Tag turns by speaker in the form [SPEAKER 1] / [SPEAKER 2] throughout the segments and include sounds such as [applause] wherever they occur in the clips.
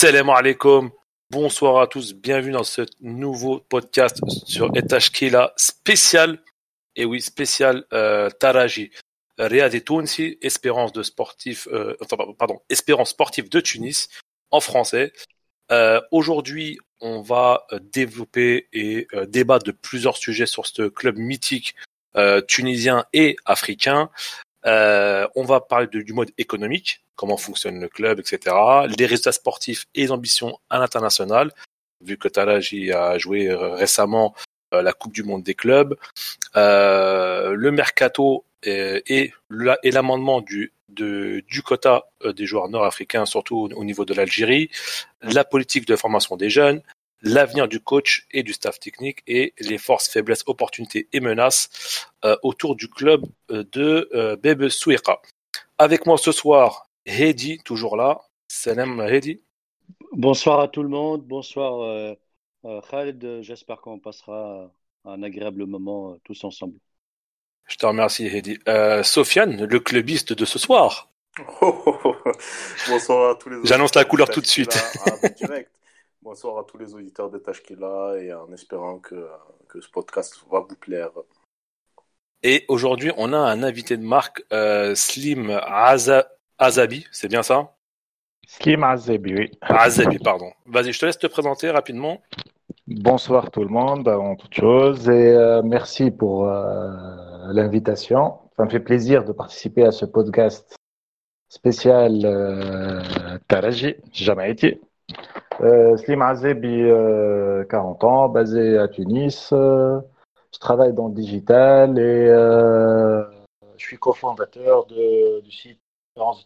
[SPEAKER 1] Salam alaikum. Bonsoir à tous. Bienvenue dans ce nouveau podcast sur Etashkila spécial. Et oui, spécial euh, Taraji. Riyad et Tounsi, espérance de sportif, euh, pardon, espérance sportive de Tunis en français. Euh, Aujourd'hui, on va euh, développer et euh, débattre de plusieurs sujets sur ce club mythique euh, tunisien et africain. Euh, on va parler du mode économique, comment fonctionne le club, etc. Les résultats sportifs et les ambitions à l'international, vu que Taraji a joué récemment euh, la Coupe du Monde des clubs, euh, le mercato et, l'amendement du, quota euh, des joueurs nord-africains, surtout au niveau de l'Algérie, la politique de formation des jeunes, l'avenir du coach et du staff technique et les forces, faiblesses, opportunités et menaces euh, autour du club euh, de euh, Bebe. Avec moi ce soir, Hedi, toujours là. Salam Hedi.
[SPEAKER 2] Bonsoir à tout le monde. Bonsoir euh, Khaled. J'espère qu'on passera un agréable moment euh, tous ensemble.
[SPEAKER 1] Je te remercie Hedi. Euh, Sofiane, le clubiste de ce soir.
[SPEAKER 3] Oh, oh, oh. Bonsoir à tous les
[SPEAKER 1] J'annonce la couleur tout de suite.
[SPEAKER 3] Ah, direct. Bonsoir à tous les auditeurs de Tashkila et en espérant que, que ce podcast va vous plaire.
[SPEAKER 1] Et aujourd'hui, on a un invité de marque, euh, Slim Aza Azabi, c'est bien ça?
[SPEAKER 4] Slim Azabi, oui.
[SPEAKER 1] Azabi, pardon. Vas-y, je te laisse te présenter rapidement.
[SPEAKER 4] Bonsoir tout le monde, avant toute chose, et euh, merci pour euh, l'invitation. Ça me fait plaisir de participer à ce podcast spécial euh, Taraji, jamais été. Euh, Slim Azebi, 40 ans, basé à Tunis. Euh, je travaille dans le digital et euh, je suis cofondateur du site Espérance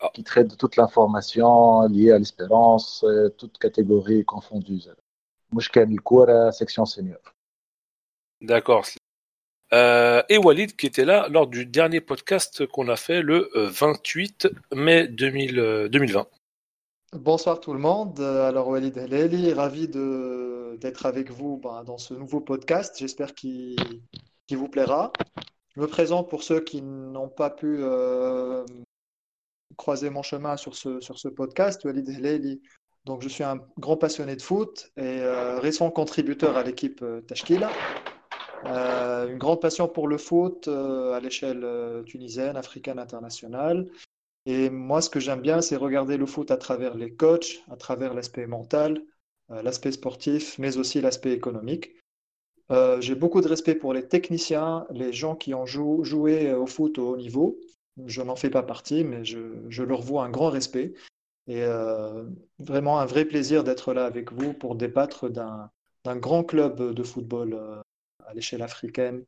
[SPEAKER 1] Ah.
[SPEAKER 4] qui traite de toute l'information liée à l'espérance, euh, toutes catégories confondues. Mouchkan Koura, section senior.
[SPEAKER 1] D'accord. Euh, et Walid qui était là lors du dernier podcast qu'on a fait le euh, 28 mai 2000, euh, 2020.
[SPEAKER 5] Bonsoir tout le monde. Euh, Alors Walid Helali, ravi d'être avec vous ben, dans ce nouveau podcast. J'espère qu'il vous plaira. Je me présente pour ceux qui n'ont pas pu euh, croiser mon chemin sur ce, podcast. Walid Helali. Donc je suis un grand passionné de foot et euh, récent contributeur à l'équipe Tashkila. Une grande passion pour le foot à l'échelle tunisienne, africaine, internationale. Et moi, ce que j'aime bien, c'est regarder le foot à travers les coachs, à travers l'aspect mental, euh, l'aspect sportif, mais aussi l'aspect économique. Euh, j'ai beaucoup de respect pour les techniciens, les gens qui ont jou- joué au foot au haut niveau. Je n'en fais pas partie, mais je, leur voue un grand respect. Et euh, vraiment un vrai plaisir d'être là avec vous pour débattre d'un grand club de football euh, à l'échelle africaine,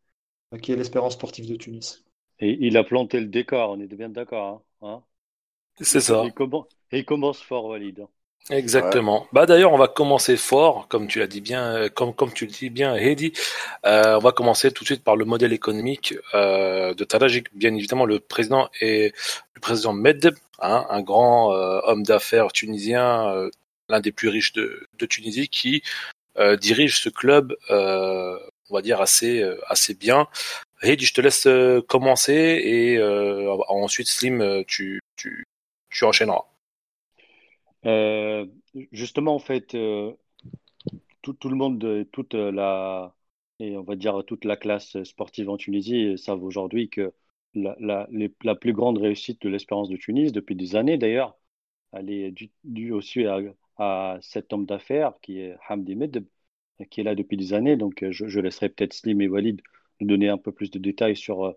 [SPEAKER 5] euh, qui est l'Espérance sportive de Tunis.
[SPEAKER 2] Et il a planté le décor, on est bien d'accord. Hein, hein
[SPEAKER 1] C'est ça.
[SPEAKER 2] Et comment- et il commence fort, Walid.
[SPEAKER 1] Exactement. Bah d'ailleurs, on va commencer fort, comme tu l'as dit bien, euh, comme comme tu le dis bien, Hedi. Euh, on va commencer tout de suite par le modèle économique euh, de Taraji. Bien évidemment, le président est le président Medeb, hein, un grand euh, homme d'affaires tunisien, euh, l'un des plus riches de, de Tunisie, qui euh, dirige ce club, euh, on va dire assez euh, assez bien. Hedi, je te laisse euh, commencer et euh, ensuite Slim, euh, tu tu tu enchaîneras.
[SPEAKER 2] Euh, justement, en fait, euh, tout, le monde, toute la, et on va dire toute la classe sportive en Tunisie savent aujourd'hui que la, la, plus grande réussite de l'Espérance de Tunis, depuis des années d'ailleurs, elle est due, aussi à, à cet homme d'affaires qui est Hamdi Medeb, qui est là depuis des années. Donc, je, je laisserai peut-être Slim et Walid nous donner un peu plus de détails sur euh,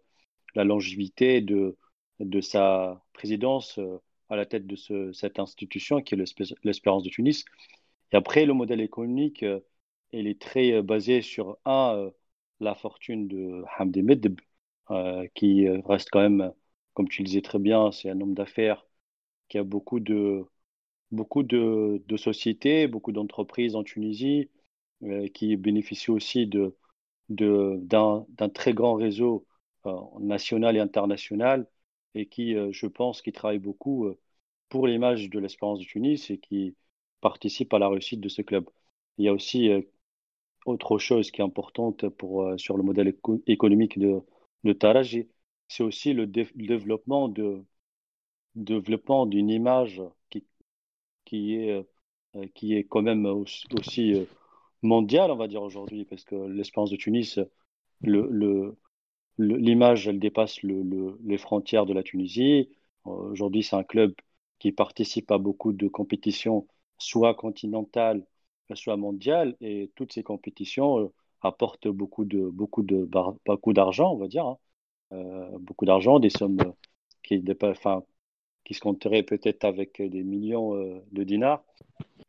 [SPEAKER 2] la longévité de, de sa présidence à la tête de ce- cette institution qui est l'Espé- l'Espérance de Tunis. Et après, le modèle économique, euh, est très euh, basé sur, un, euh, la fortune de Hamdi Medeb, euh, qui reste quand même, comme tu le disais très bien, c'est un homme d'affaires qui a beaucoup de, beaucoup de, sociétés, beaucoup d'entreprises en Tunisie, qui bénéficient aussi de, d'un, très grand réseau national et international, et qui, euh, je pense, qui travaille beaucoup euh, pour l'image de l'Espérance de Tunis et qui participe à la réussite de ce club. Il y a aussi euh, autre chose qui est importante sur le modèle éco- économique de, de Taraji, c'est aussi le dé- développement d'une image qui, est, qui est quand même aussi, mondial, on va dire aujourd'hui, parce que l'Espérance de Tunis, le, l'image, elle dépasse le, les frontières de la Tunisie. Aujourd'hui, c'est un club qui participe à beaucoup de compétitions, soit continentales, soit mondiales, et toutes ces compétitions euh, apportent beaucoup d'argent, on va dire, hein. euh, beaucoup d'argent, des sommes qui enfin, se compteraient peut-être avec des millions euh, de dinars.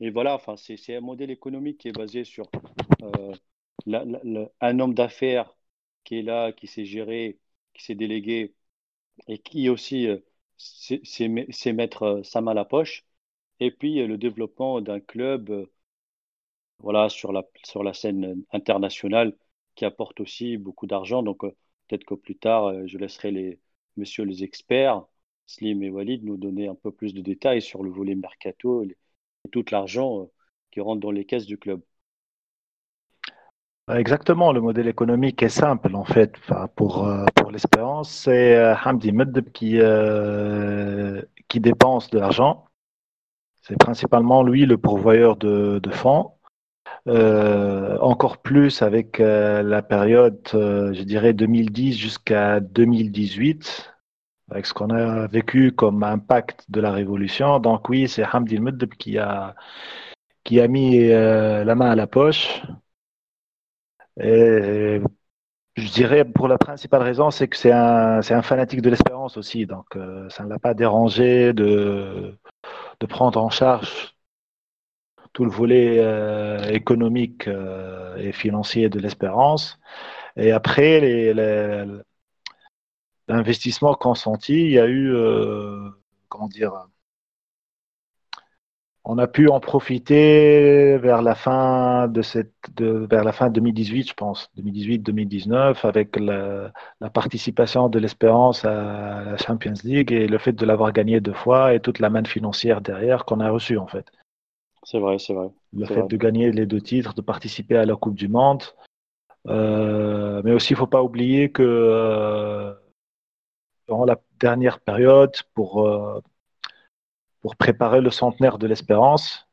[SPEAKER 2] Et voilà, c'est un modèle économique qui est basé sur un homme d'affaires qui est là, qui s'est géré, qui s'est délégué et qui aussi euh, sait mettre euh, sa main à la poche. Et puis euh, le développement d'un club voilà, sur, la, sur la scène internationale qui apporte aussi beaucoup d'argent. Donc peut-être que plus tard, je laisserai les messieurs les experts, Slim et Walid, nous donner un peu plus de détails sur le volet mercato et tout l'argent qui rentre dans les caisses du club.
[SPEAKER 4] Exactement, le modèle économique est simple en fait pour, euh, pour l'espérance. C'est euh, Hamdi Meddeb qui, euh, qui dépense de l'argent. C'est principalement lui le pourvoyeur de, de fonds. encore plus avec la période, je dirais 2010 jusqu'à 2018, avec ce qu'on a vécu comme impact de la révolution. Donc oui, c'est Hamdi Meddeb qui a, qui a mis la main à la poche et je dirais pour la principale raison, c'est que c'est un, un fanatique de l'espérance aussi. Donc, euh, ça ne l'a pas dérangé de, de prendre en charge tout le volet euh, économique euh, et financier de l'espérance. Et après, les, l'investissement consenti, il y a eu, comment dire, on a pu en profiter vers la fin de cette, de, vers la fin 2018, je pense, 2018-2019, avec la, participation de l'Espérance à la Champions League et le fait de l'avoir gagné deux fois et toute la manne financière derrière qu'on a reçue en fait.
[SPEAKER 2] C'est vrai, c'est vrai.
[SPEAKER 4] Le fait de gagner les deux titres, de participer à la Coupe du Monde, euh, mais aussi il faut pas oublier que euh, durant la dernière période, pour euh, pour préparer le centenaire de l'espérance.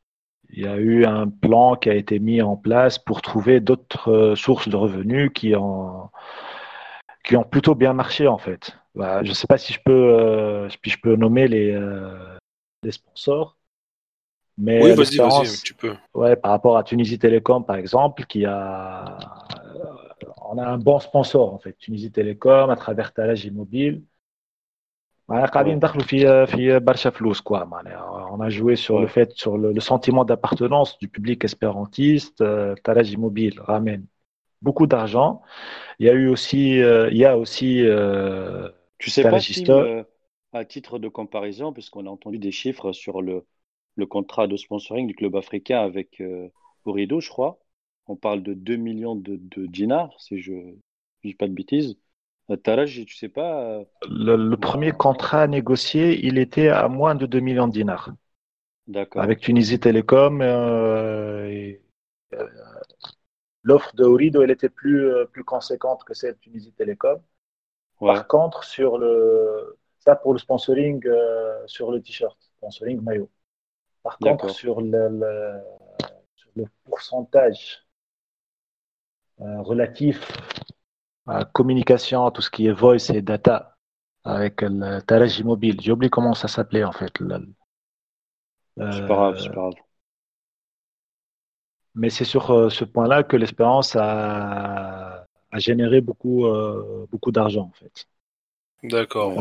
[SPEAKER 4] Il y a eu un plan qui a été mis en place pour trouver d'autres euh, sources de revenus qui ont, qui ont plutôt bien marché en fait. Bah, je ne sais pas si je peux, euh, je peux nommer les, euh, les sponsors.
[SPEAKER 1] Mais oui, vas-y, vas-y, tu peux.
[SPEAKER 4] Ouais, par rapport à Tunisie Télécom, par exemple, qui a, on a un bon sponsor en fait, Tunisie Télécom à travers Talage Immobile. On a joué sur le fait, sur le, sentiment d'appartenance du public espérantiste. Euh, Talage Immobile ramène beaucoup d'argent. Il y a eu aussi, euh, il y a aussi. Euh,
[SPEAKER 2] tu sais pas, si, à titre de comparaison, puisqu'on a entendu des chiffres sur le, le contrat de sponsoring du club africain avec Orido, je crois. On parle de 2 millions de, de dinars, si je ne dis pas de bêtises. Euh, Taraj, tu sais pas. Euh,
[SPEAKER 4] le, premier contrat négocié, il était à moins de 2 millions de dinars. D'accord. Avec Tunisie Télécom. Euh, l'offre de Orido, elle était plus, plus conséquente que celle de Tunisie Télécom. Par contre, sur le, ça pour le sponsoring sur le t-shirt, sponsoring maillot. Par contre, sur le, sur le pourcentage relatif communication, tout ce qui est voice et data avec le Taraj mobile. J'ai oublié comment ça s'appelait en fait.
[SPEAKER 2] Euh, c'est pas grave, c'est pas grave.
[SPEAKER 4] Mais c'est sur euh, ce point-là que l'espérance a, a, généré beaucoup, euh, beaucoup d'argent en fait.
[SPEAKER 1] D'accord.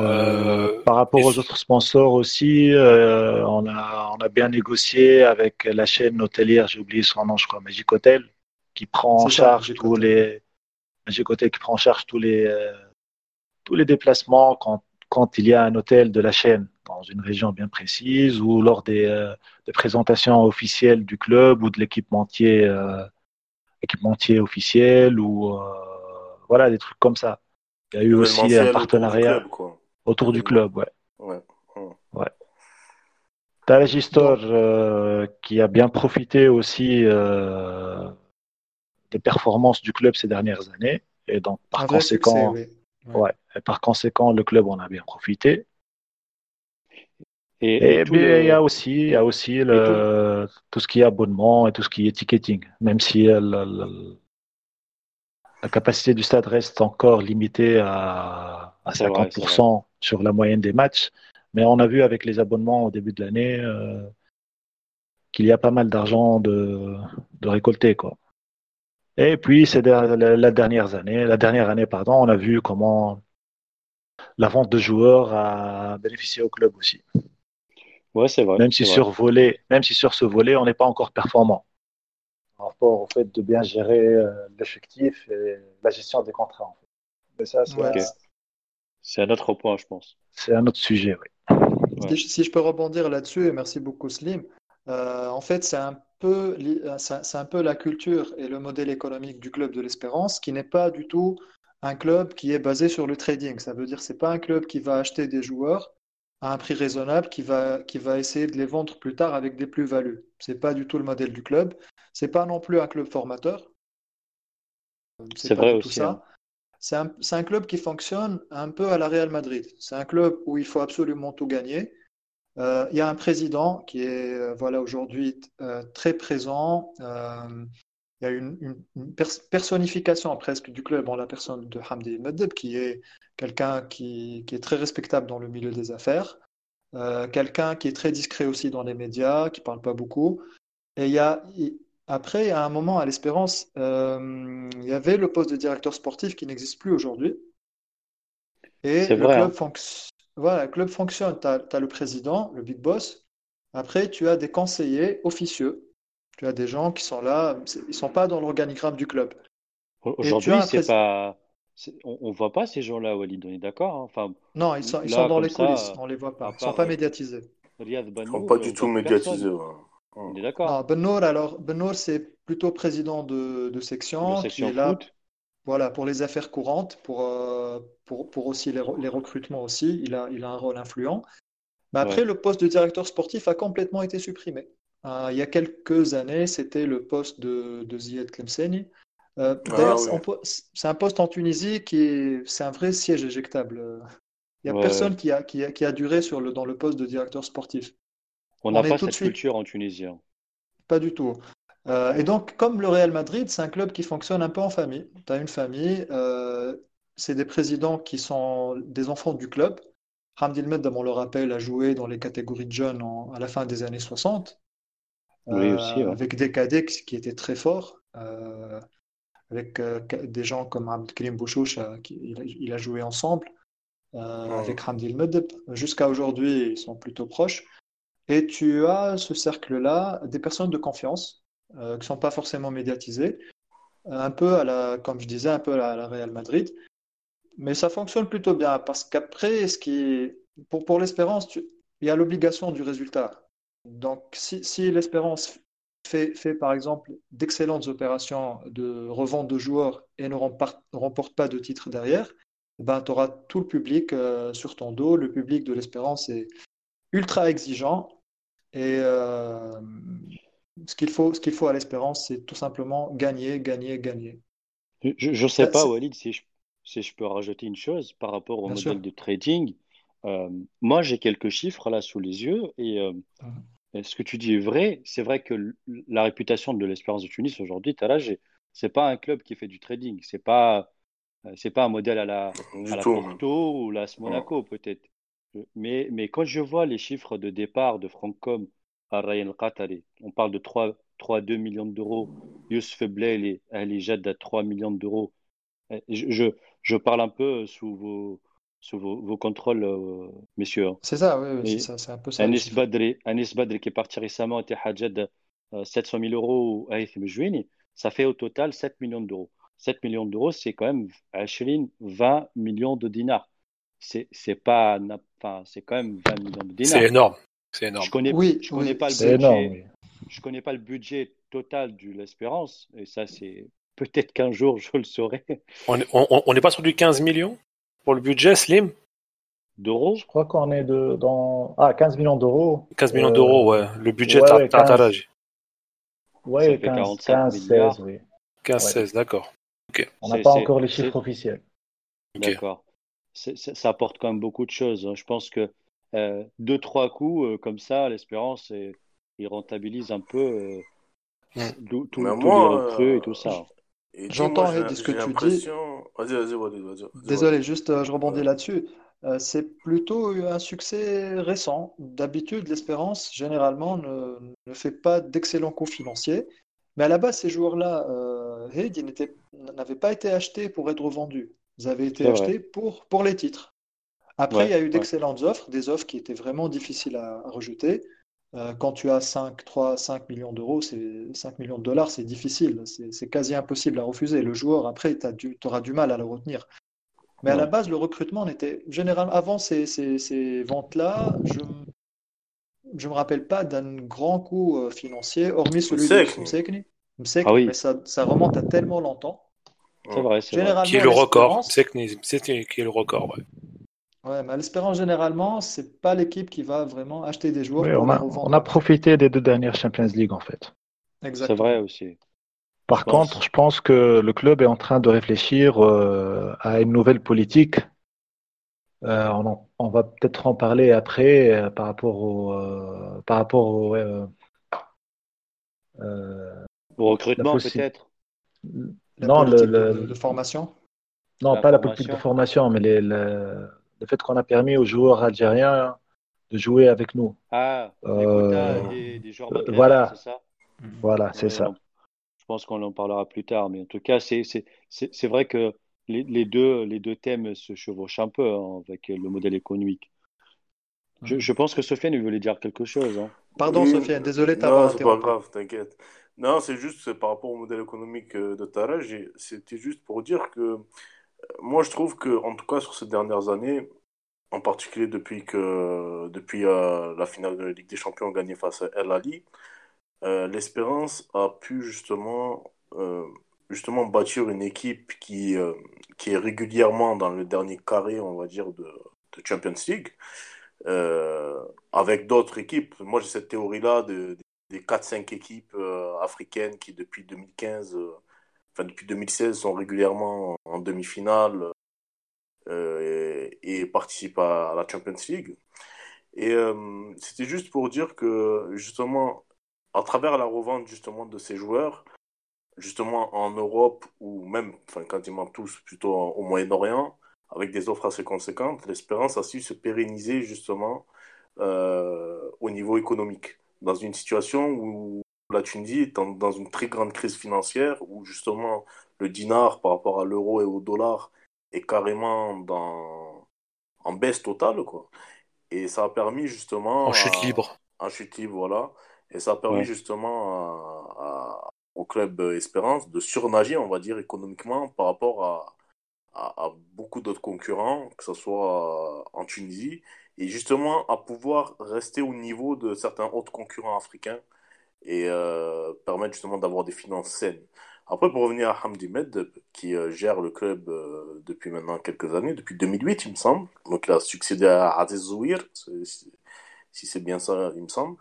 [SPEAKER 4] par rapport aux autres sponsors aussi, on, a, on a bien négocié avec la chaîne hôtelière, j'ai oublié son nom, je crois, Magic Hotel, qui prend en charge tous les j'ai côté qui prend en charge tous les, euh, tous les déplacements quand, quand, il y a un hôtel de la chaîne dans une région bien précise ou lors des, euh, des présentations officielles du club ou de l'équipementier euh, équipementier officiel ou voilà des trucs comme ça. Il y a eu aussi un partenariat autour du club, ouais. ouais. ouais. qui a bien profité aussi des performances du club ces dernières années. Et donc, par conséquent, Ouais. par conséquent, le club en a bien profité.
[SPEAKER 2] Et,
[SPEAKER 4] Et,
[SPEAKER 2] et
[SPEAKER 4] puis,
[SPEAKER 2] le-
[SPEAKER 4] il y a aussi, il y a aussi le, tout ce qui est abonnement et tout ce qui est ticketing, même si euh, la, la- la capacité du stade reste encore limitée à, à
[SPEAKER 2] C'est vrai,
[SPEAKER 4] 50% sur la moyenne des matchs. Mais on a vu avec les abonnements au début de l'année euh, qu'il y a pas mal d'argent de, de récolter, quoi. Et puis, c'est la, dernière année, la dernière année, pardon, on a vu comment la vente de joueurs a bénéficié au club aussi.
[SPEAKER 2] Ouais, c'est vrai.
[SPEAKER 4] Même si sur
[SPEAKER 2] vrai.
[SPEAKER 4] volet, même si sur ce volet, on n'est pas encore performant. Par rapport au fait de bien gérer euh, l'effectif et la gestion des contrats. en fait. Mais ça, c'est
[SPEAKER 5] Ouais.
[SPEAKER 2] Un autre point, je pense.
[SPEAKER 4] c'est un autre sujet. oui.
[SPEAKER 2] Ouais.
[SPEAKER 5] Si je, si je peux rebondir là-dessus, et merci beaucoup Slim, euh, en fait c'est un peu, euh, c'est un peu la culture et le modèle économique du club de l'Espérance qui n'est pas du tout un club qui est basé sur le trading. Ça veut dire c'est pas un club qui va acheter des joueurs à un prix raisonnable, qui va, qui va essayer de les vendre plus tard avec des plus-values. C'est pas du tout le modèle du club. C'est pas non plus un club formateur.
[SPEAKER 2] C'est vrai
[SPEAKER 5] du tout
[SPEAKER 2] aussi,
[SPEAKER 5] ça.
[SPEAKER 2] hein.
[SPEAKER 5] C'est un, c'est un club qui fonctionne un peu à la Real Madrid. C'est un club où il faut absolument tout gagner. Euh, il y a un président qui est euh, voilà, aujourd'hui euh, très présent. Euh, il y a une, une- une pers- personnification presque du club en la personne de Hamdi Medeb, qui est quelqu'un qui, qui est très respectable dans le milieu des affaires, quelqu'un qui est très discret aussi dans les médias, qui parle pas beaucoup. Et il y a, il- après, à un moment, à l'Espérance, il y avait le poste de directeur sportif qui n'existe plus aujourd'hui. Et le
[SPEAKER 2] vrai,
[SPEAKER 5] club,
[SPEAKER 2] hein.
[SPEAKER 5] fonc- voilà, le club fonctionne. Tu as, le président, le big boss. Après, tu as des conseillers officieux. Tu as des gens qui sont là, ils sont pas dans l'organigramme du club.
[SPEAKER 2] Aujourd'hui, c'est pas. On, on voit pas ces gens-là, Walid, on est d'accord? hein Enfin,
[SPEAKER 5] Non, ils sont, ils
[SPEAKER 2] là,
[SPEAKER 5] sont dans les coulisses,
[SPEAKER 2] ça,
[SPEAKER 5] on les voit pas. Ils sont
[SPEAKER 2] part
[SPEAKER 5] pas
[SPEAKER 2] euh,
[SPEAKER 5] médiatisés.
[SPEAKER 2] Riyad
[SPEAKER 3] Ils sont
[SPEAKER 2] Banour,
[SPEAKER 3] pas
[SPEAKER 2] euh,
[SPEAKER 3] du
[SPEAKER 2] on
[SPEAKER 3] tout médiatisés. ouais.
[SPEAKER 2] On est d'accord.
[SPEAKER 5] Benoît, alors, Benoît, c'est plutôt président de, de
[SPEAKER 2] De
[SPEAKER 5] section qui
[SPEAKER 2] section
[SPEAKER 5] est là
[SPEAKER 2] foot.
[SPEAKER 5] Voilà, pour les affaires courantes, pour, euh, pour, pour aussi les, re- les recrutements aussi, il a, il a un rôle influent. Mais après,
[SPEAKER 2] Ouais.
[SPEAKER 5] le poste de directeur sportif a complètement été supprimé. Euh, il y a quelques années, c'était le poste de, de Ziad Tlemceni. Euh,
[SPEAKER 3] Ah
[SPEAKER 5] d'ailleurs, c'est un poste en Tunisie qui est, c'est un vrai siège éjectable. Il n'y a
[SPEAKER 2] Ouais,
[SPEAKER 5] personne qui a, qui a, qui a duré sur le, dans le poste de directeur sportif.
[SPEAKER 2] On n'a pas cette culture en Tunisie. hein.
[SPEAKER 5] pas du tout. Euh, et donc, comme le Real Madrid, c'est un club qui fonctionne un peu en famille. Tu as une famille, euh, c'est des présidents qui sont des enfants du club. Hamdi Medem, on le rappelle, a joué dans les catégories de jeunes en- à la fin des années 60,
[SPEAKER 2] Oui,
[SPEAKER 5] euh,
[SPEAKER 2] aussi, ouais.
[SPEAKER 5] avec des cadets qui étaient très forts, euh, avec euh, des gens comme Abdelkrim Bouchouch, euh, qui, il a, il a joué ensemble euh,
[SPEAKER 3] Ouais.
[SPEAKER 5] avec Hamdi Medeb. Jusqu'à aujourd'hui, ils sont plutôt proches. Et tu as ce cercle-là, des personnes de confiance euh, qui ne sont pas forcément médiatisées, un peu à la, comme je disais, un peu à la, Real Madrid. Mais ça fonctionne plutôt bien parce qu'après, ce qui pour, pour l'espérance, il y a l'obligation du résultat. Donc, si, si l'espérance fait, fait, par exemple, d'excellentes opérations de revente de joueurs et ne remporte, pas de titre derrière, ben, tu auras tout le public euh, sur ton dos. Le public de l'espérance est ultra exigeant. Et euh, ce qu'il faut, ce qu'il faut à l'espérance, c'est tout simplement gagner, gagner, gagner.
[SPEAKER 2] Je ne sais pas, Walid, si je, si je peux rajouter une chose par rapport au
[SPEAKER 5] Bien
[SPEAKER 2] modèle
[SPEAKER 5] sûr.
[SPEAKER 2] de trading. Euh, moi, j'ai quelques chiffres là sous les yeux et euh,
[SPEAKER 5] Mhm.
[SPEAKER 2] ce que tu dis est vrai? C'est vrai que la réputation de l'Espérance de Tunis aujourd'hui, t'as là, j'ai- c'est pas un club qui fait du trading. C'est pas, euh, c'est pas un modèle à la, à la. Porto ou la Monaco peut-être. Mais, mais quand je vois les chiffres de départ de Francom on parle de 3, 3 2 millions d'euros. Youssef Blail Ali Jad à 3 millions d'euros. Euh, Je, je, je parle un peu sous vos, sous vos, vos contrôles, euh, messieurs. hein.
[SPEAKER 5] C'est ça, oui, oui, c'est
[SPEAKER 2] Et
[SPEAKER 5] ça, c'est un peu ça.
[SPEAKER 2] Anis. Badri, Anis Badri qui est parti récemment à Jeddah, euh, 700 000 euros à Haitham Jouini, ça fait au total 7 millions d'euros. 7 millions d'euros, c'est quand même 20, 20 millions de dinars. C'est c'est pas, enfin, c'est quand même 20 millions de
[SPEAKER 1] C'est
[SPEAKER 2] dinars.
[SPEAKER 1] énorme. C'est énorme.
[SPEAKER 2] Je connais,
[SPEAKER 5] Oui,
[SPEAKER 2] je connais
[SPEAKER 5] oui,
[SPEAKER 2] pas le budget,
[SPEAKER 4] énorme. oui.
[SPEAKER 2] je connais pas le budget total de l'Espérance, et ça, c'est peut-être qu'un jour je le saurai,
[SPEAKER 1] On n'est pas sur du 15 millions pour le budget, Slim?
[SPEAKER 2] D'euros?
[SPEAKER 4] Je crois qu'on est de, dans ah, 15 millions d'euros.
[SPEAKER 1] 15 millions
[SPEAKER 4] Euh,
[SPEAKER 1] d'euros, ouais. Le budget
[SPEAKER 4] ouais,
[SPEAKER 1] t'as
[SPEAKER 4] ouais,
[SPEAKER 1] t'as- t'as
[SPEAKER 4] 15.
[SPEAKER 1] l'âge.
[SPEAKER 2] Ça
[SPEAKER 4] Ouais,
[SPEAKER 2] fait
[SPEAKER 4] 15,
[SPEAKER 2] 45
[SPEAKER 4] 15,
[SPEAKER 2] milliards.
[SPEAKER 4] 16, oui.
[SPEAKER 1] 15,
[SPEAKER 4] Ouais.
[SPEAKER 1] 16, d'accord.
[SPEAKER 4] On n'a pas encore les chiffres officiels.
[SPEAKER 2] D'accord. Ça apporte quand même beaucoup de choses. hein. Je pense que euh, deux, trois coups euh, comme ça, l'espérance, et, il rentabilise un peu euh, tout, tout,
[SPEAKER 3] Mais
[SPEAKER 2] tous
[SPEAKER 3] moi,
[SPEAKER 2] les recrues et
[SPEAKER 3] euh,
[SPEAKER 2] tout ça.
[SPEAKER 5] J'entends, ce que tu dis.
[SPEAKER 3] Vas-y, vas-y, vas-y. vas-y,
[SPEAKER 5] Désolé, juste euh, je rebondis
[SPEAKER 3] Ouais.
[SPEAKER 5] là-dessus. Euh, c'est plutôt un succès récent. D'habitude, l'Espérance, généralement, ne, ne fait pas d'excellents coups financiers. Mais à la base, ces joueurs-là, euh, n'avaient pas été achetés pour être vendus. Ils avaient été achetés pour, pour les titres. Après, il y a eu
[SPEAKER 2] ouais.
[SPEAKER 5] d'excellentes offres, des offres qui étaient vraiment difficiles à, à rejeter. Euh, quand tu as 5, 3, 5 millions d'euros, c'est 5 millions de dollars, c'est difficile. C'est quasi impossible à refuser. Le joueur, après, tu auras du mal à le retenir. Mais à la base, le recrutement n'était généralement avant ces, ces- ces ventes-là, je je me rappelle pas d'un grand coup euh, financier, hormis celui de
[SPEAKER 3] Msekni.
[SPEAKER 5] Msekni. Msekni,
[SPEAKER 2] Ah oui.
[SPEAKER 5] mais ça, ça remonte à tellement longtemps.
[SPEAKER 2] C'est vrai, c'est
[SPEAKER 1] Qui est le record c'est qui est le record, ouais.
[SPEAKER 5] Ouais, mais à l'Espérance, généralement, c'est pas l'équipe qui va vraiment acheter des joueurs
[SPEAKER 4] Oui,
[SPEAKER 5] pour
[SPEAKER 4] on a,
[SPEAKER 5] revendre.
[SPEAKER 4] on a profité des deux dernières Champions League, en fait.
[SPEAKER 2] C'est vrai aussi.
[SPEAKER 4] Par
[SPEAKER 2] Je pense.
[SPEAKER 4] contre, je pense que le club est en train de réfléchir euh, à une nouvelle politique. Euh, on, en- on va peut-être en parler après euh, par rapport au, euh, par rapport au, euh, euh,
[SPEAKER 2] Au recrutement,
[SPEAKER 4] possi-
[SPEAKER 2] peut-être?
[SPEAKER 5] La
[SPEAKER 4] non, le, le-
[SPEAKER 5] de, de formation?
[SPEAKER 4] non,
[SPEAKER 2] La
[SPEAKER 4] pas la politique de
[SPEAKER 2] formation.
[SPEAKER 4] formation, mais les- le, le fait qu'on a permis aux joueurs algériens de jouer avec nous.
[SPEAKER 2] Ah, les
[SPEAKER 4] Euh,
[SPEAKER 2] quotas des, des joueurs
[SPEAKER 4] euh, voilà.
[SPEAKER 2] c'est ça?
[SPEAKER 4] Voilà, c'est
[SPEAKER 2] Ouais,
[SPEAKER 4] ça.
[SPEAKER 2] Je pense qu'on en parlera plus tard, mais en tout cas, c'est vrai que les, les deux, les deux thèmes se chevauchent un peu hein, avec le modèle économique. Je, je pense que Sofiane il voulait dire quelque chose. hein.
[SPEAKER 5] Pardon,
[SPEAKER 3] Oui,
[SPEAKER 5] Sofiane, désolé de
[SPEAKER 3] Non, c'est pas grave, t'inquiète. Non, c'est juste par rapport au modèle économique euh, de Taraj, et c'était juste pour dire que euh, moi je trouve que, en tout cas sur ces dernières années, en particulier depuis que depuis euh, la finale de la Ligue des Champions gagnée face à El Ali, euh, l'Espérance a pu justement euh, justement bâtir une équipe qui qui est régulièrement dans le dernier carré, on va dire, de, de Champions League avec d'autres équipes. Moi, j'ai cette théorie-là de, des 4-5 équipes africaines qui, depuis 2015, euh, depuis 2016, sont régulièrement en, demi-finale euh, et, participent à, à la Champions League. Et euh, c'était juste pour dire que, justement, à travers la revente justement de ces joueurs, justement en Europe ou même, enfin quasiment tous plutôt au Moyen-Orient, avec des offres assez conséquentes, l'Espérance a su se pérenniser justement euh, au niveau économique, dans une situation où la Tunisie est dans une très grande crise financière, où justement le dinar par rapport à l'euro et au dollar est carrément dans, en baisse totale, quoi. Et ça a permis justement
[SPEAKER 1] En chute
[SPEAKER 3] à-
[SPEAKER 1] libre.
[SPEAKER 3] en chute libre, voilà. Et ça a permis
[SPEAKER 2] Ouais.
[SPEAKER 3] justement à- à- au club Espérance de surnager, on va dire, économiquement par rapport à, à, à beaucoup d'autres concurrents, que ce soit en Tunisie, et justement à pouvoir rester au niveau de certains autres concurrents africains et euh, permettre justement d'avoir des finances saines. Après, pour revenir à Hamdi Med, qui euh, gère le club euh, depuis maintenant quelques années, depuis 2008, il me semble. Donc, il a succédé à Aziz Zouir, si c'est bien ça, il me semble.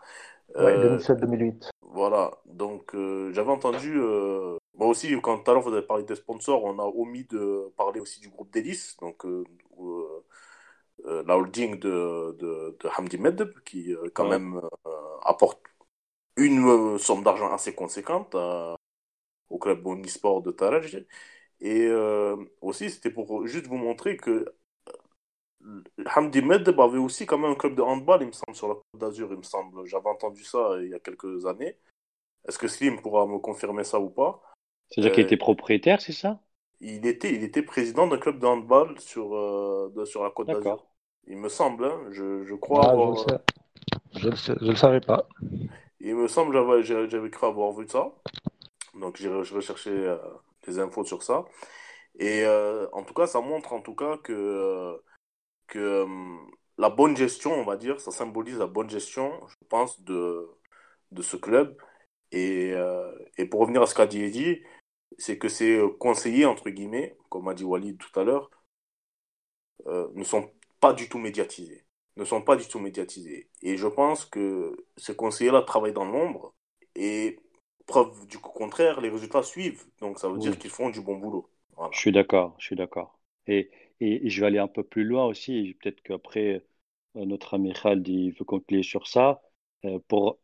[SPEAKER 4] Ouais,
[SPEAKER 3] Euh,
[SPEAKER 4] 2007-2008.
[SPEAKER 3] voilà, donc euh, j'avais entendu, euh, moi aussi, quand tout à l'heure vous avez parlé des sponsors, on a omis de parler aussi du groupe d'hélice, donc euh, euh, euh, la holding de, de, de Hamdi Medeb, qui euh, quand
[SPEAKER 2] Ouais.
[SPEAKER 3] même euh, apporte une euh, somme d'argent assez conséquente à- au club Omnisport de Tarej. Et euh, aussi, c'était pour juste vous montrer que euh, Hamdi Medeb avait aussi quand même un club de handball, il me semble, sur la Côte d'Azur, il me semble. J'avais entendu ça euh, il y a quelques années. Est-ce que Slim pourra me confirmer ça ou pas?
[SPEAKER 2] C'est-à-dire qu'il était propriétaire, c'est ça?
[SPEAKER 3] Il était, il était président d'un club de handball sur, euh, de- sur la Côte d'Azur.
[SPEAKER 2] D'accord.
[SPEAKER 3] Il me semble, hein, je, je crois
[SPEAKER 4] Ah, je le
[SPEAKER 3] avoir.
[SPEAKER 4] sais. Je le sais- je le savais pas.
[SPEAKER 3] Il me semble j'avais j'avais cru avoir vu ça. Donc j'ai re- j'ai recherché euh, des infos sur ça. Et euh, en tout cas, ça montre en tout cas que, euh, que la bonne gestion, on va dire, ça symbolise la bonne gestion, je pense, de, de ce club. Et, et pour revenir à ce qu'a dit Eddy, c'est que ces conseillers, entre guillemets, comme a dit Walid tout à l'heure, ne sont pas du tout médiatisés. Ne sont pas du tout médiatisés. Et je pense que ces conseillers-là travaillent dans l'ombre et preuve du contraire, les résultats suivent. Donc ça veut dire qu'ils font du bon boulot. Voilà.
[SPEAKER 2] Je suis d'accord, je suis d'accord. Et, et, et je vais aller un peu plus loin aussi. Peut-être qu'après, notre ami Khalid il veut conclure sur ça. pour,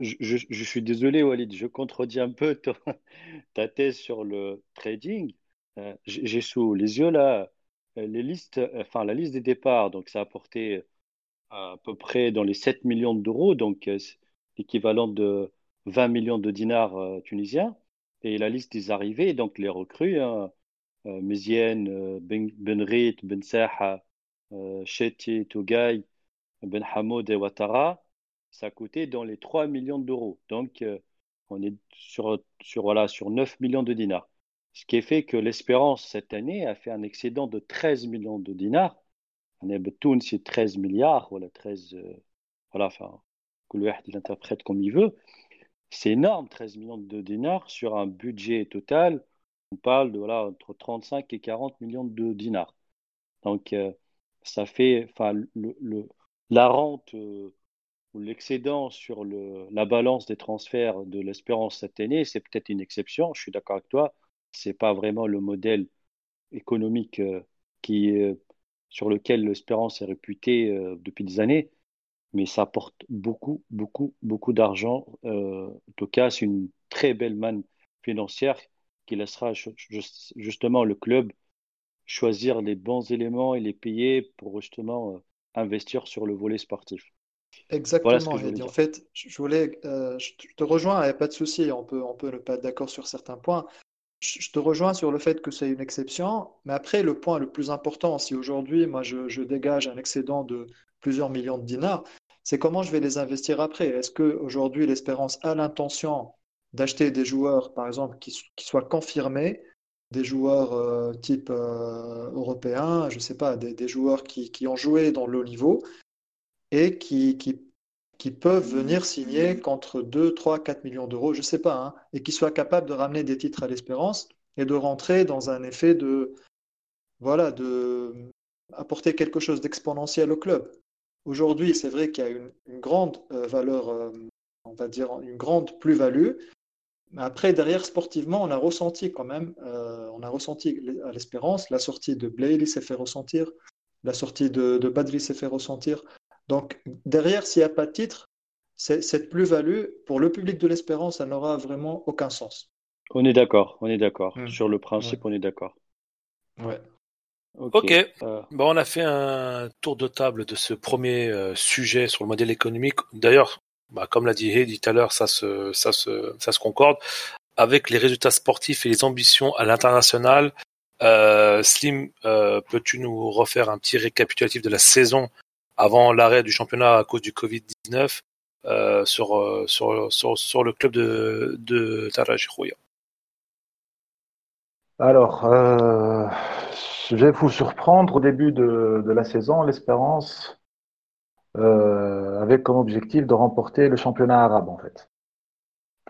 [SPEAKER 2] je, je, suis désolé, Walid, je contredis un peu [laughs] ta thèse sur le trading. J'ai sous les yeux là les listes, enfin la liste des départs, donc ça a apporté à peu près dans les 7 millions d'euros, donc l'équivalent de 20 millions de dinars tunisiens. Et la liste des arrivées, donc les recrues, hein, euh, Mézienne, Ben, ben Saha, euh, Chetty, Tougaï, Ben Hamoud et Ouattara, ça coûté dans les 3 millions d'euros. Donc, euh, on est sur, voilà, sur 9 millions de dinars. Ce qui fait que l'Espérance, cette année, a fait un excédent de 13 millions de dinars. Est c'est 13 milliards, voilà, 13, voilà, enfin, que le il interprète comme il veut. C'est énorme, 13 millions de dinars sur un budget total on parle de voilà, entre 35 et 40 millions de dinars. Donc, euh, ça fait, enfin, la rente euh, ou l'excédent sur la balance des transferts de l'espérance cette année, c'est peut-être une exception. Je suis d'accord avec toi. C'est pas vraiment le modèle économique euh, qui, sur lequel l'espérance est réputée depuis des années, mais ça apporte beaucoup, beaucoup, beaucoup d'argent. en tout cas, c'est une très belle manne financière qui laissera justement le club choisir les bons éléments et les payer pour justement euh, investir sur le volet sportif.
[SPEAKER 5] Exactement, voilà En fait, je voulais, euh, je te rejoins, il n'y a pas de souci, on peut, on peut ne pas être d'accord sur certains points. Je te rejoins sur le fait que c'est une exception, mais après, le point le plus important, si aujourd'hui, moi, je, dégage un excédent de plusieurs millions de dinars, c'est comment je vais les investir après. Est-ce qu'aujourd'hui, l'espérance a l'intention d'acheter des joueurs, par exemple, qui, soient confirmés, des joueurs euh, type euh, européen, je ne sais pas, des, joueurs qui, ont joué dans le haut niveau et qui, qui, peuvent venir signer contre 2, 3, 4 millions d'euros, je ne sais pas, hein, et qui soient capables de ramener des titres à l'espérance et de rentrer dans un effet de, voilà, de apporter quelque chose d'exponentiel au club. Aujourd'hui, c'est vrai qu'il y a une, grande euh, valeur, on va dire une grande plus-value, mais après, derrière, sportivement, on a ressenti quand même, euh, on a ressenti à l'espérance, la sortie de Blayley s'est fait ressentir, la sortie de, de Badri s'est fait ressentir. Donc, derrière, s'il n'y a pas de titre, cette plus-value, pour le public de l'espérance, ça n'aura vraiment aucun sens.
[SPEAKER 2] On est d'accord, on est d'accord. Hmm. Sur le principe, on est d'accord.
[SPEAKER 5] Ouais.
[SPEAKER 1] Ok. Euh. Bon, on a fait un tour de table de ce premier euh, sujet sur le modèle économique. D'ailleurs, bah, comme l'a dit Heidi tout à l'heure, ça se, ça, se, ça se concorde. Avec les résultats sportifs et les ambitions à l'international, euh, Slim, euh, peux-tu nous refaire un petit récapitulatif de la saison avant l'arrêt du championnat à cause du Covid-19 euh, sur, euh, sur, sur, sur, le club de, de Taraji
[SPEAKER 4] Alors, euh, je vais vous surprendre au début de, de la saison. L'espérance euh, avec comme objectif de remporter le championnat arabe en fait.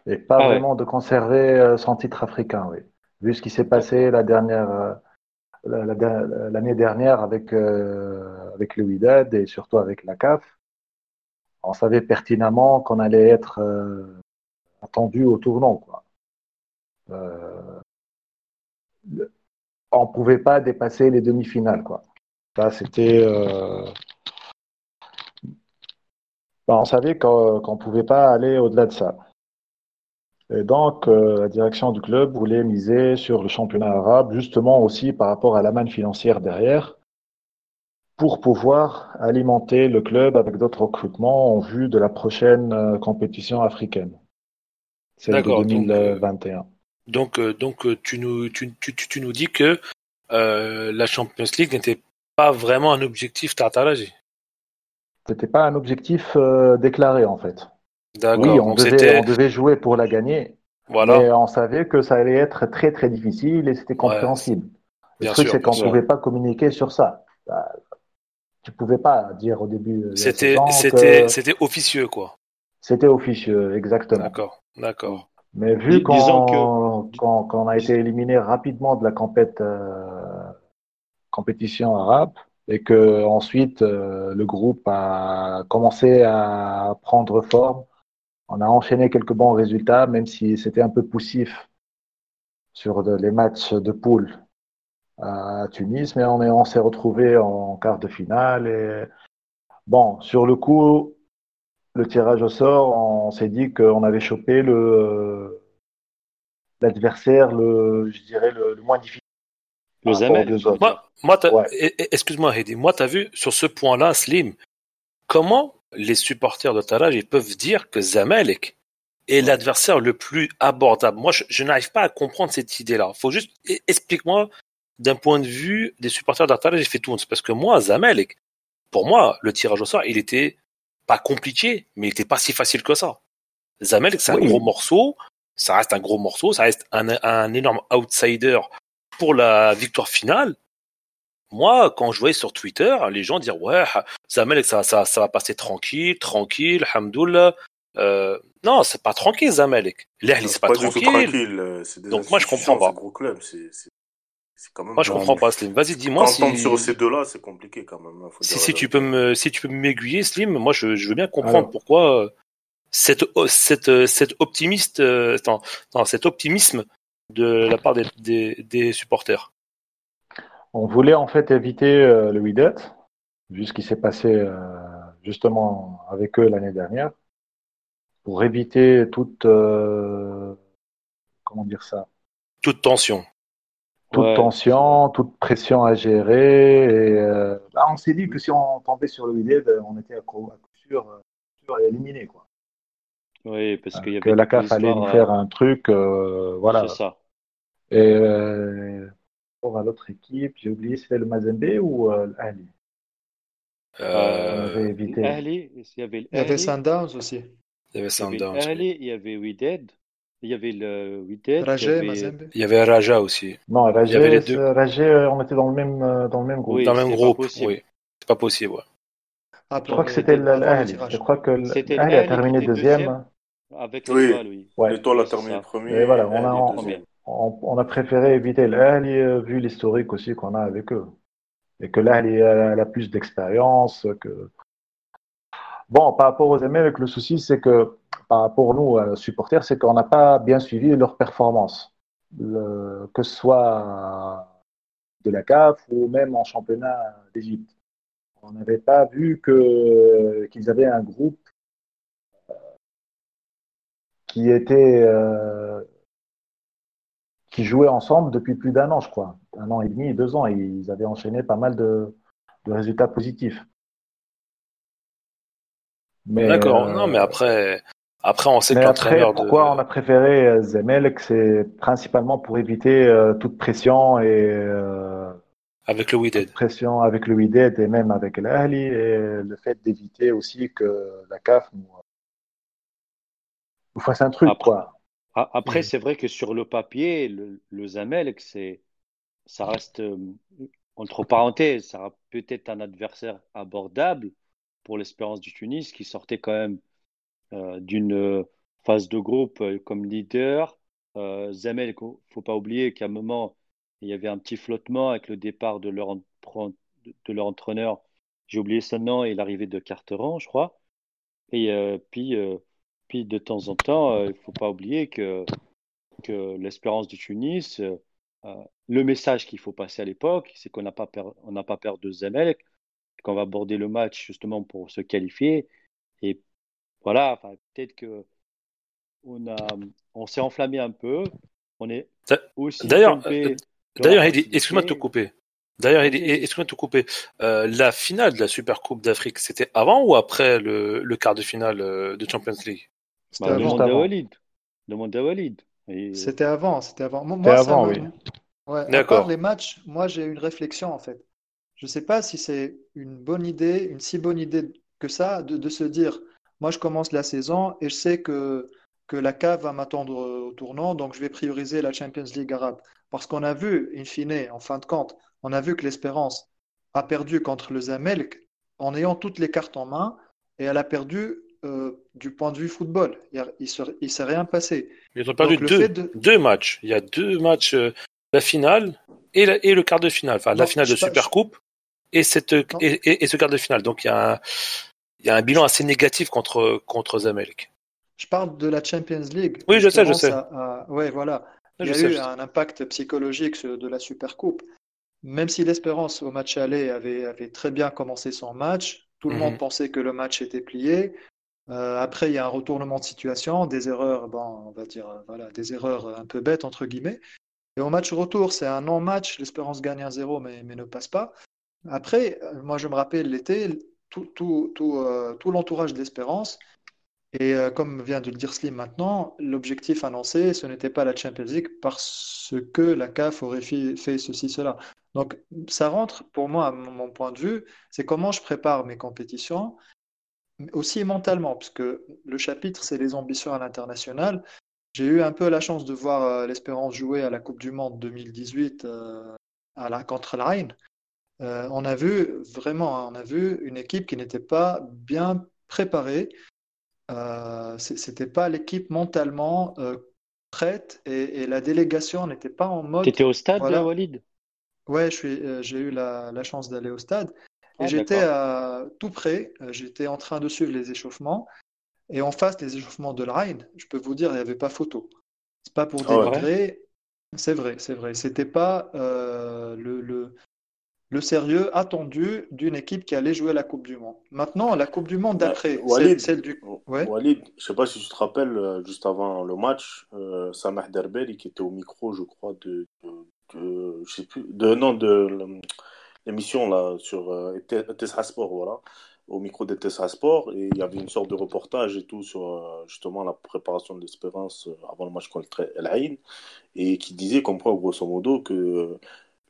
[SPEAKER 4] Et pas ah vraiment de conserver son titre africain, oui. Vu ce qui s'est passé la dernière euh, l'année dernière avec avec le Wydad et surtout avec la CAF, on savait pertinemment qu'on allait être attendu au tournant. Quoi. Euh, on pouvait pas dépasser les demi-finales. Quoi. C'était ben, on savait qu'on ne pouvait pas aller au-delà de ça. Et donc, euh, la direction du club voulait miser sur le championnat arabe, justement aussi par rapport à la manne financière derrière, pour pouvoir alimenter le club avec d'autres recrutements en vue de la prochaine euh, compétition africaine. C'est de 2021.
[SPEAKER 1] Donc, euh, donc, tu, nous, tu, tu, tu, nous dis que la Champions League n'était pas vraiment un objectif Tartaraji.
[SPEAKER 4] C'était pas un objectif euh, déclaré en fait. Oui, on devait, on devait, jouer pour la gagner. Voilà. Mais on savait que ça allait être très très difficile et c'était compréhensible. le truc, c'est qu'on ne pouvait pas communiquer sur ça. Bah, tu pouvais pas dire au début.
[SPEAKER 1] C'était c'était c'était officieux quoi.
[SPEAKER 4] C'était officieux, exactement.
[SPEAKER 1] D'accord, d'accord.
[SPEAKER 4] Mais vu qu'on a été éliminé rapidement de la compète, euh, compétition arabe, et que ensuite euh, le groupe a commencé à prendre forme. On a enchaîné quelques bons résultats, même si c'était un peu poussif sur les matchs de poule à Tunis, mais on, on s'est retrouvé en quart de finale et Bon, sur le coup, le tirage au sort, on s'est dit qu'on avait chopé le l'adversaire, le, je dirais, le, le moins difficile.
[SPEAKER 2] Le
[SPEAKER 4] autres.
[SPEAKER 1] Moi, moi t'as-
[SPEAKER 4] Ouais.
[SPEAKER 1] excuse-moi, Heidi, moi, t'as vu sur ce point-là, Slim, comment les supporters de Taraj ils peuvent dire que Zamalek est l'adversaire le plus abordable Moi, je, je n'arrive pas à comprendre cette idée-là. Faut juste eh, explique-moi d'un point de vue des supporters de Taraj et fait tout parce que moi, Zamalek, pour moi, le tirage au sort, il était pas compliqué, mais il était pas si facile que ça. Zamalek, c'est un gros morceau, ça reste un gros morceau, ça reste un, un énorme outsider pour la victoire finale. Moi, quand je voyais sur Twitter, les gens dire ouais, Zamalek, ça, ça, ça va passer tranquille, tranquille, hamdoullah. Euh, non, c'est pas tranquille, Zamalek. L'Ahli, c'est pas,
[SPEAKER 3] tout
[SPEAKER 1] tranquille.
[SPEAKER 3] tranquille. euh, C'est des
[SPEAKER 1] Donc moi, je comprends pas.
[SPEAKER 3] C'est un gros club. C'est c'est- c'est quand même.
[SPEAKER 1] Moi, je comprends pas, Slim. Vas-y, dis-moi si,
[SPEAKER 3] sur ces deux-là, c'est compliqué quand même. hein, faut
[SPEAKER 1] si, tu peux me, si tu peux m'aiguiller, Slim. Moi, je, je veux bien comprendre
[SPEAKER 4] Alors.
[SPEAKER 1] pourquoi euh, cette, oh, cette, euh, cette optimiste, euh, non, cet optimisme de la part des, des, des supporters.
[SPEAKER 4] On voulait en fait éviter euh, le Widet, vu ce qui s'est passé euh, justement avec eux l'année dernière, pour éviter toute, euh, comment dire ça,
[SPEAKER 1] Toute tension.
[SPEAKER 4] toute
[SPEAKER 2] Ouais.
[SPEAKER 4] tension, toute pression à gérer. Et, euh, bah, on s'est dit que si on tombait sur le Widet, on était à coup, sûr, sûr éliminé. Quoi.
[SPEAKER 2] Oui, parce qu'il y
[SPEAKER 4] Que
[SPEAKER 2] avait
[SPEAKER 4] la
[SPEAKER 2] toute
[SPEAKER 4] CAF allait nous faire un truc, euh, voilà.
[SPEAKER 2] C'est ça.
[SPEAKER 4] Et euh, pour l'autre équipe, j'ai oublié, c'était le Mazembe ou euh, l'Ali
[SPEAKER 1] Euh,
[SPEAKER 4] On avait évité.
[SPEAKER 2] l'Ahli, il y avait
[SPEAKER 5] Il y avait Sundowns aussi.
[SPEAKER 1] il y avait Sundowns.
[SPEAKER 2] il y avait Wydad, il y avait le Wydad, il y avait-.
[SPEAKER 1] Il y avait Raja aussi.
[SPEAKER 4] Non,
[SPEAKER 1] Il y avait les deux.
[SPEAKER 4] c'est- Ragé, euh, on était dans le même, euh, dans le même groupe.
[SPEAKER 2] Oui,
[SPEAKER 1] Dans le même
[SPEAKER 2] c'est pas
[SPEAKER 1] groupe,
[SPEAKER 2] possible.
[SPEAKER 1] oui. C'est pas possible, ouais.
[SPEAKER 5] Ah,
[SPEAKER 4] Je crois que c'était l'Ali. Je crois que
[SPEAKER 2] C'était
[SPEAKER 4] l'Ali a terminé deuxième.
[SPEAKER 2] deuxième. avec
[SPEAKER 3] Oui.
[SPEAKER 2] l'étoile, oui.
[SPEAKER 4] Ouais.
[SPEAKER 3] L'étoile a terminé premier.
[SPEAKER 4] Et voilà, on a- on- a préféré éviter l'Ali euh, vu l'historique aussi qu'on a avec eux. Et que l'Ali a, elle a plus d'expérience. Que... Bon, par rapport aux Amériques, le souci, c'est que par rapport à nous, euh, supporters, c'est qu'on n'a pas bien suivi leur performance. Que ce soit de la CAF ou même en championnat d'Égypte. On n'avait pas vu qu'ils avaient un groupe euh, qui était euh, qui jouait ensemble depuis plus d'un an, je crois, un an et demi, deux ans, et ils avaient enchaîné pas mal de, de résultats positifs. Mais,
[SPEAKER 1] D'accord.
[SPEAKER 4] euh,
[SPEAKER 1] Non, mais après, après, on sait que l'entraîneur de.
[SPEAKER 4] pourquoi on a préféré euh, Zemelk, c'est principalement pour éviter euh, toute pression et euh,
[SPEAKER 1] Avec le Wydad.
[SPEAKER 4] pression avec le Wydad et même avec l'Ahli et le fait d'éviter aussi que la CAF nous, nous fasse un truc
[SPEAKER 2] Après-
[SPEAKER 4] quoi.
[SPEAKER 2] Après,
[SPEAKER 1] Mhm.
[SPEAKER 2] c'est vrai que sur le papier, le, le c'est, ça reste, euh, entre parenthèses, ça sera peut-être un adversaire abordable pour l'Espérance du Tunis, qui sortait quand même euh, d'une euh, phase de groupe euh, comme leader. Euh, Zamalek, faut pas oublier qu'à un moment, il y avait un petit flottement avec le départ de leur, de leur entraîneur. J'ai oublié son nom et l'arrivée de Carteran, je crois. Et puis, puis de temps en temps, euh, il faut pas oublier que, que l'espérance du Tunis, euh, euh, le message qu'il faut passer à l'époque, c'est qu'on n'a pas peur, on n'a pas peur de Zamalek, qu'on va aborder le match justement pour se qualifier. Et voilà, enfin, peut-être que on a, on s'est enflammé un peu. On est aussi
[SPEAKER 1] d'ailleurs, D'ailleurs, excuse-moi de te couper. D'ailleurs, excuse-moi de te couper. Euh, la finale de la Super Coupe d'Afrique, c'était avant ou après le, le quart de finale de Champions League?
[SPEAKER 5] C'était
[SPEAKER 2] Bah,
[SPEAKER 5] avant.
[SPEAKER 2] à
[SPEAKER 4] avant.
[SPEAKER 2] Walid. Demande à Walid. Et-
[SPEAKER 5] C'était avant, c'était avant. Moi,
[SPEAKER 4] avant,
[SPEAKER 5] me-
[SPEAKER 4] oui.
[SPEAKER 5] Ouais, à
[SPEAKER 1] D'accord.
[SPEAKER 5] part les matchs, moi j'ai une réflexion en fait. Je ne sais pas si c'est une bonne idée, une si bonne idée que ça, de, de se dire, moi je commence la saison et je sais que, que la CAF va m'attendre au tournant, donc je vais prioriser la Champions League arabe. Parce qu'on a vu, in fine, en fin de compte, on a vu que l'Espérance a perdu contre le Zamelk en ayant toutes les cartes en main et elle a perdu euh, du point de vue football. Il ne s'est rien passé.
[SPEAKER 1] Ils ont perdu
[SPEAKER 5] Donc,
[SPEAKER 1] deux,
[SPEAKER 5] fait de-
[SPEAKER 1] deux matchs. Il y a deux matchs, euh, la finale et, la- et le quart de finale. Enfin, la finale de
[SPEAKER 5] pas,
[SPEAKER 1] Super Coupe et, cette, et, et- et ce quart de finale. Donc, il y a un, il y a un bilan assez négatif contre, contre Zamelk.
[SPEAKER 5] Je parle de la Champions League.
[SPEAKER 1] Oui, je sais, je sais.
[SPEAKER 5] ouais, voilà. Il y a
[SPEAKER 1] sais,
[SPEAKER 5] eu un impact psychologique de la Super Coupe. Même si l'Espérance au match aller avait, avait très bien commencé son match, Tout le monde
[SPEAKER 1] Mhm.
[SPEAKER 5] pensait que le match était plié. Euh, après, il y a un retournement de situation, des erreurs, bon, on va dire, euh, voilà, des erreurs un peu bêtes, entre guillemets. Et au match retour, c'est un non-match. L'Espérance gagne 1-0, mais, mais ne passe pas. Après, euh, moi, je me rappelle l'été, tout, tout, tout, euh, tout l'entourage de l'Espérance. Et euh, comme vient de le dire Slim maintenant, l'objectif annoncé, ce n'était pas la Champions League parce que la CAF aurait fi- fait ceci, cela. Donc, ça rentre, pour moi, à mon point de vue, c'est comment je prépare mes compétitions, mais aussi mentalement, parce que le chapitre, c'est les ambitions à l'international. J'ai eu un peu la chance de voir euh, l'Espérance jouer à la Coupe du Monde 2018 euh, à la, contre l'Ain. Euh, on a vu vraiment, hein, on a vu une équipe qui n'était pas bien préparée. C'était pas l'équipe mentalement prête et, et la délégation n'était pas en mode.
[SPEAKER 2] T'étais au stade,
[SPEAKER 5] Voilà.
[SPEAKER 2] Walid?
[SPEAKER 5] Ouais, j'ai eu la, la chance d'aller au stade et
[SPEAKER 2] Ah,
[SPEAKER 5] j'étais tout près. Euh, J'étais en train de suivre les échauffements et en face des échauffements de l'Ain, je peux vous dire, il n'y avait pas photo. C'est pas pour
[SPEAKER 3] Ah
[SPEAKER 5] dénigrer, c'est vrai, c'est vrai. C'était pas euh, le, le, le sérieux attendu d'une équipe qui allait jouer la Coupe du Monde. Maintenant, la Coupe du Monde
[SPEAKER 3] Mais
[SPEAKER 5] d'après, celle, du. Ouais.
[SPEAKER 3] Walid, je sais pas si tu te rappelles, euh, juste avant le match, euh, Samah Derbeli qui était au micro, je crois, de, de, de- je sais plus, de, non, de l'émission là sur euh, Tesra Sport, voilà, au micro de Tesra Sport, et il y avait une sorte de reportage et tout sur euh, justement la préparation de l'Espérance euh, avant le match contre El Ain, et qui disait comme quoi, grosso modo, que euh,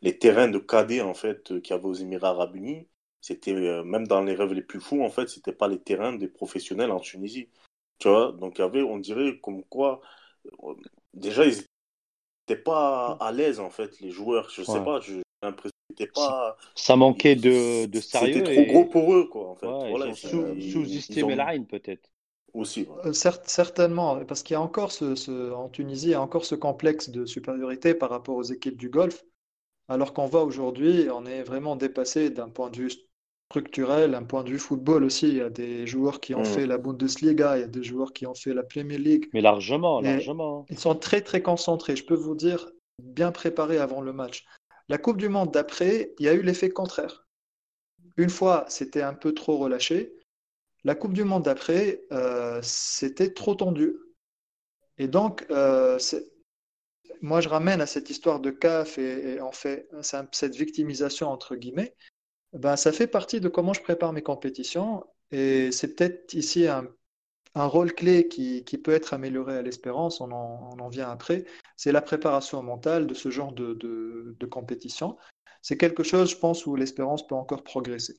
[SPEAKER 3] les terrains de cadets en fait euh, qu'il y avait aux Émirats Arabes Unis, c'était euh, même dans les rêves les plus fous, en fait, c'était pas les terrains des professionnels en Tunisie. Tu vois, donc il y avait, on dirait comme quoi, euh, déjà ils étaient pas à l'aise en fait, les joueurs. Je sais
[SPEAKER 2] Ouais.
[SPEAKER 3] pas, je- j'ai l'impression étaient pas.
[SPEAKER 2] Ça manquait de, de
[SPEAKER 3] C'était
[SPEAKER 2] sérieux
[SPEAKER 3] trop
[SPEAKER 2] et
[SPEAKER 3] gros pour eux, quoi, en fait.
[SPEAKER 2] ouais,
[SPEAKER 3] Voilà,
[SPEAKER 2] sous- sous-estimé
[SPEAKER 3] ils ont-
[SPEAKER 2] l'Ain peut-être.
[SPEAKER 3] Aussi, ouais.
[SPEAKER 5] Euh, certes- certainement, parce qu'il y a encore ce, ce- en Tunisie, il y a encore ce complexe de supériorité par rapport aux équipes du Golfe, alors qu'on voit aujourd'hui, on est vraiment dépassé d'un point de vue structurel, un point de vue football aussi. Il y a des joueurs qui ont
[SPEAKER 3] Mm.
[SPEAKER 5] fait la Bundesliga, il y a des joueurs qui ont fait la Premier League.
[SPEAKER 2] Mais largement,
[SPEAKER 5] Et-
[SPEAKER 2] largement.
[SPEAKER 5] Ils sont très très concentrés, je peux vous dire, bien préparés avant le match. La Coupe du Monde d'après, il y a eu l'effet contraire. Une fois, c'était un peu trop relâché. La Coupe du Monde d'après, euh, c'était trop tendu. Et donc, euh, moi, je ramène à cette histoire de CAF et, et en fait, cette victimisation, entre guillemets, ben, ça fait partie de comment je prépare mes compétitions. Et c'est peut-être ici un, un rôle clé qui, qui peut être amélioré à l'espérance, on en, on en vient après, c'est la préparation mentale de ce genre de, de, de compétition. C'est quelque chose, je pense, où l'espérance peut encore progresser.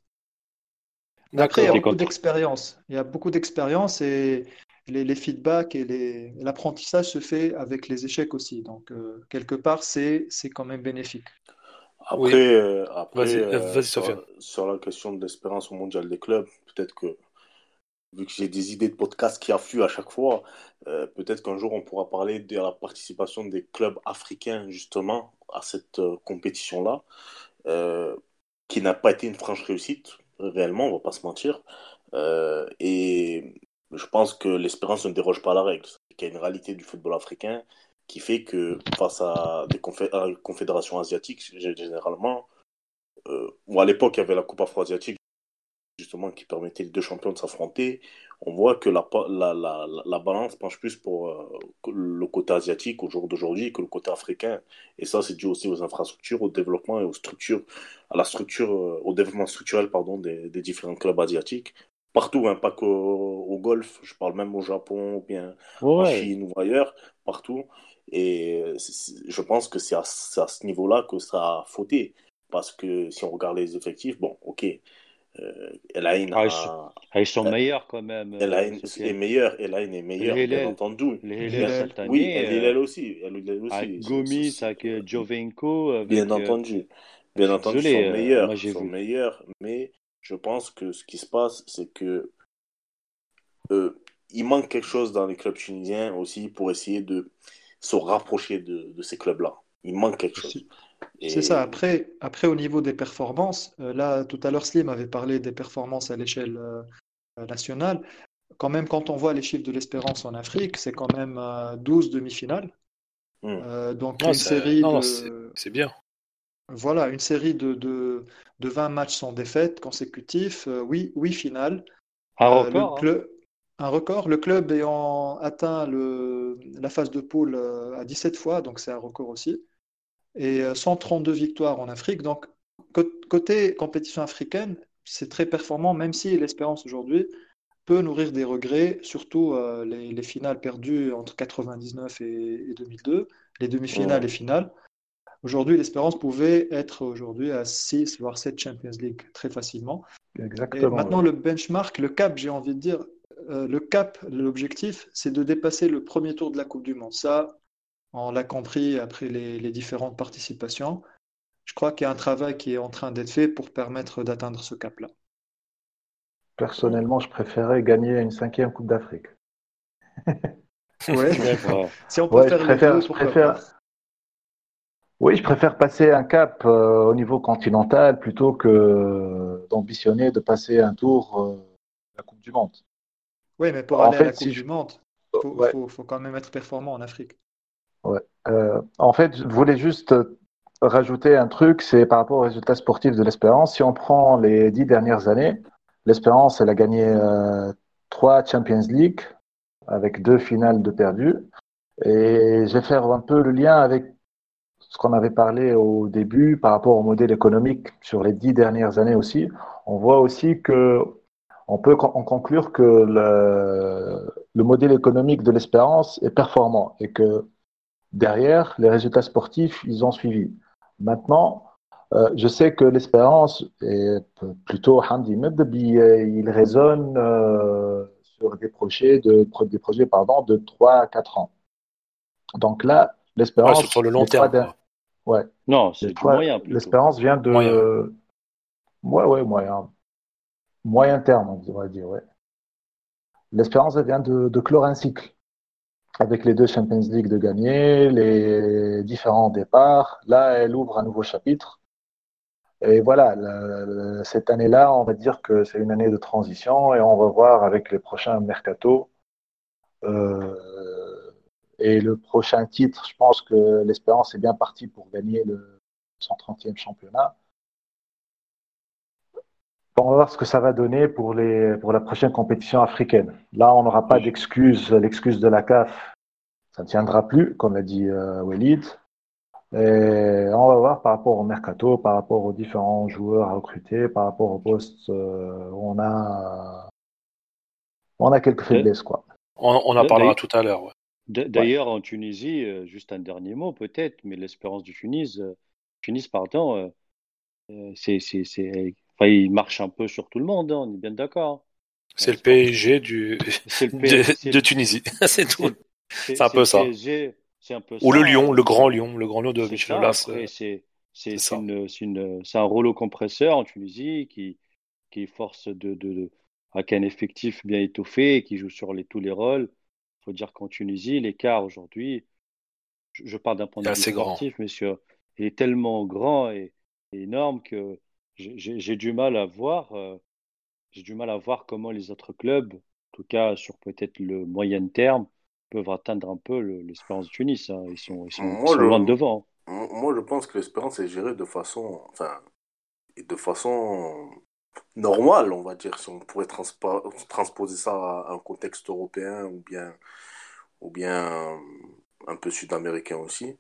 [SPEAKER 5] Après, il y a beaucoup d'expérience. Il y a beaucoup d'expérience et les, les feedbacks et les- l'apprentissage se fait avec les échecs aussi. Donc, euh, quelque part, c'est, c'est quand même bénéfique.
[SPEAKER 3] Après,
[SPEAKER 1] Oui.
[SPEAKER 3] euh, après euh, sur la question de l'espérance au mondial des clubs, peut-être que, vu que j'ai des idées de podcast qui affluent à chaque fois, euh, peut-être qu'un jour on pourra parler de la participation des clubs africains, justement, à cette euh, compétition-là, euh, qui n'a pas été une franche réussite, réellement, on va pas se mentir. Et je pense que l'espérance ne déroge pas à la règle. Il y a une réalité du football africain qui fait que face à des confé- à une confédération asiatique, g- généralement, ou à l'époque, il y avait la Coupe afro-asiatique, justement, qui permettait les deux champions de s'affronter. On voit que la, pa- la, la, la- la balance penche plus pour euh, le côté asiatique au jour d'aujourd'hui que le côté africain. Et ça, c'est dû aussi aux infrastructures, au développement et aux structures, à la structure, euh, au développement structurel, pardon, des, des différents clubs asiatiques. Partout, hein, pas qu'au au golf, je parle même au Japon, ou bien en Chine ou ailleurs, partout. Et je pense que c'est à, c'est à ce niveau-là que ça a fauté. Parce que si on regarde les effectifs, bon, ok, euh, El Ain
[SPEAKER 2] Ah,
[SPEAKER 3] a-
[SPEAKER 2] Ah, ils sont
[SPEAKER 3] Euh,
[SPEAKER 2] meilleurs quand même, euh,
[SPEAKER 3] Ain est
[SPEAKER 2] Sofiane.
[SPEAKER 3] meilleur, El Ain est meilleur,
[SPEAKER 2] Le
[SPEAKER 3] bien entendu. Oui,
[SPEAKER 2] année,
[SPEAKER 3] El Hilal aussi, El Hilal aussi.
[SPEAKER 2] avec Gomis, avec Jovenko,
[SPEAKER 3] Bien entendu. Bien entendu, ils sont meilleurs, ils sont meilleurs, mais je pense que ce qui se passe, c'est que euh, il manque quelque chose dans les clubs tunisiens aussi pour essayer de se rapprocher de, de ces clubs-là. Il manque quelque chose.
[SPEAKER 5] C'est c'est ça. Après, après, au niveau des performances, euh, là, tout à l'heure, Slim avait parlé des performances à l'échelle euh, nationale. Quand même, quand on voit les chiffres de l'Espérance en Afrique, c'est quand même euh, 12 demi-finales.
[SPEAKER 3] Hmm.
[SPEAKER 5] Euh, donc,
[SPEAKER 1] Non,
[SPEAKER 5] une série de.
[SPEAKER 1] c'est- bien.
[SPEAKER 5] voilà, une série de, de, de 20 matchs sans défaite consécutifs, euh, oui, oui, finale.
[SPEAKER 2] Un
[SPEAKER 5] Euh, le
[SPEAKER 2] record, hein.
[SPEAKER 5] club, un record, le club ayant atteint le, la phase de poule euh, à 17 fois, donc c'est un record aussi, et euh, 132 victoires en Afrique. Donc, cô- côté compétition africaine, c'est très performant, même si l'Espérance aujourd'hui peut nourrir des regrets, surtout euh, les, les finales perdues entre 99 et, et 2002, les demi-finales et finales. Aujourd'hui, l'Espérance pouvait être aujourd'hui à 6 voire 7 Champions League très facilement. Et
[SPEAKER 4] Exactement.
[SPEAKER 5] maintenant,
[SPEAKER 4] ouais.
[SPEAKER 5] le benchmark, le cap, j'ai envie de dire, euh, le cap, l'objectif, c'est de dépasser le premier tour de la Coupe du Monde. Ça, on l'a compris après les, les différentes participations. Je crois qu'il y a un travail qui est en train d'être fait pour permettre d'atteindre ce cap-là.
[SPEAKER 4] Personnellement, je préférais gagner une cinquième Coupe d'Afrique. [laughs]
[SPEAKER 5] Ouais. Si on peut
[SPEAKER 4] Ouais, je
[SPEAKER 5] faire les
[SPEAKER 4] préfère,
[SPEAKER 5] deux,
[SPEAKER 4] je
[SPEAKER 5] pourquoi
[SPEAKER 4] préfère,
[SPEAKER 5] pas?
[SPEAKER 4] oui, je préfère passer un cap euh, au niveau continental plutôt que d'ambitionner de passer un tour euh, de la Coupe du Monde.
[SPEAKER 5] Oui, mais pour
[SPEAKER 4] En
[SPEAKER 5] aller à la Coupe
[SPEAKER 4] si
[SPEAKER 5] du
[SPEAKER 4] je,
[SPEAKER 5] Monde, faut,
[SPEAKER 4] ouais,
[SPEAKER 5] faut, faut quand même être performant en Afrique.
[SPEAKER 4] Euh, en fait, je voulais juste rajouter un truc, c'est par rapport aux résultats sportifs de l'Espérance. Si on prend les dix dernières années, l'Espérance, elle a gagné euh, trois Champions League avec deux finales de perdues. Et je vais faire un peu le lien avec ce qu'on avait parlé au début par rapport au modèle économique sur les dix dernières années aussi. On voit aussi que on peut en conclure que le, le modèle économique de l'espérance est performant et que derrière, les résultats sportifs, ils ont suivi. Maintenant, euh, je sais que l'espérance est plutôt Hamdi Medbi, il raisonne euh, sur des projets de des projets pardon de 3 à 4 ans. Donc là,
[SPEAKER 1] Ouais,
[SPEAKER 4] l'espérance
[SPEAKER 1] sur, sur le long terme, quoi.
[SPEAKER 4] ouais,
[SPEAKER 2] Non, c'est moyen
[SPEAKER 4] l'espérance vient de
[SPEAKER 1] Moyen.
[SPEAKER 4] ouais ouais moyen moyen terme on va dire ouais. L'espérance vient de, de clore un cycle avec les deux Champions League de gagner, les différents départs. Là, elle ouvre un nouveau chapitre. Et voilà, cette année-là, on va dire que c'est une année de transition et on va voir avec les prochains mercato. euh, et le prochain titre, je pense que l'Espérance est bien partie pour gagner le 130e championnat. On va voir ce que ça va donner pour, les, pour la prochaine compétition africaine. Là, on n'aura pas d'excuse, l'excuse de la CAF, ça ne tiendra plus, comme l'a dit euh, Walid. Et on va voir par rapport au mercato, par rapport aux différents joueurs à recruter, par rapport au poste euh, où on a, on a quelques faiblesses. Quoi.
[SPEAKER 1] On, on en parlera tout à l'heure. ouais.
[SPEAKER 2] D'ailleurs, en Tunisie, euh, juste un dernier mot peut-être, mais l'espérance du Tunis, euh, Tunis, pardon, euh, c'est, c'est, c'est, enfin, il marche un peu sur tout le monde, hein, on est bien d'accord.
[SPEAKER 1] C'est le PSG du, [laughs]
[SPEAKER 2] le
[SPEAKER 1] de, Tunisie. [laughs] c'est tout.
[SPEAKER 2] c'est-
[SPEAKER 1] un peu ça. Ou le Lyon, le grand Lyon, le grand Lyon de Michel
[SPEAKER 2] c'est un rouleau compresseur en Tunisie qui, qui force de, de, de- avec un effectif bien étoffé et qui joue sur les, tous les rôles. Il faut dire qu'en Tunisie, l'écart aujourd'hui, je, je parle d'un point de vue
[SPEAKER 1] assez grand.
[SPEAKER 2] sportif, mais sur, il est tellement grand et, et énorme que j'ai du mal à voir, euh, j'ai du mal à voir comment les autres clubs, en tout cas sur peut-être le moyen terme, peuvent atteindre un peu le- l'Espérance de Tunis. hein. Ils sont, ils sont, ils loin de devant.
[SPEAKER 3] Moi, je pense que l'espérance est gérée de façon, enfin, de façon normale, on va dire, si on pourrait transposer ça à un contexte européen ou bien, ou bien un peu sud-américain aussi,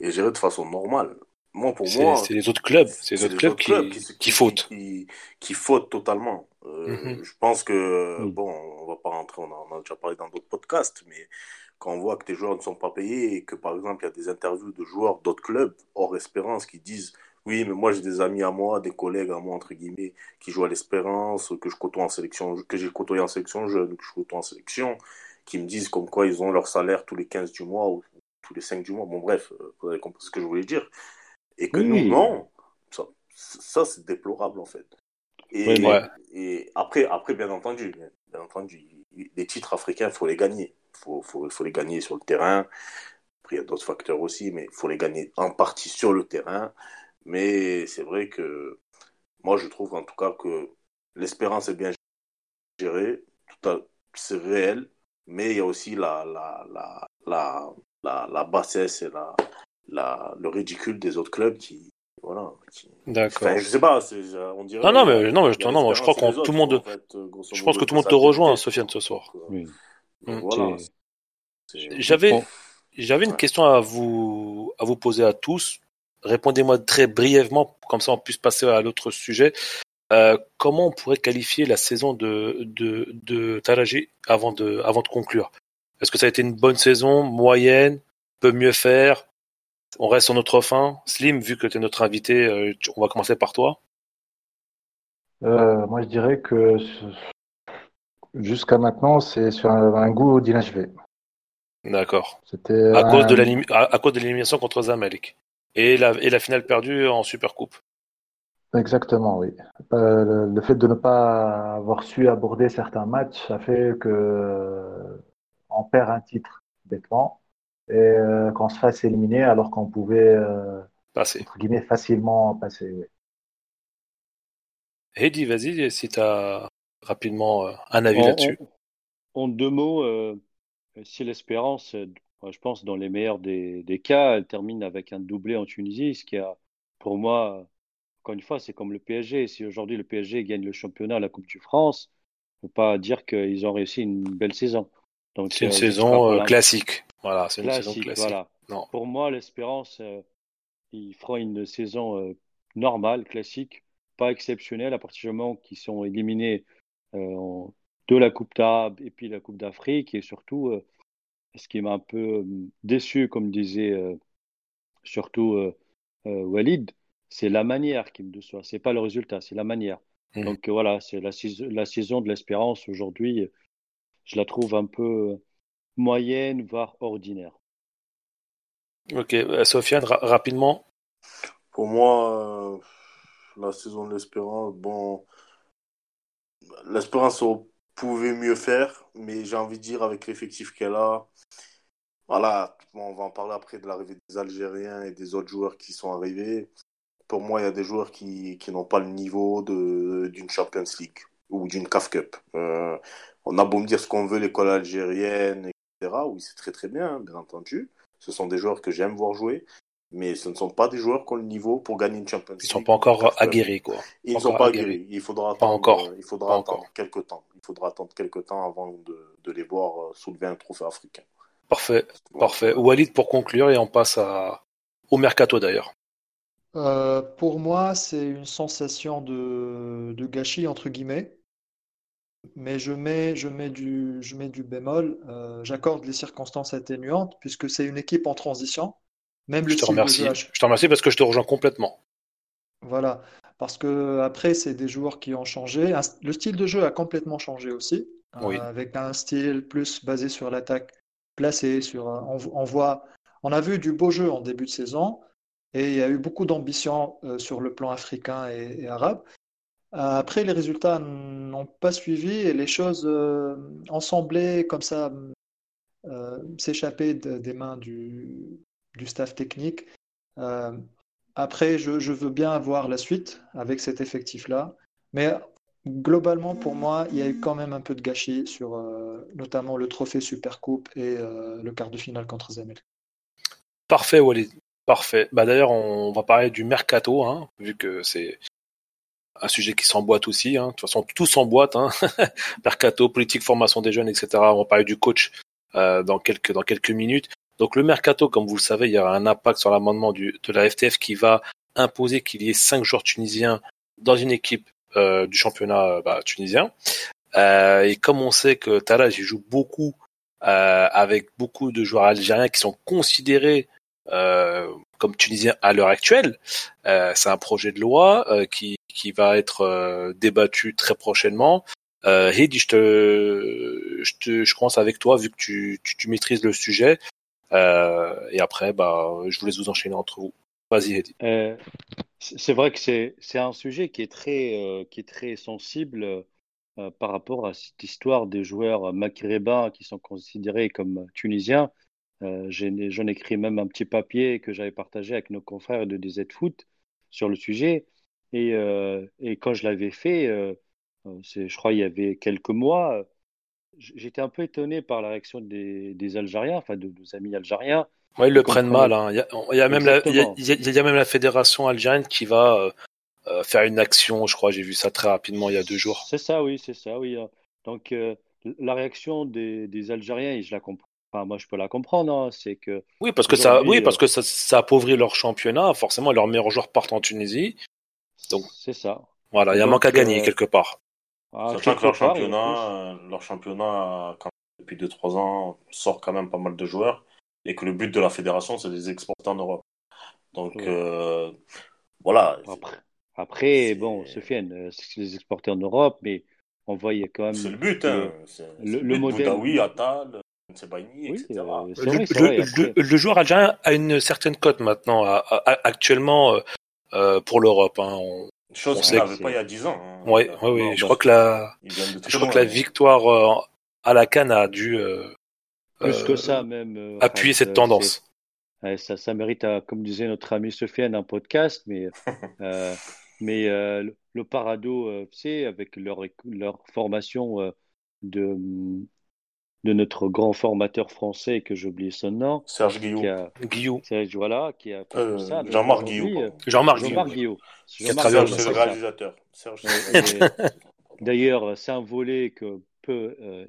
[SPEAKER 3] et gérée de façon normale. Moi, pour
[SPEAKER 1] C'est
[SPEAKER 3] moi,
[SPEAKER 1] c'est les autres clubs, c'est les autres clubs qui,
[SPEAKER 3] clubs qui,
[SPEAKER 1] qui, fautent.
[SPEAKER 3] qui, qui fautent totalement. Euh,
[SPEAKER 1] Mhm.
[SPEAKER 3] Je pense que, bon, on va pas rentrer, on en a déjà parlé dans d'autres podcasts, mais quand on voit que tes joueurs ne sont pas payés et que, par exemple, il y a des interviews de joueurs d'autres clubs, hors espérance, qui disent Oui, mais moi j'ai des amis à moi, des collègues à moi, entre guillemets, qui jouent à l'espérance, que je côtoie en sélection, que j'ai côtoyé en sélection jeune, que je côtoie en sélection, qui me disent comme quoi ils ont leur salaire tous les 15 du mois ou tous les 5 du mois. Bon, bref, vous avez compris ce que je voulais dire. Et que
[SPEAKER 2] Oui.
[SPEAKER 3] nous, non, ça, ça c'est déplorable en fait. Et,
[SPEAKER 2] Oui, mais-
[SPEAKER 1] Ouais.
[SPEAKER 3] et après, après, bien entendu, bien, entendu, les titres africains, il faut les gagner. Il faut, faut, faut les gagner sur le terrain. Après, il y a d'autres facteurs aussi, mais il faut les gagner en partie sur le terrain. Mais c'est vrai que moi, je trouve en tout cas que l'espérance est bien gérée. C'est réel, mais il y a aussi la, la, la, la, la, la bassesse et la, la, le ridicule des autres clubs qui, Voilà.
[SPEAKER 1] D'accord.
[SPEAKER 3] Enfin, je sais pas, on dirait.
[SPEAKER 1] Non, non, mais, non, mais, non, mais je crois que tout le monde. je pense que tout le monde te rejoint, Sofiane, ce soir.
[SPEAKER 3] Oui. Mm. Voilà.
[SPEAKER 1] J'avais, j'avais une question à vous, à vous poser à tous. Répondez-moi très brièvement, comme ça on puisse passer à l'autre sujet. Euh, comment on pourrait qualifier la saison de, de, de Taraji avant de, avant de conclure? Est-ce que ça a été une bonne saison, moyenne, peut mieux faire? On reste sur notre fin. Slim, vu que tu es notre invité, euh, on va commencer par toi.
[SPEAKER 4] Euh, moi, je dirais que jusqu'à maintenant, c'est sur un, goût d'inachevé.
[SPEAKER 1] D'accord. C'était à, cause de à, cause de l'élimination contre Zamalek et la, et la finale perdue en Supercoupe.
[SPEAKER 4] Exactement, oui. Euh, le fait de ne pas avoir su aborder certains matchs a fait que euh, on perd un titre bêtement et euh, qu'on se fasse éliminer alors qu'on pouvait
[SPEAKER 1] passer.
[SPEAKER 4] Entre guillemets, facilement passer. Oui.
[SPEAKER 1] Heidi, vas-y, si tu as rapidement un avis là-dessus.
[SPEAKER 2] En, deux mots, si l'espérance, je pense, dans les meilleurs des, des, cas, elle termine avec un doublé en Tunisie, ce qui a, pour moi, encore une fois, c'est comme le PSG. Si aujourd'hui le PSG gagne le championnat, la Coupe du France, il ne faut pas dire qu'ils ont réussi une belle saison.
[SPEAKER 1] C'est une euh, saison euh, classique. Voilà, c'est une saison classique. Voilà.
[SPEAKER 2] Non. Pour moi, l'espérance, euh, il fera une saison normale, classique, pas exceptionnelle à partir du moment qu'ils sont éliminés de la Coupe d'Arabe et puis la Coupe d'Afrique. Et surtout, ce qui m'a un peu déçu, comme disait surtout Walid, c'est la manière qui me déçoit. C'est pas le résultat, c'est la manière. Mmh. Donc voilà, c'est la, la, saison de l'espérance aujourd'hui. Je la trouve un peu moyenne, voire ordinaire.
[SPEAKER 1] Ok, euh, Sofiane, rapidement.
[SPEAKER 3] Pour moi, euh, la saison de l'espérance, bon, l'espérance pouvait mieux faire, mais j'ai envie de dire avec l'effectif qu'elle a, voilà, on va en parler après de l'arrivée des Algériens et des autres joueurs qui sont arrivés pour moi, il y a des joueurs qui, qui n'ont pas le niveau d'une Champions League ou d'une CAF Cup. Euh, on a beau me dire ce qu'on veut, l'école algérienne, etc. Oui, c'est très très bien, hein, bien entendu. Ce sont des joueurs que j'aime voir jouer, mais ce ne sont pas des joueurs qui ont le niveau pour gagner une Champions League.
[SPEAKER 1] Ils ne sont pas encore aguerris, quoi.
[SPEAKER 3] Ils ne sont pas aguerris. Il faudra attendre, encore. Il faudra attendre quelques temps. Il faudra attendre quelques temps avant de, de les voir euh, soulever un trophée africain.
[SPEAKER 1] Parfait, parfait. Walid pour conclure et on passe à... au mercato d'ailleurs.
[SPEAKER 5] Euh, pour moi, c'est une sensation de, gâchis, entre guillemets. Mais je mets, je mets, du, je mets du bémol. Euh, j'accorde les circonstances atténuantes puisque c'est une équipe en transition.
[SPEAKER 1] Même je te remercie. Je te remercie parce que je te rejoins complètement.
[SPEAKER 5] Voilà. Parce que après, c'est des joueurs qui ont changé. Le style de jeu a complètement changé aussi. Euh, avec un style plus basé sur l'attaque placée. Sur, on, on, voit, on a vu du beau jeu en début de saison. Et il y a eu beaucoup d'ambition euh, sur le plan africain et, arabe. Euh, après, les résultats n'ont pas suivi et les choses euh, ont semblé comme ça s'échapper des mains du, staff technique. après, je, veux bien avoir la suite avec cet effectif-là. Mais globalement, pour moi, il y a eu quand même un peu de gâchis sur notamment le trophée Supercoupe et le quart de finale contre Zamel.
[SPEAKER 1] Parfait, Walid. Parfait. Bah d'ailleurs, on va parler du mercato, hein, vu que c'est un sujet qui s'emboîte aussi. Hein. De toute façon, tout s'emboîte. Hein. [laughs] mercato, politique, formation des jeunes, etc. On va parler du coach euh, dans quelques dans quelques minutes. Donc le mercato, comme vous le savez, il y aura un impact sur l'amendement de la FTF qui va imposer qu'il y ait cinq joueurs tunisiens dans une équipe euh, du championnat euh, bah, tunisien. Euh, et comme on sait que Talaj joue beaucoup euh, avec beaucoup de joueurs algériens qui sont considérés comme tunisien à l'heure actuelle. Euh, c'est un projet de loi euh, qui, qui va être débattu très prochainement. Euh, je te, je te, je commence avec toi vu que tu, tu, maîtrises le sujet. Euh, et après, bah, je vous laisse vous enchaîner entre vous. Vas-y, Heidi.
[SPEAKER 2] Euh, c'est vrai que c'est, c'est un sujet qui est très, qui est très sensible par rapport à cette histoire des joueurs maghrébins qui sont considérés comme tunisiens euh, J'en ai écrit même un petit papier que j'avais partagé avec nos confrères de DZ Foot sur le sujet. Et, euh, et quand je l'avais fait, euh, je crois il y avait quelques mois, j'étais un peu étonné par la réaction des, des Algériens, enfin de nos amis algériens,
[SPEAKER 1] Ouais, ils le prennent mal. hein. Il y a, il y a même la, il y a,
[SPEAKER 2] Exactement.
[SPEAKER 1] il y a- il y a même la fédération algérienne qui va euh, euh, faire une action. Je crois, j'ai vu ça très rapidement il y a deux jours.
[SPEAKER 2] C'est ça, oui, c'est ça, oui. hein. Donc, euh, la réaction des, des Algériens, et je la comprends. Enfin, moi, je peux la comprendre. hein, c'est que
[SPEAKER 1] Oui, parce que ça, oui,
[SPEAKER 2] euh,
[SPEAKER 1] parce que ça, ça appauvrit leur championnat. Forcément, leurs meilleurs joueurs partent en Tunisie. Donc-
[SPEAKER 2] c'est ça.
[SPEAKER 1] Voilà, il y a un manque à gagner
[SPEAKER 2] euh,
[SPEAKER 1] quelque part.
[SPEAKER 2] Ah,
[SPEAKER 3] Sachant que leur
[SPEAKER 2] part,
[SPEAKER 3] championnat, euh, leur championnat, quand depuis 2-3 ans, sort quand même pas mal de joueurs. Et que le but de la fédération, c'est de les exporter en Europe. Donc,
[SPEAKER 2] Ouais.
[SPEAKER 3] euh, voilà.
[SPEAKER 2] après, après, bon, Sofiane, euh, c'est les exporter en Europe, mais on voyait quand même.
[SPEAKER 3] C'est le but, hein. C'est
[SPEAKER 2] le-
[SPEAKER 3] c'est
[SPEAKER 2] le
[SPEAKER 3] but.
[SPEAKER 2] modèle-
[SPEAKER 3] Boudaoui, Attal,
[SPEAKER 2] Oui,
[SPEAKER 3] etc.
[SPEAKER 2] euh,
[SPEAKER 1] Le,
[SPEAKER 2] vrai,
[SPEAKER 1] le- le-
[SPEAKER 2] Après,
[SPEAKER 1] le joueur algérien a une certaine cote maintenant, à- à- actuellement, euh, euh, pour l'Europe. Hein. On-
[SPEAKER 3] Chose qu'il n'avait pas il y a 10 ans. hein.
[SPEAKER 1] Ouais, ouais, ouais. Je
[SPEAKER 2] bah,
[SPEAKER 1] crois que la, je crois que la victoire euh, à la Cannes a dû euh,
[SPEAKER 2] plus
[SPEAKER 1] euh,
[SPEAKER 2] que ça, même. euh,
[SPEAKER 1] appuyer cette tendance.
[SPEAKER 2] ça, ça mérite, à- comme disait notre ami Sofiane, un podcast, mais, [laughs] euh, mais euh, le, le Parado, euh, sais, avec leur, leur formation euh, de, de notre grand formateur français, que j'ai oublié son nom,
[SPEAKER 3] Serge Guillaume.
[SPEAKER 2] qui a,
[SPEAKER 1] Guillaume,
[SPEAKER 2] c'est- voilà, qui a fait
[SPEAKER 3] Euh,
[SPEAKER 2] ça.
[SPEAKER 3] Jean-Marc pardon.
[SPEAKER 1] Jean-Marc a
[SPEAKER 2] Jean-Marc
[SPEAKER 1] travaillé en
[SPEAKER 3] Serge,
[SPEAKER 2] Guillaume,
[SPEAKER 3] c'est le réalisateur. Serge,
[SPEAKER 2] D'ailleurs, c'est un volet que peut, euh,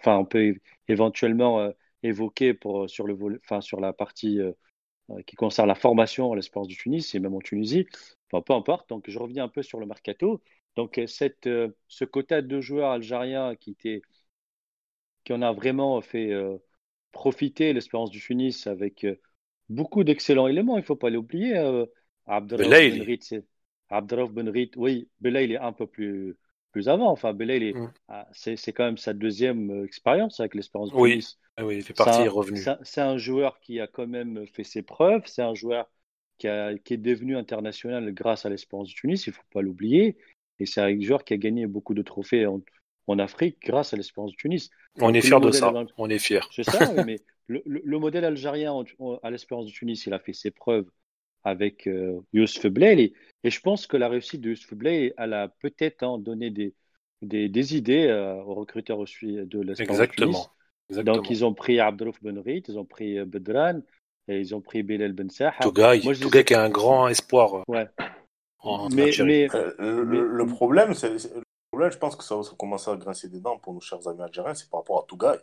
[SPEAKER 2] enfin, on peut éventuellement euh, évoquer pour, sur le volet, enfin, sur la partie qui concerne la formation à l'Espérance du Tunis et même en Tunisie. Enfin, peu importe. Donc, je reviens un peu sur le mercato. Donc, cette, euh, ce quota de joueurs algériens qui était, qui en a vraiment fait euh, profiter l'Espérance du Tunis avec euh, beaucoup d'excellents éléments. Il ne faut pas l'oublier. Euh, Abdelraouf
[SPEAKER 1] Belaïli.
[SPEAKER 2] Benrit, oui, Belaïli est un peu plus, plus avant. Enfin, Belaïli,
[SPEAKER 1] Mm.
[SPEAKER 2] ah, c'est c'est quand même sa deuxième euh, expérience avec l'Espérance du
[SPEAKER 1] Oui.
[SPEAKER 2] Tunis.
[SPEAKER 1] Ah oui, il fait
[SPEAKER 2] C'est
[SPEAKER 1] partie, est revenu.
[SPEAKER 2] c'est un- C'est un joueur qui a quand même fait ses preuves. C'est un joueur qui, a- qui est devenu international grâce à l'Espérance du Tunis, il ne faut pas l'oublier. Et c'est un joueur qui a gagné beaucoup de trophées en, en Afrique grâce à l'Espérance du Tunis.
[SPEAKER 1] On est
[SPEAKER 2] le
[SPEAKER 1] fiers de ça. On est fiers.
[SPEAKER 2] C'est ça, oui, [laughs] mais le, le- le modèle algérien en- en- à l'Espérance du Tunis, il a fait ses preuves avec euh, Youssef Blail. Et je pense que la réussite de Youssef Blail, elle a peut-être hein, donné des, des, des idées euh, aux recruteurs de l'Espérance du Tunis.
[SPEAKER 1] Exactement.
[SPEAKER 2] Donc, ils ont pris Abderouf Benrit, ils ont pris euh, Bedran, et ils ont pris Bilal Ben Saha.
[SPEAKER 1] Tougaï,
[SPEAKER 2] Moi,
[SPEAKER 1] Tougaï qui est un grand espoir euh,
[SPEAKER 2] Ouais.
[SPEAKER 1] en
[SPEAKER 2] Mais,
[SPEAKER 3] Euh, le,
[SPEAKER 2] Mais-
[SPEAKER 3] le- le problème, c'est problème, je pense que ça va commencer à grincer des dents pour nos chers amis algériens, c'est par rapport à Tougaï.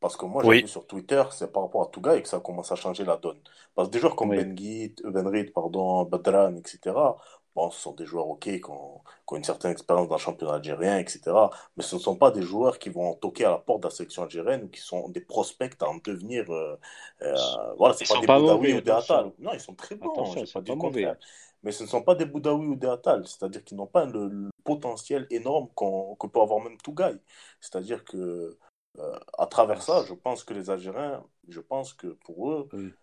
[SPEAKER 3] Parce que moi, j'ai
[SPEAKER 1] Oui.
[SPEAKER 3] vu sur Twitter, c'est par rapport à Tougaï que ça commence à changer la donne. Parce que des joueurs comme
[SPEAKER 2] Oui.
[SPEAKER 3] Benguit, Benrit, pardon, Badran, etc., bon, ce sont des joueurs OK, qui ont, qui ont une certaine expérience dans le championnat algérien, etc. Mais ce ne sont pas des joueurs qui vont toquer à la porte de la sélection algérienne ou qui sont des prospects à en devenir. euh, euh, voilà, c'est pas
[SPEAKER 2] sont
[SPEAKER 3] des Boudaoui ou des. Attal. Non, ils sont très bons,
[SPEAKER 2] Attention,
[SPEAKER 3] pas
[SPEAKER 2] pas mauvais.
[SPEAKER 3] Mais ce ne sont pas des Boudaoui ou des Attal, c'est-à-dire qu'ils n'ont pas le, le potentiel énorme qu'on que peut avoir même Tougaï. C'est-à-dire que euh, à travers ça, je pense que les Algériens, je pense que pour eux,
[SPEAKER 2] Oui.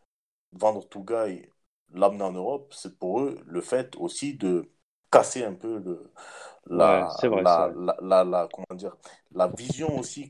[SPEAKER 3] vendre Tougaï, l'amener en Europe, c'est pour eux le fait aussi de casser un peu le, la,
[SPEAKER 2] Ouais, c'est vrai,
[SPEAKER 3] la, la, la- la- comment dire, la vision aussi,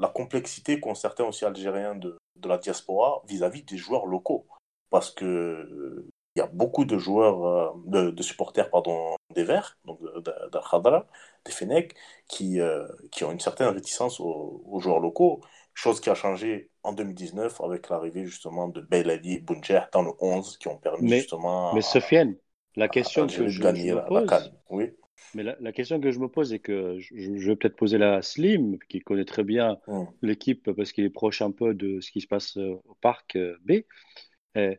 [SPEAKER 3] la complexité qu'ont certains aussi Algériens de, de la diaspora vis-à-vis des joueurs locaux. Parce que il y a beaucoup de joueurs, euh, de, de supporters pardon, des Verts, donc d'Al Khadra, des Fenech, qui, euh, qui ont une certaine réticence aux, aux joueurs locaux, chose qui a changé en 2019 avec l'arrivée justement de Belali et Bounjer dans le 11 qui ont permis
[SPEAKER 2] Mais-
[SPEAKER 3] justement
[SPEAKER 2] mais
[SPEAKER 3] à-
[SPEAKER 2] Sofiane, la
[SPEAKER 3] à
[SPEAKER 2] question que je,
[SPEAKER 3] de gagner
[SPEAKER 2] je me
[SPEAKER 3] la, la
[SPEAKER 2] pose.
[SPEAKER 3] Oui.
[SPEAKER 2] mais la, la question que je me pose et que je, je vais peut-être poser à Slim, qui connaît très bien
[SPEAKER 3] Mm.
[SPEAKER 2] l'équipe parce qu'il est proche un peu de ce qui se passe au parc B. Euh,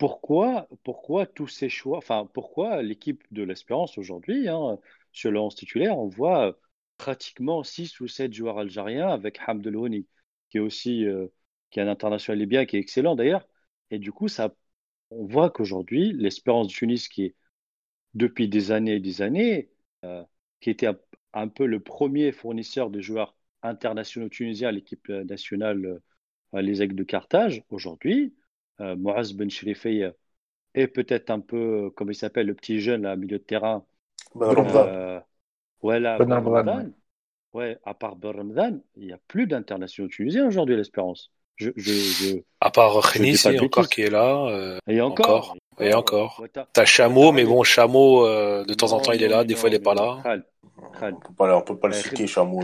[SPEAKER 2] pourquoi, pourquoi tous ces choix, enfin, pourquoi l'équipe de l'Espérance aujourd'hui, hein, sur le 11 titulaire, on voit euh, pratiquement 6 ou 7 joueurs algériens avec Hamdel Houni, qui est aussi euh, qui est un international libyen, qui est excellent d'ailleurs. Et du coup, ça, on voit qu'aujourd'hui, l'Espérance du Tunis, qui est depuis des années et des années, euh, qui était un, peu le premier fournisseur de joueurs internationaux tunisiens à l'équipe nationale, les Aigles de Carthage, aujourd'hui, Moaz Ben Cherifi est peut-être un peu, euh, comme il s'appelle, le petit jeune là, milieu de terrain.
[SPEAKER 3] Ben.
[SPEAKER 2] Euh, ouais, là,
[SPEAKER 4] Ben Ramadan,
[SPEAKER 2] Ramadan. Ouais, à part Ben Ramadan, il n'y a plus d'internationaux tunisiens aujourd'hui l'Espérance. Je, je, je...
[SPEAKER 1] À part
[SPEAKER 2] de
[SPEAKER 1] encore qui est là. euh,
[SPEAKER 2] Et encore,
[SPEAKER 1] Encore. Et encore.
[SPEAKER 2] Ouais, t'as-
[SPEAKER 1] Chameau, mais bon, Chameau, euh, de temps en temps, il est là, des fois, il est
[SPEAKER 2] mais
[SPEAKER 1] pas là.
[SPEAKER 2] Khal,
[SPEAKER 3] On peut pas, on peut pas le
[SPEAKER 2] Euh,
[SPEAKER 3] citer, Chameau.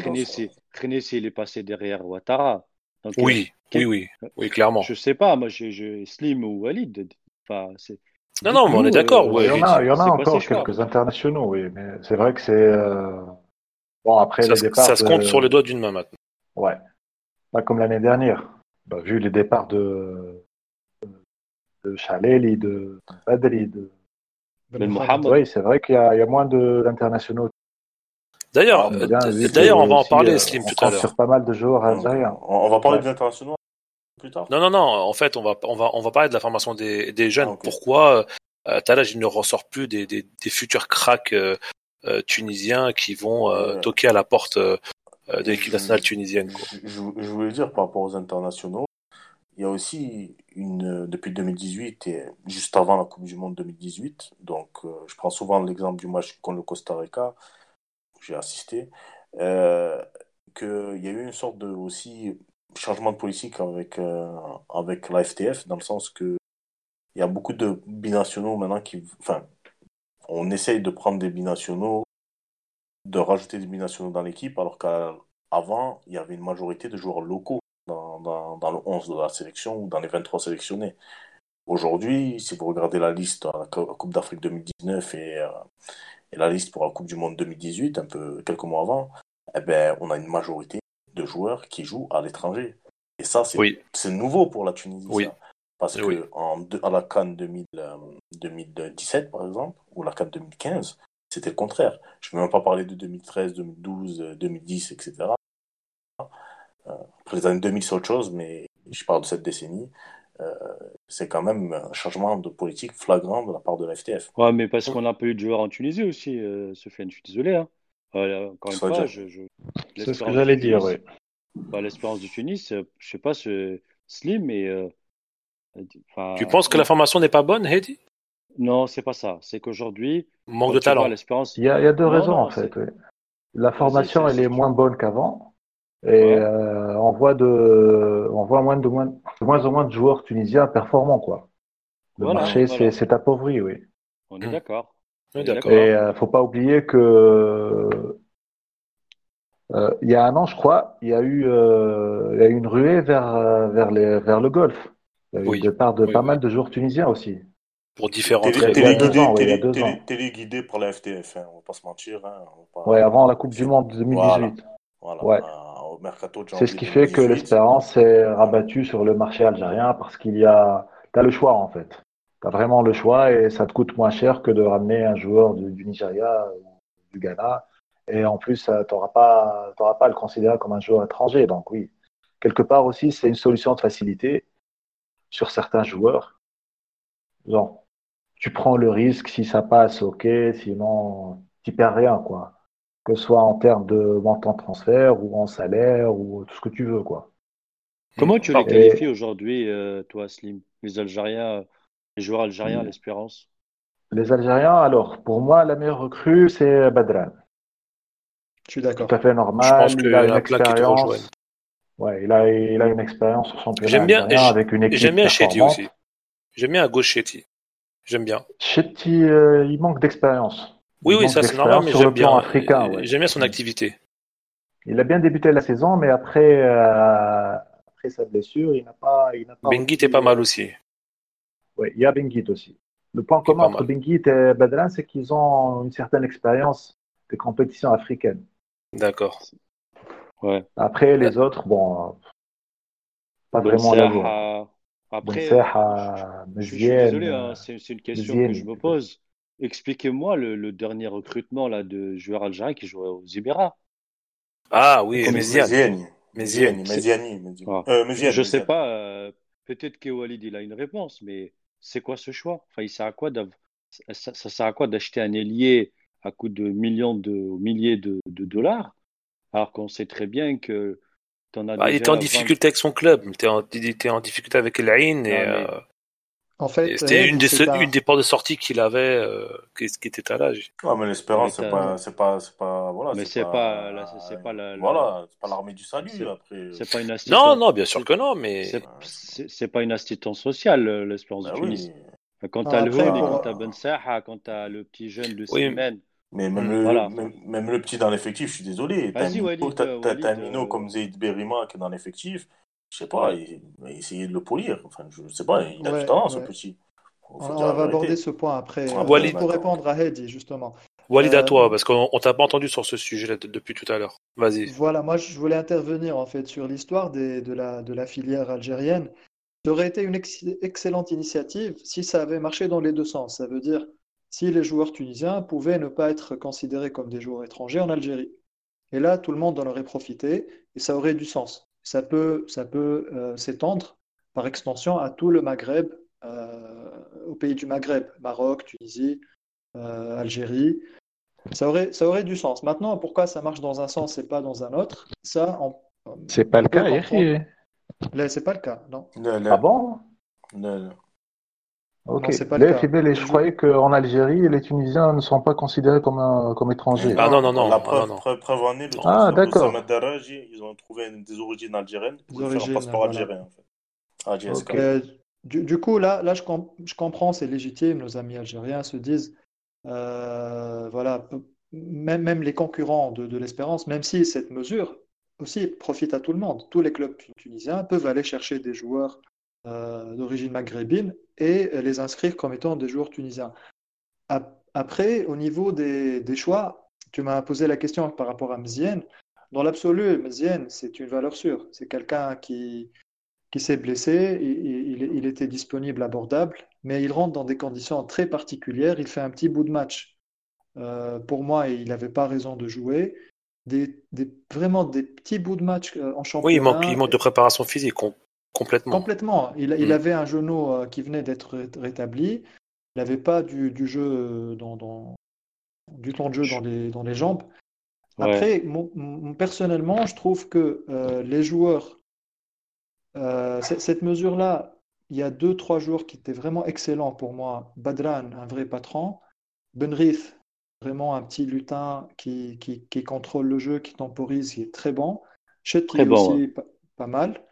[SPEAKER 2] Khenessi, il est passé derrière Ouattara. Donc,
[SPEAKER 1] Oui,
[SPEAKER 2] quel-
[SPEAKER 1] oui, oui, oui, clairement.
[SPEAKER 2] Je sais pas, moi, j'ai j'ai Slim ou Walid. Enfin, c'est.
[SPEAKER 1] Non, non, mais on est d'accord.
[SPEAKER 2] euh,
[SPEAKER 1] ouais,
[SPEAKER 4] il y en a, il y en a
[SPEAKER 2] c'est quoi
[SPEAKER 4] encore quelques internationaux, oui, mais c'est vrai que c'est euh, bon après
[SPEAKER 1] ça,
[SPEAKER 4] les
[SPEAKER 1] se-
[SPEAKER 4] départs.
[SPEAKER 1] ça se
[SPEAKER 4] de-
[SPEAKER 1] compte sur les doigts d'une main maintenant.
[SPEAKER 4] Ouais, pas comme l'année dernière. Bah, vu les départs de de Chaleli, de Badri, de
[SPEAKER 2] Ben Mohamed.
[SPEAKER 4] oui, c'est vrai qu'il y, a il y a moins de- d'internationaux.
[SPEAKER 1] D'ailleurs,
[SPEAKER 4] On a bien vu que
[SPEAKER 1] d'ailleurs, on va en parler,
[SPEAKER 4] euh,
[SPEAKER 1] Slim,
[SPEAKER 4] on
[SPEAKER 1] tout à l'heure.
[SPEAKER 4] sur pas mal de joueurs
[SPEAKER 3] On,
[SPEAKER 4] algériens.
[SPEAKER 3] on va parler
[SPEAKER 4] Ouais.
[SPEAKER 3] des internationaux plus tard.
[SPEAKER 1] Non, non, non. En fait, on va, on va, on va parler de la formation des, des jeunes.
[SPEAKER 3] Ah, ok.
[SPEAKER 1] Pourquoi euh, Talaj il ne ressort plus des, des, des futurs cracks euh, euh, tunisiens qui vont euh,
[SPEAKER 3] Ouais.
[SPEAKER 1] toquer à la porte de l'équipe nationale tunisienne. quoi.
[SPEAKER 3] Je, je- je voulais dire par rapport aux internationaux, il y a aussi une depuis 2018 et juste avant la Coupe du Monde 2018. Donc, euh, je prends souvent l'exemple du match contre le Costa Rica, j'ai assisté, euh, qu'il y a eu une sorte de aussi changement de politique avec euh, avec la FTF dans le sens que il y a beaucoup de binationaux maintenant qui, enfin, on essaye de prendre des binationaux, de rajouter des binationaux dans l'équipe, alors qu'avant, il y avait une majorité de joueurs locaux dans, dans, le 11 de la sélection ou dans les 23 sélectionnés. Aujourd'hui, si vous regardez la liste à la Cou- Coupe d'Afrique 2019 et, euh, et la liste pour la Coupe du Monde 2018, un peu quelques mois avant, eh ben, on a une majorité de joueurs qui jouent à l'étranger. Et ça, c'est
[SPEAKER 1] Oui,
[SPEAKER 3] nouveau pour la Tunisie.
[SPEAKER 1] Oui.
[SPEAKER 3] ça. Parce que
[SPEAKER 1] Oui.
[SPEAKER 3] en, deux- à la Cannes 2000, euh, 2017, par exemple, ou la Cannes 2015, c'était le contraire. Je ne vais même pas parler de 2013, 2012, euh, 2010, etc. Euh, après les années 2000, c'est autre chose, mais je parle de cette décennie. Euh, c'est quand même un changement de politique flagrant de la part de la FTF.
[SPEAKER 2] Ouais, mais parce qu'on a pas eu de joueurs en Tunisie aussi, euh, Sofiane, je suis désolé. Hein. Euh, encore une fois, je, je...
[SPEAKER 4] C'est ce que
[SPEAKER 2] l'espérance
[SPEAKER 4] j'allais
[SPEAKER 2] de
[SPEAKER 4] dire,
[SPEAKER 2] Tunis-
[SPEAKER 4] oui.
[SPEAKER 2] bah, L'espérance du Tunis, euh, je sais pas, c'est Slim, mais. euh, enfin,
[SPEAKER 1] tu penses que la formation n'est pas bonne, Heidi
[SPEAKER 2] Non, c'est pas ça. C'est qu'aujourd'hui,
[SPEAKER 1] Manque de
[SPEAKER 2] vois
[SPEAKER 1] talent.
[SPEAKER 4] Il y a, il y a deux
[SPEAKER 2] Non,
[SPEAKER 4] raisons
[SPEAKER 2] non,
[SPEAKER 4] en fait. oui. La formation, elle est moins bonne qu'avant. Et
[SPEAKER 2] Ouais.
[SPEAKER 4] euh, on voit de, on voit moins de, moins, de moins en moins de joueurs tunisiens performants, quoi. Le
[SPEAKER 2] Voilà,
[SPEAKER 4] marché
[SPEAKER 2] voilà.
[SPEAKER 4] s'est appauvri, oui.
[SPEAKER 2] On est
[SPEAKER 1] Hmm.
[SPEAKER 2] d'accord.
[SPEAKER 1] Oui,
[SPEAKER 2] On est
[SPEAKER 1] d'accord.
[SPEAKER 4] Et euh, faut pas oublier que euh, il y a un an, je crois, il y a eu, euh, il y a eu une ruée vers vers les vers le golf. Il y a eu
[SPEAKER 1] Oui.
[SPEAKER 4] le départ de
[SPEAKER 1] Oui,
[SPEAKER 4] pas
[SPEAKER 1] oui.
[SPEAKER 4] mal de joueurs tunisiens aussi.
[SPEAKER 1] Pour différentes
[SPEAKER 3] Télé-
[SPEAKER 4] il y a
[SPEAKER 1] raisons.
[SPEAKER 4] deux
[SPEAKER 3] Téléguidé
[SPEAKER 4] ans, ouais, il y a
[SPEAKER 3] télé-
[SPEAKER 4] deux
[SPEAKER 3] télé-
[SPEAKER 4] ans.
[SPEAKER 3] téléguidé par la FTF, hein, on va pas se mentir. Hein, on va pas-
[SPEAKER 4] Ouais, avant la Coupe du Monde 2018.
[SPEAKER 3] Voilà,
[SPEAKER 4] Ouais.
[SPEAKER 3] Au mercato de
[SPEAKER 4] C'est ce qui fait que
[SPEAKER 3] 2018.
[SPEAKER 4] l'Espérance est rabattue sur le marché algérien parce qu'il y a, t'as le choix en fait. T'as vraiment le choix et ça te coûte moins cher que de ramener un joueur du, du Nigeria ou du Ghana. Et en plus, euh, t'auras pas, t'auras pas à le considérer comme un joueur étranger. Donc oui, quelque part aussi, c'est une solution de facilité sur certains joueurs. Genre, tu prends le risque si ça passe, ok. Sinon, tu perds rien quoi. Que ce soit en termes de montant de transfert ou en salaire ou tout ce que tu veux quoi.
[SPEAKER 2] Comment tu les qualifies aujourd'hui, euh, toi, Slim? Les Algériens, les joueurs algériens,
[SPEAKER 4] Hmm.
[SPEAKER 2] l'espérance?
[SPEAKER 4] Les Algériens, alors, pour moi, la meilleure recrue, c'est Badran.
[SPEAKER 5] Je suis d'accord.
[SPEAKER 4] Tout à fait normal.
[SPEAKER 1] Je pense qu'il
[SPEAKER 4] il a une expérience. Ouais, il a, il a une expérience sur son
[SPEAKER 1] J'aime bien-
[SPEAKER 4] avec une
[SPEAKER 1] Et
[SPEAKER 4] équipe
[SPEAKER 1] j'aime bien Chetty aussi. J'aime bien à gauche Chetty. J'aime bien.
[SPEAKER 4] Chetty, euh, il manque d'expérience.
[SPEAKER 1] Oui, oui, ça c'est normal, mais j'aime bien.
[SPEAKER 4] africain, ouais.
[SPEAKER 1] J'aime bien son activité.
[SPEAKER 4] Il a bien débuté la saison, mais après, euh, après sa blessure, il n'a pas, il n'a pas.
[SPEAKER 1] Benguit est pas mal aussi.
[SPEAKER 4] Ouais, il y a Benguit aussi. Le point commun entre. Benguit et Badran, c'est qu'ils ont une certaine expérience des compétitions africaines.
[SPEAKER 1] D'accord.
[SPEAKER 2] Ouais.
[SPEAKER 4] Après, les autres, bon, euh, pas
[SPEAKER 2] Ben
[SPEAKER 4] vraiment la.
[SPEAKER 2] Serra, Après,
[SPEAKER 4] Ben Serra,
[SPEAKER 2] je, je suis désolé,
[SPEAKER 4] euh,
[SPEAKER 2] hein, c'est c'est une question que je me pose. Expliquez-moi le, le dernier recrutement là, de joueurs algériens qui jouaient aux Ibera.
[SPEAKER 1] Ah oui.
[SPEAKER 3] Méziani. Méziani, Méziani.
[SPEAKER 2] Ah. Je sais pas, euh, peut-être que Walid il a une réponse, mais c'est quoi ce choix? Enfin, il sert à quoi ça, ça sert à quoi d'acheter un ailier à coût de millions de milliers de, de dollars, alors qu'on sait très bien que t'en as
[SPEAKER 1] Bah, il était en
[SPEAKER 2] 20
[SPEAKER 1] difficulté avec son club. Il était en, il était en difficulté avec l'Ain et,
[SPEAKER 2] Non, mais-
[SPEAKER 1] euh,
[SPEAKER 5] En fait,
[SPEAKER 1] et c'était
[SPEAKER 5] Ed,
[SPEAKER 1] une des,
[SPEAKER 5] c'est un-
[SPEAKER 1] une des portes de sortie qu'il avait, euh, qui, qui était à l'âge.
[SPEAKER 3] Ah, mais l'espérance, c'est pas, c'est pas, c'est pas, voilà,
[SPEAKER 2] Mais c'est pas c'est pas la-
[SPEAKER 3] voilà, c'est pas l'armée du salut,
[SPEAKER 2] C'est-
[SPEAKER 3] après.
[SPEAKER 2] C'est pas une
[SPEAKER 1] Non,
[SPEAKER 2] assistance.
[SPEAKER 1] non, bien sûr que non, mais
[SPEAKER 2] C'est pas une assistance sociale, euh, l'espérance
[SPEAKER 3] Bah
[SPEAKER 2] de
[SPEAKER 3] oui.
[SPEAKER 2] Tunis. Quand
[SPEAKER 5] Ah,
[SPEAKER 2] t'as le
[SPEAKER 5] pour-
[SPEAKER 2] quand t'as Ben Saha, quand t'as le petit jeune de
[SPEAKER 1] Oui,
[SPEAKER 3] Mais même, le,
[SPEAKER 2] voilà.
[SPEAKER 3] même, même le petit dans l'effectif, je suis désolé. T'as minot,
[SPEAKER 2] Walid, euh, euh,
[SPEAKER 3] comme Zaid Berima qui est dans l'effectif. Je sais pas, essayait de le polir. Enfin, je sais pas, il a
[SPEAKER 5] Ouais,
[SPEAKER 3] du talent, ce
[SPEAKER 5] ouais.
[SPEAKER 3] petit. Faut,
[SPEAKER 5] On, va aborder ce point après.
[SPEAKER 3] Ah,
[SPEAKER 5] Euh,
[SPEAKER 1] Walid.
[SPEAKER 5] pour répondre à Heidi, justement.
[SPEAKER 1] Walid, à
[SPEAKER 5] Euh,
[SPEAKER 1] toi, parce qu'on on t'a pas entendu sur ce sujet-là de- depuis tout à l'heure. Vas-y.
[SPEAKER 5] Voilà, moi je voulais intervenir en fait sur l'histoire de la, de la filière algérienne. Ça aurait été une ex- excellente initiative si ça avait marché dans les deux sens. Ça veut dire si les joueurs tunisiens pouvaient ne pas être considérés comme des joueurs étrangers en Algérie. Et là, tout le monde en aurait profité et ça aurait du sens ça peut, ça peut euh, s'étendre par extension à tout le Maghreb, euh, aux pays du Maghreb, Maroc, Tunisie, euh, Algérie. Ça aurait, ça aurait du sens. Maintenant, pourquoi ça marche dans un sens et pas dans un autre? Ça,
[SPEAKER 4] c'est pas le cas.
[SPEAKER 5] Là, c'est pas le cas, non.
[SPEAKER 3] non.
[SPEAKER 4] Ah bon?
[SPEAKER 3] Non,
[SPEAKER 4] Ok.
[SPEAKER 5] Non, pas le
[SPEAKER 4] Là,
[SPEAKER 5] cas.
[SPEAKER 4] Fidel, je
[SPEAKER 5] Je-
[SPEAKER 4] croyais qu'en Algérie, les Tunisiens ne sont pas considérés comme, un- comme étrangers.
[SPEAKER 1] Ah non, non, non.
[SPEAKER 3] La
[SPEAKER 1] ah,
[SPEAKER 3] preuve,
[SPEAKER 1] non, non.
[SPEAKER 3] preuve, preuve en est, le
[SPEAKER 1] Ah,
[SPEAKER 4] d'accord.
[SPEAKER 3] Ils ont trouvé une- des origines algériennes pour
[SPEAKER 5] Des
[SPEAKER 3] lui faire un
[SPEAKER 5] origines,
[SPEAKER 3] passeport
[SPEAKER 5] voilà.
[SPEAKER 3] algérien. En fait. Ah.
[SPEAKER 5] Euh, du, du coup, là, là je, com- je comprends, c'est légitime. Nos amis algériens se disent, euh, voilà, même, même les concurrents de, de l'Espérance, même si cette mesure aussi profite à tout le monde. Tous les clubs tu- tunisiens peuvent aller chercher des joueurs d'origine maghrébine et les inscrire comme étant des joueurs tunisiens. Ap- Après, au niveau des, des choix, tu m'as posé la question par rapport à Mzien. Dans l'absolu, Mzien, c'est une valeur sûre. C'est quelqu'un qui, qui s'est blessé, il, il- il était disponible, abordable, mais il rentre dans des conditions très particulières. Il fait un petit bout de match. Euh, pour moi, il n'avait pas raison de jouer. Des, des- vraiment des petits bouts de match euh, en
[SPEAKER 1] Oui, il manque,
[SPEAKER 5] championnat.
[SPEAKER 1] il manque de préparation physique, complètement.
[SPEAKER 5] Complètement. Il, il
[SPEAKER 1] Mm.
[SPEAKER 5] avait un genou euh, qui venait d'être ré- rétabli. Il n'avait pas du, du jeu euh, dans, dans- du temps de jeu dans les, dans les jambes.
[SPEAKER 2] Ouais.
[SPEAKER 5] Après, mon- mon- personnellement, je trouve que euh, les joueurs, euh, cette mesure-là, il y a deux, trois joueurs qui étaient vraiment excellents pour moi. Badran, un vrai patron. Benrith, vraiment un petit lutin qui, qui, qui contrôle le jeu, qui temporise, qui est très bon.
[SPEAKER 2] Bon,
[SPEAKER 5] aussi, pas, pas mal.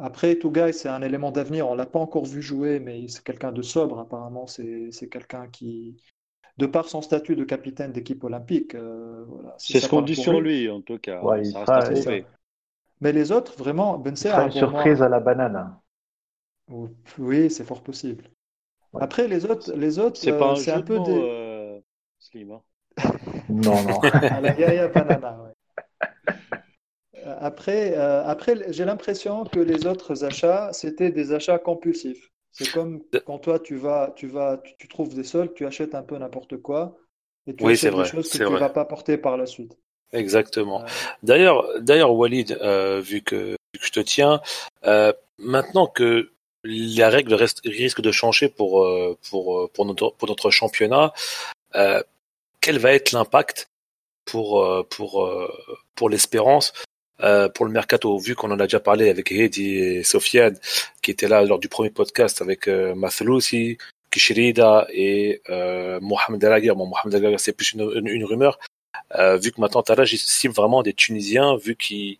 [SPEAKER 5] Après, Tougaï, c'est un élément d'avenir. On l'a pas encore vu jouer, mais c'est quelqu'un de sobre, apparemment. C'est c'est quelqu'un qui, de par son statut de capitaine d'équipe olympique, euh, voilà, si
[SPEAKER 2] C'est ce qu'on dit sur
[SPEAKER 5] lui.
[SPEAKER 2] lui, en tout cas.
[SPEAKER 4] Ouais,
[SPEAKER 2] reste à.
[SPEAKER 5] Mais les autres, vraiment, Ben
[SPEAKER 4] sera une
[SPEAKER 5] moi,
[SPEAKER 4] surprise à la banane.
[SPEAKER 5] oui, c'est fort possible.
[SPEAKER 4] Ouais.
[SPEAKER 5] Après, les autres, les autres,
[SPEAKER 2] C'est
[SPEAKER 5] euh,
[SPEAKER 2] un
[SPEAKER 5] peu
[SPEAKER 2] mots,
[SPEAKER 5] des.
[SPEAKER 2] euh, Slim. hein.
[SPEAKER 4] Non, non. [laughs]
[SPEAKER 5] à la Yaya Banana, ouais. Euh, Après, euh, après j'ai l'impression que les autres achats, c'était des achats compulsifs. C'est comme quand toi, tu vas, tu vas, tu, tu trouves des soldes, tu achètes un peu n'importe quoi et tu
[SPEAKER 1] Oui,
[SPEAKER 5] achètes des
[SPEAKER 1] vrai,
[SPEAKER 5] choses que tu
[SPEAKER 1] vrai.
[SPEAKER 5] vas pas porter par la suite.
[SPEAKER 1] Exactement.
[SPEAKER 5] Euh,
[SPEAKER 1] D'ailleurs, d'ailleurs, Walid, euh, vu que, vu que je te tiens, maintenant que la règle reste, risque de changer pour, pour, pour, notre, pour notre championnat, quel va être l'impact pour, pour, pour l'espérance, euh, pour le mercato, vu qu'on en a déjà parlé avec Hedi et Sofiane, qui étaient là lors du premier podcast avec euh, Mathloussi, Kishirida et euh, Mohamed Alaguer. Bon, Mohamed Alaguer, c'est plus une, une, rumeur. Euh, vu que maintenant Talaj il cible vraiment des Tunisiens, vu qu'il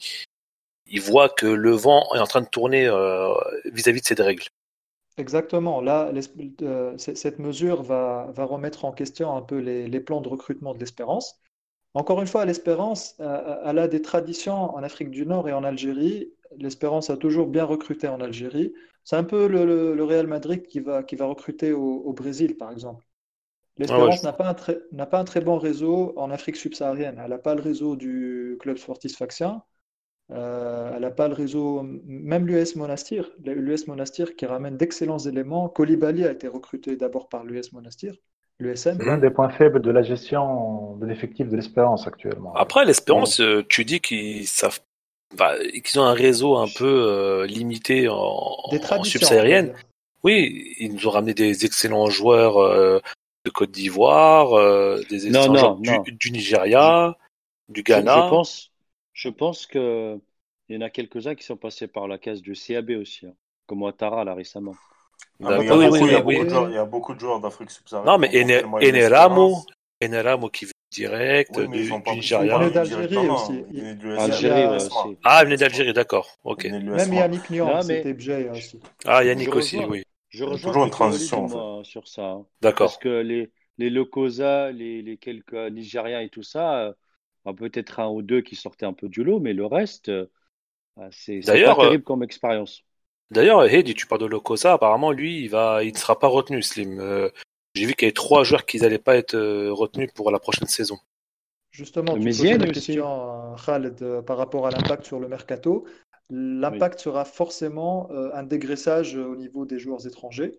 [SPEAKER 1] il voit que le vent est en train de tourner euh, vis-à-vis de ces règles.
[SPEAKER 5] Exactement. Là, euh, cette mesure va, va remettre en question un peu les, les plans de recrutement de l'Espérance. Encore une fois, l'Espérance, euh, elle a des traditions en Afrique du Nord et en Algérie. L'Espérance a toujours bien recruté en Algérie. C'est un peu le, le- le Real Madrid qui va, qui va recruter au, au Brésil, par exemple. L'Espérance
[SPEAKER 1] je-
[SPEAKER 5] n'a pas un très, n'a pas un très bon réseau en Afrique subsaharienne. Elle n'a pas le réseau du club sportif Sfaxien. Euh, elle n'a pas le réseau, même l'US Monastir, l'US Monastir qui ramène d'excellents éléments. Koulibaly a été recruté d'abord par l'US Monastir, l'USM.
[SPEAKER 4] C'est l'un des points faibles de la gestion de l'effectif de l'espérance actuellement.
[SPEAKER 1] Après, l'espérance, euh, tu dis qu'ils savent, bah, qu'ils ont un réseau un peu euh, limité en, subsaharienne. Oui, ils nous ont ramené des excellents joueurs euh, de Côte d'Ivoire, euh, des
[SPEAKER 2] Non,
[SPEAKER 1] excellents
[SPEAKER 2] non,
[SPEAKER 1] joueurs
[SPEAKER 2] non.
[SPEAKER 1] du, du Nigeria, du
[SPEAKER 2] Je,
[SPEAKER 1] Ghana.
[SPEAKER 2] je pense, je pense que il y en a quelques-uns qui sont passés par la case du CAB aussi, hein, comme Ouattara là récemment.
[SPEAKER 3] Ah, mais il y a
[SPEAKER 1] Oui,
[SPEAKER 3] beaucoup- de joueurs- il y a beaucoup de joueurs d'Afrique subsaharienne.
[SPEAKER 1] Non, mais Eneramo. Eneramo qui vient direct
[SPEAKER 3] Oui, mais
[SPEAKER 1] du,
[SPEAKER 3] ils ont
[SPEAKER 1] du Nigeria.
[SPEAKER 5] Il est d'Algérie
[SPEAKER 3] directement,
[SPEAKER 5] aussi.
[SPEAKER 3] il.
[SPEAKER 1] Ah, il venait d'Algérie, d'accord. Ok.
[SPEAKER 5] Même. Yannick
[SPEAKER 2] mais-
[SPEAKER 5] c'était Bjay aussi.
[SPEAKER 1] Ah, Yannick aussi, oui.
[SPEAKER 2] Je rejoins
[SPEAKER 3] toujours une transition, en fait.
[SPEAKER 2] moi, sur ça. hein.
[SPEAKER 1] D'accord.
[SPEAKER 2] Parce que les, les Lokosa, les, les quelques Nigériens et tout ça, euh, bah, peut-être un ou deux qui sortaient un peu du lot, mais le reste, euh, Ah, C'est pas terrible comme expérience.
[SPEAKER 1] D'ailleurs, Heidi, tu parles de Lokosa, apparemment, lui, il va, il ne sera pas retenu, Slim. Euh, J'ai vu qu'il y avait trois joueurs qui n'allaient pas être euh, retenus pour la prochaine saison.
[SPEAKER 5] Justement, tu posais
[SPEAKER 2] aussi.
[SPEAKER 5] question, euh, Khaled, par rapport à l'impact sur le mercato. L'impact sera forcément euh, un dégraissage au niveau des joueurs étrangers.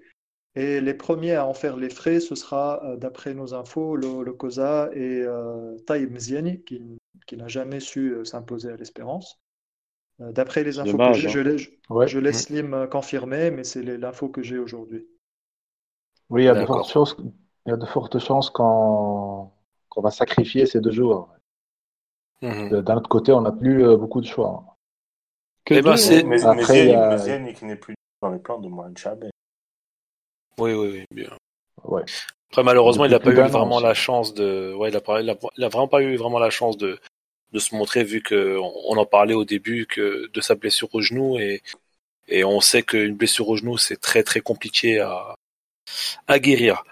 [SPEAKER 5] Et les premiers à en faire les frais, ce sera, euh, d'après nos infos, le, le Koza et euh, Taïb Mziani, qui, qui n'a jamais su euh, s'imposer à l'Espérance. Euh, D'après les infos
[SPEAKER 2] dommage,
[SPEAKER 5] que j'ai,
[SPEAKER 2] hein.
[SPEAKER 5] je, l'ai- je-
[SPEAKER 4] Ouais.
[SPEAKER 5] je laisse Slim euh, confirmer, mais c'est l'info que j'ai aujourd'hui.
[SPEAKER 4] Oui, il y a de fortes chances, il y a de fortes chances qu'on qu'on va sacrifier ces deux joueurs.
[SPEAKER 1] Mhm.
[SPEAKER 4] De- D'un autre côté, on n'a plus euh, beaucoup de choix.
[SPEAKER 2] Que
[SPEAKER 1] Eh ben, c'est-
[SPEAKER 2] hein.
[SPEAKER 3] Mais,
[SPEAKER 4] Après,
[SPEAKER 3] mais
[SPEAKER 4] il y a-
[SPEAKER 3] Méziane qui n'est plus dans les plans de Mohamed Chabet.
[SPEAKER 1] Oui, oui, oui, bien.
[SPEAKER 4] Ouais.
[SPEAKER 1] Après, malheureusement, il n'a pas eu vraiment la chance de, ouais, il a, pas- il a, il a vraiment pas eu vraiment la chance de, de se montrer vu que on en parlait au début que de sa blessure au genou et, et on sait qu'une blessure au genou c'est très très compliqué à, à guérir.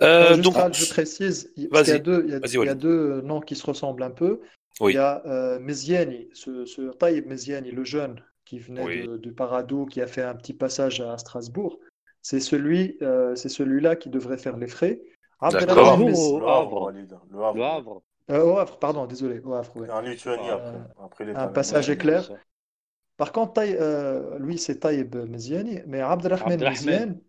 [SPEAKER 1] Euh, donc,
[SPEAKER 5] je précise, il y a deux, il y a,
[SPEAKER 1] Vas-y,
[SPEAKER 5] il y a
[SPEAKER 1] Walid.
[SPEAKER 5] deux noms qui se ressemblent un peu.
[SPEAKER 1] Oui.
[SPEAKER 5] Il y a euh, Meziani, ce, ce Taïb Meziani, le jeune qui venait
[SPEAKER 1] Oui.
[SPEAKER 5] de, du Paradou, qui a fait un petit passage à Strasbourg. C'est celui, euh, c'est celui-là qui devrait faire les frais.
[SPEAKER 1] D'accord.
[SPEAKER 2] Au
[SPEAKER 3] Le Havre. Le Havre.
[SPEAKER 5] Euh, au Havre, pardon, désolé, au Havre, ouais.
[SPEAKER 3] En Lituanie
[SPEAKER 5] Euh,
[SPEAKER 3] après. Après, il est
[SPEAKER 5] un passage éclair. Par contre, Taï- euh, lui, c'est Taïb Meziani, mais Abdelrahman. Meziane,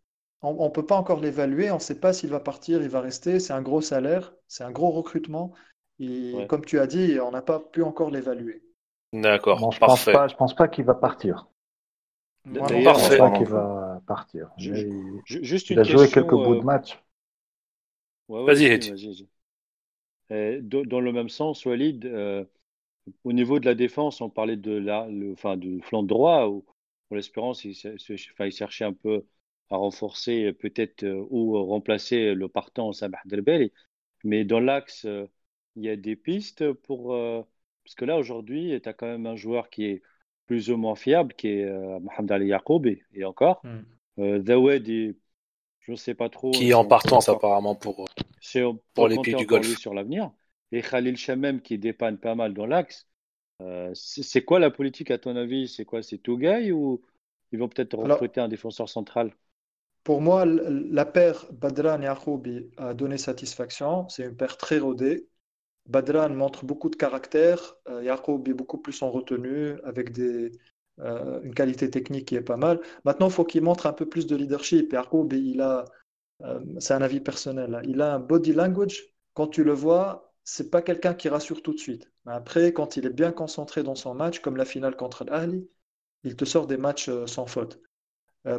[SPEAKER 5] on ne peut pas encore l'évaluer, on ne sait pas s'il va partir, il va rester. C'est un gros salaire, c'est un gros recrutement. Et
[SPEAKER 2] Ouais.
[SPEAKER 5] comme tu as dit, on n'a pas pu encore l'évaluer.
[SPEAKER 1] D'accord,
[SPEAKER 4] je pense pas, je pense pas qu'il va partir.
[SPEAKER 5] Moi
[SPEAKER 4] Je pense pas qu'il va partir. Il,
[SPEAKER 2] Ju- Juste
[SPEAKER 4] il
[SPEAKER 2] une
[SPEAKER 4] a joué quelques bouts
[SPEAKER 2] euh,
[SPEAKER 4] de match.
[SPEAKER 2] Ouais, ouais,
[SPEAKER 1] Vas-y,
[SPEAKER 2] si,
[SPEAKER 1] Heidi.
[SPEAKER 2] vas-y, vas-y. Euh, dans dans le même sens, Walid, euh, au niveau de la défense, on parlait de la, le, enfin, du flanc droit, où, pour l'espérance, il, enfin, il cherchait un peu à renforcer, euh, peut-être, euh, ou remplacer le partant Sabah Delbel. Mais dans l'axe, euh, il y a des pistes pour. euh, parce que là, aujourd'hui, tu as quand même un joueur qui est plus ou moins fiable, qui est euh, Mohamed Ali Yacoub, et, encore.
[SPEAKER 5] Hmm.
[SPEAKER 2] Euh, Dawed, est- je ne sais pas trop.
[SPEAKER 1] Qui est en partance
[SPEAKER 2] encore-
[SPEAKER 1] apparemment pour.
[SPEAKER 2] c'est on
[SPEAKER 1] Pour
[SPEAKER 2] peut
[SPEAKER 1] les pays du Golfe.
[SPEAKER 2] sur l'avenir. Et Khalil Shamem qui dépanne pas mal dans l'axe. Euh, c'est quoi la politique à ton avis? C'est quoi? C'est Tougaï ou ils vont peut-être
[SPEAKER 5] Alors,
[SPEAKER 2] recruter un défenseur central?
[SPEAKER 5] pour moi, la paire Badran Yacoubi a donné satisfaction. C'est une paire très rodée. Badran montre beaucoup de caractère. Euh, Yacoubi beaucoup plus en retenue, avec des, euh, une qualité technique qui est pas mal. Maintenant, il faut qu'il montre un peu plus de leadership. Yacoubi, il a, euh, c'est un avis personnel, hein. il a un body language. Quand tu le vois, c'est pas quelqu'un qui rassure tout de suite. Mais après, quand il est bien concentré dans son match, comme la finale contre l'Ahli, il te sort des matchs euh, sans faute.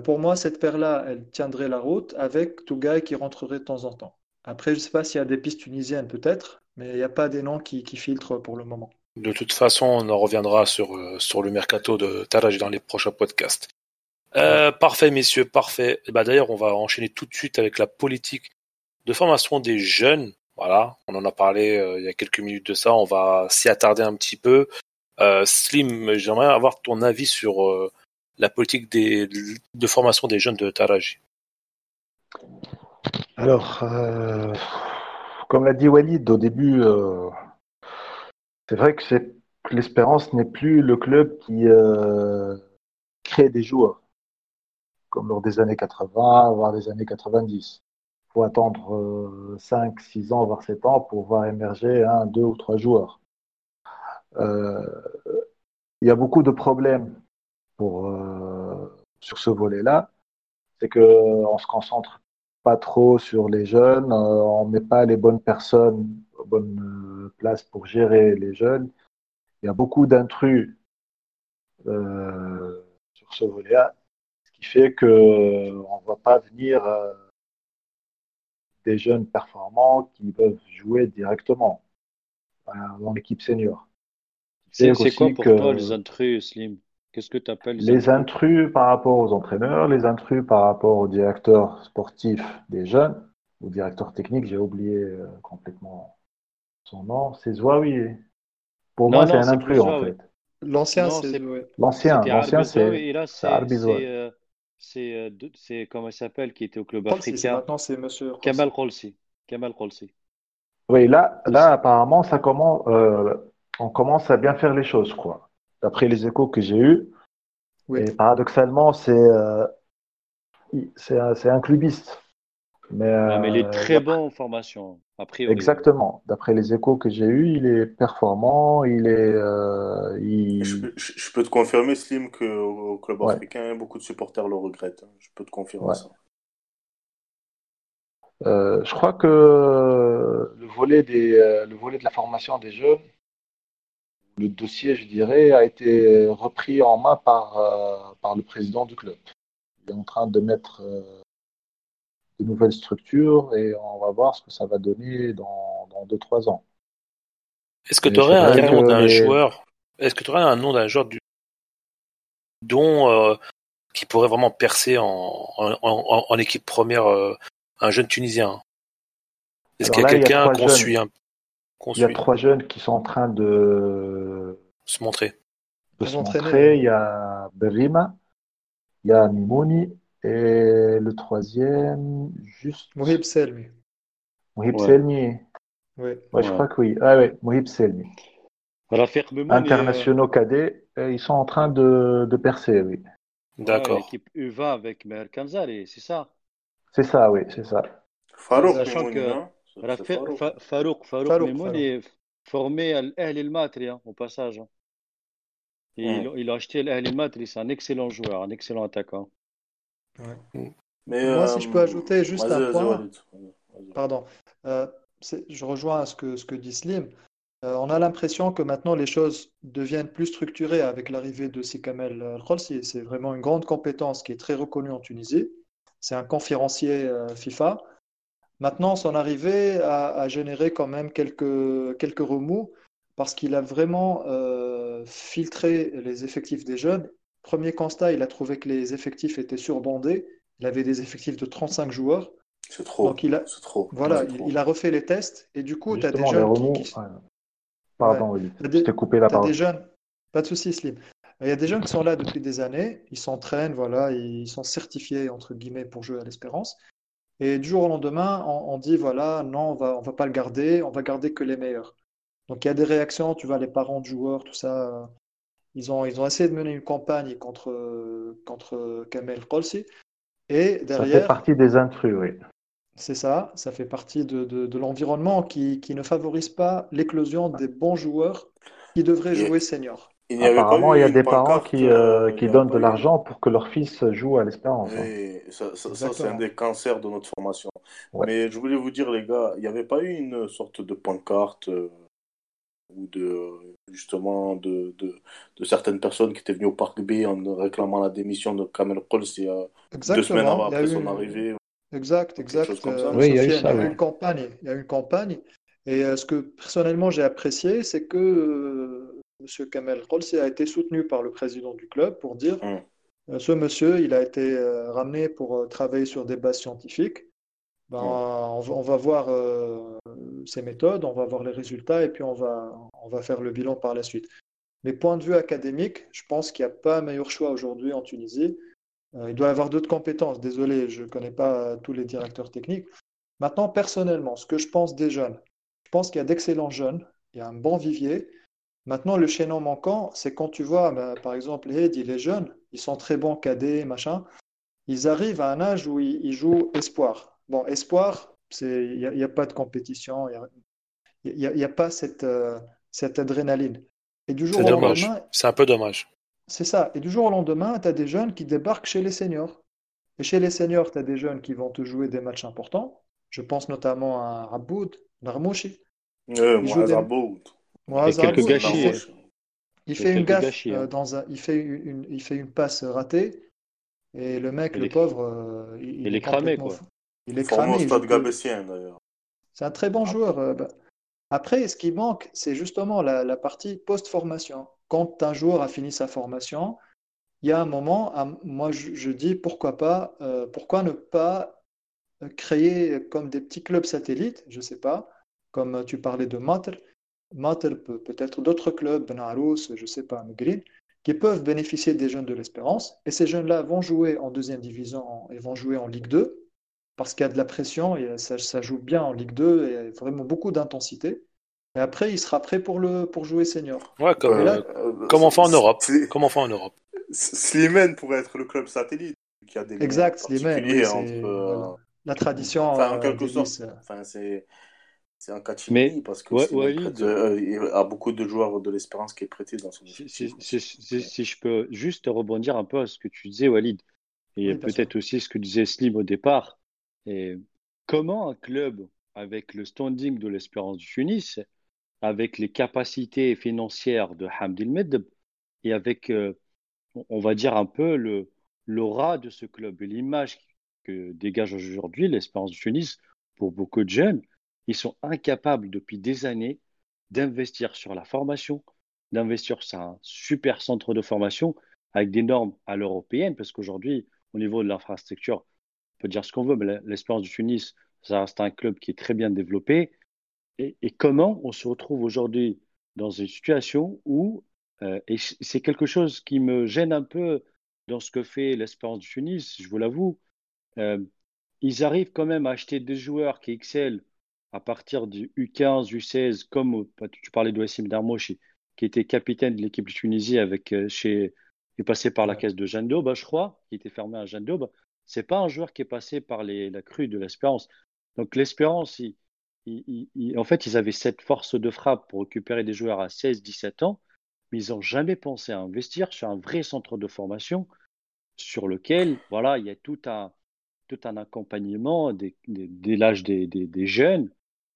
[SPEAKER 5] Pour moi, cette paire-là, elle tiendrait la route avec Tougaï qui rentrerait de temps en temps. Après, je ne sais pas s'il y a des pistes tunisiennes peut-être, mais il n'y a pas des noms qui, qui filtrent pour le moment.
[SPEAKER 1] De toute façon, on en reviendra sur, euh, sur le mercato de Taraj dans les prochains podcasts. Euh, parfait, messieurs, parfait. Et bah, D'ailleurs, on va enchaîner tout de suite avec la politique de formation des jeunes. Voilà, on en a parlé euh, il y a quelques minutes de ça. On va s'y attarder un petit peu. Euh, Slim, j'aimerais avoir ton avis sur euh, la politique des, de formation des jeunes de Taraj.
[SPEAKER 4] Alors, euh, comme l'a dit Walid au début, euh, c'est vrai que l'Espérance n'est plus le club qui euh, crée des joueurs, comme lors des années 80, voire des années 90. Il faut attendre euh, 5, 6 ans, voire 7 ans pour voir émerger un, deux ou trois joueurs. Euh, il y a beaucoup de problèmes euh, sur ce volet-là. C'est qu'on se concentre pas trop sur les jeunes, euh, on met pas les bonnes personnes aux bonnes euh, places pour gérer les jeunes. Il y a beaucoup d'intrus euh, sur ce volet-là, ce qui fait que euh, on ne voit pas venir euh, des jeunes performants qui peuvent jouer directement dans l'équipe senior.
[SPEAKER 2] C'est quoi pour
[SPEAKER 4] que-
[SPEAKER 2] toi les intrus, Slim? Qu'est-ce que tu appelles
[SPEAKER 4] les intrus? par rapport aux entraîneurs, les intrus par rapport aux directeurs sportifs des jeunes, ou directeur technique, j'ai oublié euh, complètement son nom, c'est Zouaoui. Pour
[SPEAKER 2] Non,
[SPEAKER 4] moi, c'est un
[SPEAKER 2] plus
[SPEAKER 4] en fait.
[SPEAKER 5] L'ancien, c'est.
[SPEAKER 4] L'ancien, l'ancien, c'est c'est
[SPEAKER 2] c'est comment il s'appelle qui était au club africain?
[SPEAKER 5] maintenant c'est Monsieur
[SPEAKER 2] Kamal
[SPEAKER 5] Kholsi.
[SPEAKER 2] Kholsi. Kamal Kholsi.
[SPEAKER 4] Oui, là, là, apparemment, ça commence, euh, on commence à bien faire les choses, quoi. d'après les échos que j'ai eus.
[SPEAKER 5] Oui.
[SPEAKER 4] Et paradoxalement, c'est euh, c'est un, c'est un clubiste. Mais,
[SPEAKER 2] Non, mais il est
[SPEAKER 4] euh,
[SPEAKER 2] très bon en formation.
[SPEAKER 4] Exactement. D'après les échos que j'ai eus, il est performant, il est, euh, il-
[SPEAKER 3] Je, peux- je- je peux te confirmer, Slim, qu'au au club
[SPEAKER 4] Ouais.
[SPEAKER 3] africain, beaucoup de supporters le regrettent. hein. Je peux te confirmer
[SPEAKER 4] Ouais.
[SPEAKER 3] ça.
[SPEAKER 4] euh, je crois que le volet des, euh, le volet de la formation des jeunes, le dossier, je dirais, a été repris en main par, par le président du club. Il est en train de mettre euh, de nouvelles structures et on va voir ce que ça va donner dans, dans 2-3 ans.
[SPEAKER 1] Est-ce que tu aurais un nom d'un
[SPEAKER 4] les-
[SPEAKER 1] joueur Est-ce que tu aurais un nom d'un joueur du dont euh, qui pourrait vraiment percer en, en, en- en équipe première euh, un jeune Tunisien? Est-ce qu'il y a quelqu'un qu'on suit,
[SPEAKER 4] Il y a trois jeunes qui sont en train de,
[SPEAKER 1] se montrer.
[SPEAKER 4] de se montrer. Il y a Berima, il y a Mimouni et le troisième, juste
[SPEAKER 5] Mohib Selmi.
[SPEAKER 4] Mohib
[SPEAKER 2] Ouais.
[SPEAKER 4] Selmi.
[SPEAKER 5] Oui.
[SPEAKER 4] Ouais, je
[SPEAKER 2] Ouais.
[SPEAKER 4] crois que oui. Ah ouais, Mohib Selmi.
[SPEAKER 2] Rafiq est, euh,
[SPEAKER 4] Internationaux cadets, et ils sont en train de, de percer, oui.
[SPEAKER 2] ouais,
[SPEAKER 1] D'accord.
[SPEAKER 2] l'équipe U20 avec Meher Kanzari, c'est ça?
[SPEAKER 4] C'est ça, oui, c'est ça.
[SPEAKER 3] Farouk
[SPEAKER 2] Sachant
[SPEAKER 3] Mimouni,
[SPEAKER 2] que
[SPEAKER 3] hein
[SPEAKER 2] Rafiq-
[SPEAKER 3] Farouk.
[SPEAKER 2] Fa- Farouk, Farouk est formé à l'Ahl El-Matri, hein, au passage. hein. Et
[SPEAKER 3] Ouais.
[SPEAKER 2] il, il a acheté l'Ahl El-Matri, c'est un excellent joueur, un excellent attaquant.
[SPEAKER 3] Mais,
[SPEAKER 5] Moi,
[SPEAKER 3] euh,
[SPEAKER 5] si je peux ajouter juste un point. Pardon. Euh, je rejoins ce que, ce que dit Slim. Euh, on a l'impression que maintenant les choses deviennent plus structurées avec l'arrivée de Sikamel Al-Kholsi. C'est vraiment une grande compétence qui est très reconnue en Tunisie. C'est un conférencier euh, FIFA. Maintenant, son arrivée a, a généré quand même quelques, quelques remous parce qu'il a vraiment euh, filtré les effectifs des jeunes. Premier constat, il a trouvé que les effectifs étaient surbondés. Il avait des effectifs de 35 joueurs.
[SPEAKER 3] C'est trop.
[SPEAKER 5] Donc, il a-
[SPEAKER 3] C'est trop.
[SPEAKER 5] Voilà,
[SPEAKER 3] C'est
[SPEAKER 5] il,
[SPEAKER 3] trop.
[SPEAKER 5] il a refait les tests et du coup, tu as des jeunes qui,
[SPEAKER 4] remous.
[SPEAKER 5] qui-
[SPEAKER 4] ouais. Pardon, oui.
[SPEAKER 5] T'as des-
[SPEAKER 4] Je t'ai coupé la parole.
[SPEAKER 5] des jeunes, pas de souci, Slim. Il y a des jeunes qui sont là depuis des années, ils s'entraînent, voilà, ils sont certifiés entre guillemets pour jouer à l'Espérance. Et du jour au lendemain, on, on dit voilà, non, on va, on va pas le garder, on va garder que les meilleurs. Donc il y a des réactions, tu vois, les parents de joueurs, tout ça, euh, ils ont, ils ont essayé de mener une campagne contre, contre Kamel Kolsi. Et
[SPEAKER 4] Ça fait
[SPEAKER 5] derrière,
[SPEAKER 4] partie des intrus, oui.
[SPEAKER 5] c'est ça, ça fait partie de, de- de l'environnement qui, qui ne favorise pas l'éclosion des bons joueurs qui devraient
[SPEAKER 3] Et-
[SPEAKER 5] jouer senior.
[SPEAKER 3] Il n'y avait pas
[SPEAKER 4] Apparemment,
[SPEAKER 3] eu
[SPEAKER 4] il y a des parents qui,
[SPEAKER 3] euh,
[SPEAKER 4] euh, qui donnent de l'argent pour que leur fils joue à l'Espérance. hein.
[SPEAKER 3] Ça, ça, ça, c'est un des cancers de notre formation.
[SPEAKER 4] Ouais.
[SPEAKER 3] Mais je voulais vous dire, les gars, il n'y avait pas eu une sorte de pancarte euh, ou de justement de, de, de certaines personnes qui étaient venues au Parc B en réclamant la démission de Kamel Kols il y a deux semaines
[SPEAKER 5] Exactement,
[SPEAKER 3] avant,
[SPEAKER 5] il y a
[SPEAKER 3] après
[SPEAKER 5] eu
[SPEAKER 3] son
[SPEAKER 5] une-
[SPEAKER 3] arrivée.
[SPEAKER 5] Exact, exact. euh,
[SPEAKER 4] Oui, il y a eu
[SPEAKER 5] Sofiane,
[SPEAKER 4] ça,
[SPEAKER 5] il y a eu
[SPEAKER 4] oui.
[SPEAKER 5] une campagne, il y a une campagne. Et euh, ce que personnellement j'ai apprécié, c'est que euh, Monsieur Kamel Kholsi a été soutenu par le président du club pour dire
[SPEAKER 3] Mm.
[SPEAKER 5] euh, ce monsieur, il a été euh, ramené pour euh, travailler sur des bases scientifiques. Ben, on, va, voir euh, ses méthodes, on va voir les résultats et puis on va, on va faire le bilan par la suite. Mais point de vue académique, je pense qu'il n'y a pas meilleur choix aujourd'hui en Tunisie. Euh, il doit avoir d'autres compétences. Désolé, je ne connais pas tous les directeurs techniques. Maintenant, personnellement, ce que je pense des jeunes, je pense qu'il y a d'excellents jeunes, il y a un bon vivier. Maintenant, le chaînon manquant, c'est quand tu vois, ben, par exemple, les Heidi, les jeunes, ils sont très bons cadets, machin. Ils arrivent à un âge où ils, ils jouent espoir. Bon, espoir, c'est, il n'y a, il y a pas de compétition, il n'y a, pas cette, euh, cette adrénaline. Et du jour
[SPEAKER 1] C'est
[SPEAKER 5] au
[SPEAKER 1] dommage.
[SPEAKER 5] lendemain,
[SPEAKER 1] C'est un peu dommage.
[SPEAKER 5] c'est ça. Et du jour au lendemain, tu as des jeunes qui débarquent chez les seniors. Et chez les seniors, tu as des jeunes qui vont te jouer des matchs importants. Je pense notamment à Raboud, Narmouchi.
[SPEAKER 3] Euh,
[SPEAKER 5] des-
[SPEAKER 3] Aboud.
[SPEAKER 5] Moaz
[SPEAKER 2] quelques
[SPEAKER 5] Aboud, il
[SPEAKER 2] gâchis,
[SPEAKER 5] fait-
[SPEAKER 2] hein.
[SPEAKER 5] Il fait une gaffe
[SPEAKER 2] gâchis, hein.
[SPEAKER 5] euh, dans un, il fait une, il fait une passe ratée et le mec,
[SPEAKER 2] Il
[SPEAKER 5] le
[SPEAKER 2] est-
[SPEAKER 5] pauvre, euh, il,
[SPEAKER 2] il est cramé, quoi.
[SPEAKER 5] fou. Il est cramé.
[SPEAKER 3] au
[SPEAKER 5] il
[SPEAKER 3] stade
[SPEAKER 5] joue plus.
[SPEAKER 3] Gabessien, d'ailleurs.
[SPEAKER 5] C'est un très bon joueur. euh, bah. Après, ce qui manque, c'est justement la, la partie post-formation. Quand un joueur a fini sa formation, il y a un moment, moi je, je dis pourquoi pas, euh, pourquoi ne pas euh, créer comme des petits clubs satellites, je sais pas, comme tu parlais de Matel, Matel peut peut-être d'autres clubs, Benarous, je sais pas, Green, qui peuvent bénéficier des jeunes de l'Espérance. Et ces jeunes-là vont jouer en deuxième division et vont jouer en Ligue 2 parce qu'il y a de la pression et ça, ça joue bien en Ligue 2 et il y a vraiment beaucoup d'intensité. Et après, il sera prêt pour, le, pour jouer senior.
[SPEAKER 1] Ouais, comme,
[SPEAKER 3] Euh,
[SPEAKER 1] euh,
[SPEAKER 3] euh,
[SPEAKER 1] comme on fait en Europe. Comme on fait en Europe.
[SPEAKER 3] Slimane pourrait être le club satellite. qui a des
[SPEAKER 5] Exact, Slimane,
[SPEAKER 3] particuliers
[SPEAKER 5] oui, c'est-
[SPEAKER 3] entre, euh,
[SPEAKER 5] voilà. La tradition
[SPEAKER 3] Enfin, en
[SPEAKER 5] euh,
[SPEAKER 3] quelque sorte.
[SPEAKER 5] Euh,
[SPEAKER 3] Enfin, c'est c'est un catch
[SPEAKER 2] Mais-
[SPEAKER 3] parce que
[SPEAKER 2] Ouais,
[SPEAKER 3] euh, il y a beaucoup de joueurs de l'Espérance qui est prêté dans son
[SPEAKER 2] Si,
[SPEAKER 3] effectif.
[SPEAKER 2] si- si- si- si je peux juste rebondir un peu à ce que tu disais, Walid, et
[SPEAKER 5] Oui,
[SPEAKER 2] peut-être aussi ce que disait Slim au départ. Et comment un club avec le standing de l'Espérance du Tunis, avec les capacités financières de Hamdil et avec, euh, on- va dire un peu le l'aura de ce club et l'image que dégage aujourd'hui l'Espérance du Tunis pour beaucoup de jeunes, ils sont incapables depuis des années d'investir sur la formation, d'investir sur un super centre de formation avec des normes à l'européenne, parce qu'aujourd'hui, au niveau de l'infrastructure, peut dire ce qu'on veut, mais l'Espérance du Tunis, ça reste un club qui est très bien développé. Et, et comment on se retrouve aujourd'hui dans une situation où, euh, et c'est quelque chose qui me gêne un peu dans ce que fait l'Espérance du Tunis, je vous l'avoue, euh, ils arrivent quand même à acheter des joueurs qui excellent à partir du U15, U16, comme euh, tu parlais de Wassim Darmouchi, qui était capitaine de l'équipe de Tunisie avec euh, chez, il est passé par la caisse de Jeanne d'Aube, je crois, qui était fermé à Jeanne d'Aube. C'est pas un joueur qui est passé par la crue de l'Espérance. Donc l'Espérance, en fait, ils avaient cette force de frappe pour récupérer des joueurs à 16, 17 ans, mais ils n'ont jamais pensé à investir sur un vrai centre de formation sur lequel, voilà, il y a tout un, accompagnement dès, l'âge des, jeunes,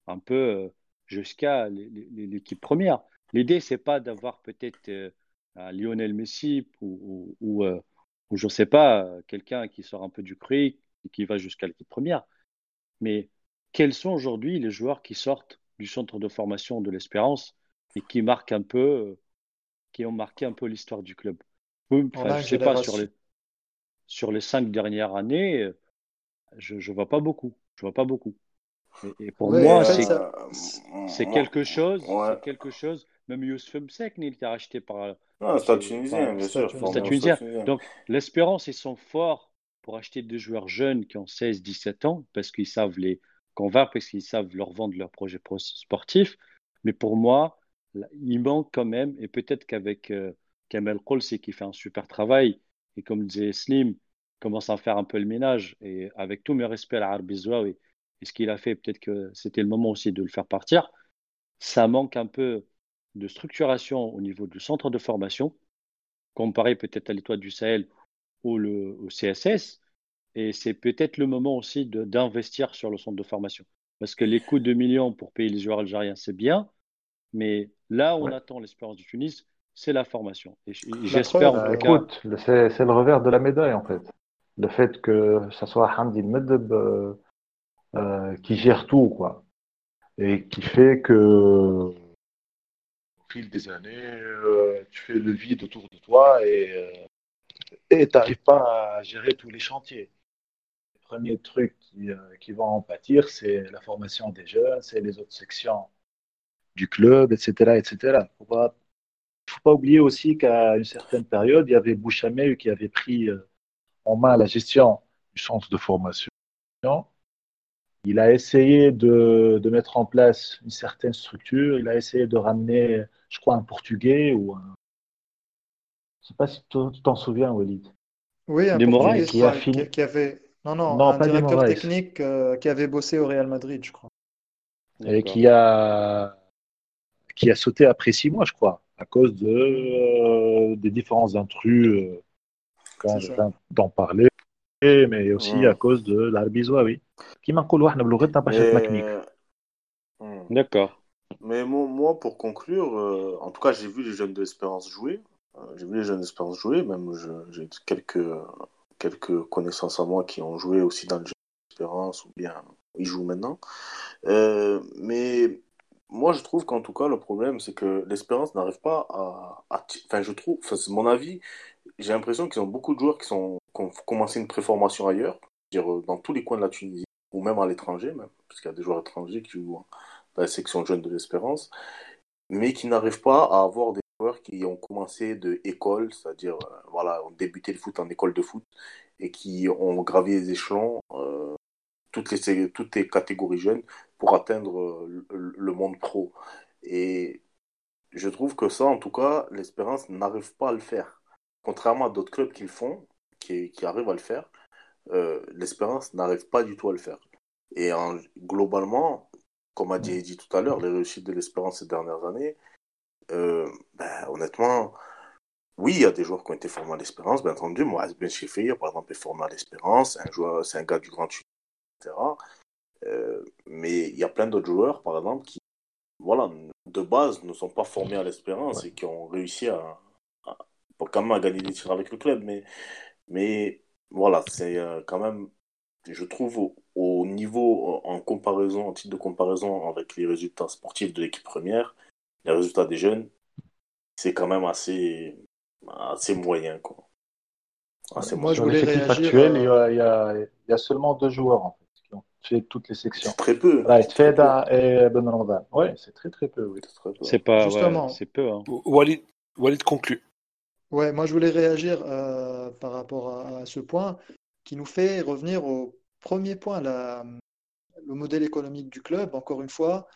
[SPEAKER 2] un peu euh, jusqu'à l'é- l'é- l'équipe première. L'idée, c'est pas d'avoir peut-être euh, Lionel Messi ou, euh, ou je sais pas, euh, quelqu'un qui sort un peu du cru et qui va jusqu'à l'équipe première. Mais quels sont aujourd'hui les joueurs qui sortent du centre de formation de l'Espérance et qui marquent un peu, euh, qui ont marqué un peu l'histoire du club? Enfin, je
[SPEAKER 5] une
[SPEAKER 2] sais pas, sur les, sur les cinq dernières années, euh, je, je vois pas beaucoup. Je vois pas beaucoup. Et, et pour
[SPEAKER 5] Ouais,
[SPEAKER 2] moi,
[SPEAKER 5] en fait,
[SPEAKER 2] c'est
[SPEAKER 5] ça-
[SPEAKER 2] c'est
[SPEAKER 3] moi-
[SPEAKER 2] quelque chose,
[SPEAKER 3] Ouais.
[SPEAKER 2] c'est quelque chose. Même Youssef Msek, il était racheté par,
[SPEAKER 3] Non, un stade
[SPEAKER 2] c'est-
[SPEAKER 3] tunisien,
[SPEAKER 2] enfin,
[SPEAKER 3] bien sûr.
[SPEAKER 5] tunisien.
[SPEAKER 3] stade tunisien.
[SPEAKER 2] Donc, l'Espérance, ils sont forts pour acheter des joueurs jeunes qui ont 16, 17 ans parce qu'ils savent les convaincre, parce qu'ils savent leur vendre leur projet pro- sportif. Mais pour moi, là, il manque quand même, et peut-être qu'avec euh, Kamel Kolsi qui fait un super travail, et comme disait Slim, commence à faire un peu le ménage, et avec tous mes respects à l'Arbi Zouaoui, et ce qu'il a fait, peut-être que c'était le moment aussi de le faire partir, ça manque un peu de structuration au niveau du centre de formation, comparé peut-être à l'Étoile du Sahel ou le, au CSS. Et c'est peut-être le moment aussi d'investir sur le centre de formation. Parce que les coûts de millions pour payer les joueurs algériens, c'est bien. Mais là, on
[SPEAKER 4] Ouais.
[SPEAKER 2] attend l'espérance du Tunis, c'est la formation. Et j'espère en tout cas.
[SPEAKER 4] c'est le revers de la médaille en fait. Le fait que ça soit Hamdi Medeb euh, euh, qui gère tout, quoi. Et qui fait que fil des années, euh, tu fais le vide autour de toi et euh, et t'arrives pas à gérer tous les chantiers. Les premiers trucs qui, euh, qui vont en pâtir, c'est la formation des jeunes, c'est les autres sections du club, etc., etc. Faut pas, faut pas oublier aussi qu'à une certaine période, il y avait Bouchamel qui avait pris en main la gestion du centre de formation. Il a essayé de, de mettre en place une certaine structure. Il a essayé de ramener, je crois, un Portugais ou un. Je sais pas si tu t'en souviens, Walid.
[SPEAKER 5] Oui, un
[SPEAKER 2] Des
[SPEAKER 5] Portugais,
[SPEAKER 4] qui a fini-
[SPEAKER 5] qui, avait. Non, non,
[SPEAKER 4] Non,
[SPEAKER 5] un directeur technique euh, qui avait bossé au Real Madrid, je crois.
[SPEAKER 4] Et qui a, qui a sauté après six mois, je crois, à cause de, euh, des différents intrus, euh, quand d'en parler, mais aussi à cause de l'arabie Qui m'a euh,
[SPEAKER 3] hmm.
[SPEAKER 2] D'accord.
[SPEAKER 3] Mais moi, pour conclure, euh, en tout cas, j'ai vu les jeunes d'Espérance jouer. Euh, j'ai vu les jeunes d'Espérance jouer, même j'ai quelques, quelques connaissances à moi qui ont joué aussi dans le jeu d'Espérance ou bien ils jouent maintenant. Mais moi, je trouve qu'en tout cas, le problème, c'est que l'Espérance n'arrive pas à, à, Enfin, je trouve, enfin, c'est mon avis, j'ai l'impression qu'ils ont beaucoup de joueurs qui, sont, qui ont commencé une préformation ailleurs, c'est-à-dire euh, dans tous les coins de la Tunisie, ou même à l'étranger, même, parce qu'il y a des joueurs étrangers qui jouent dans la section jeune de l'Espérance, mais qui n'arrivent pas à avoir des joueurs qui ont commencé de école, c'est-à-dire, euh, voilà, ont débuté le foot en école de foot, et qui ont gravi les échelons, euh, toutes, les, toutes les catégories jeunes, pour atteindre le monde pro. Et je trouve que ça, en tout cas, l'Espérance n'arrive pas à le faire. Contrairement à d'autres clubs qui le font, qui, qui arrivent à le faire, euh, l'Espérance n'arrive pas du tout à le faire. Et globalement, comme a dit, dit tout à l'heure, les réussites de l'Espérance ces dernières années, euh, ben, honnêtement, oui, il y a des joueurs qui ont été formés à l'Espérance, bien entendu. Moi, Ben Sheffield, par exemple, est formé à l'Espérance, c'est un, joueur, c'est un gars du Grand etc. Euh, mais il y a plein d'autres joueurs, par exemple, qui, voilà, de base, ne sont pas formés à l'Espérance et qui ont réussi à, quand même à gagner des titres avec le club. Mais, mais voilà, c'est euh, quand même, je trouve, au, niveau, en comparaison, en titre de comparaison avec les résultats sportifs de l'équipe première, les résultats des jeunes, c'est quand même assez, assez moyen. Quoi.
[SPEAKER 4] Assez Moi, je voulais réagir. Actuel, euh, il, y a, il, y a, seulement deux joueurs en fait, qui ont fait toutes les sections.
[SPEAKER 3] Très peu.
[SPEAKER 4] Feda et Ben Ramadan. Oui, c'est très très peu. Oui.
[SPEAKER 6] C'est pas. Justement. c'est peu. Hein.
[SPEAKER 1] Walid, Walid conclut.
[SPEAKER 5] Ouais, moi je voulais réagir euh, par rapport à, ce point qui nous fait revenir au premier point, le modèle économique du club. Encore une fois,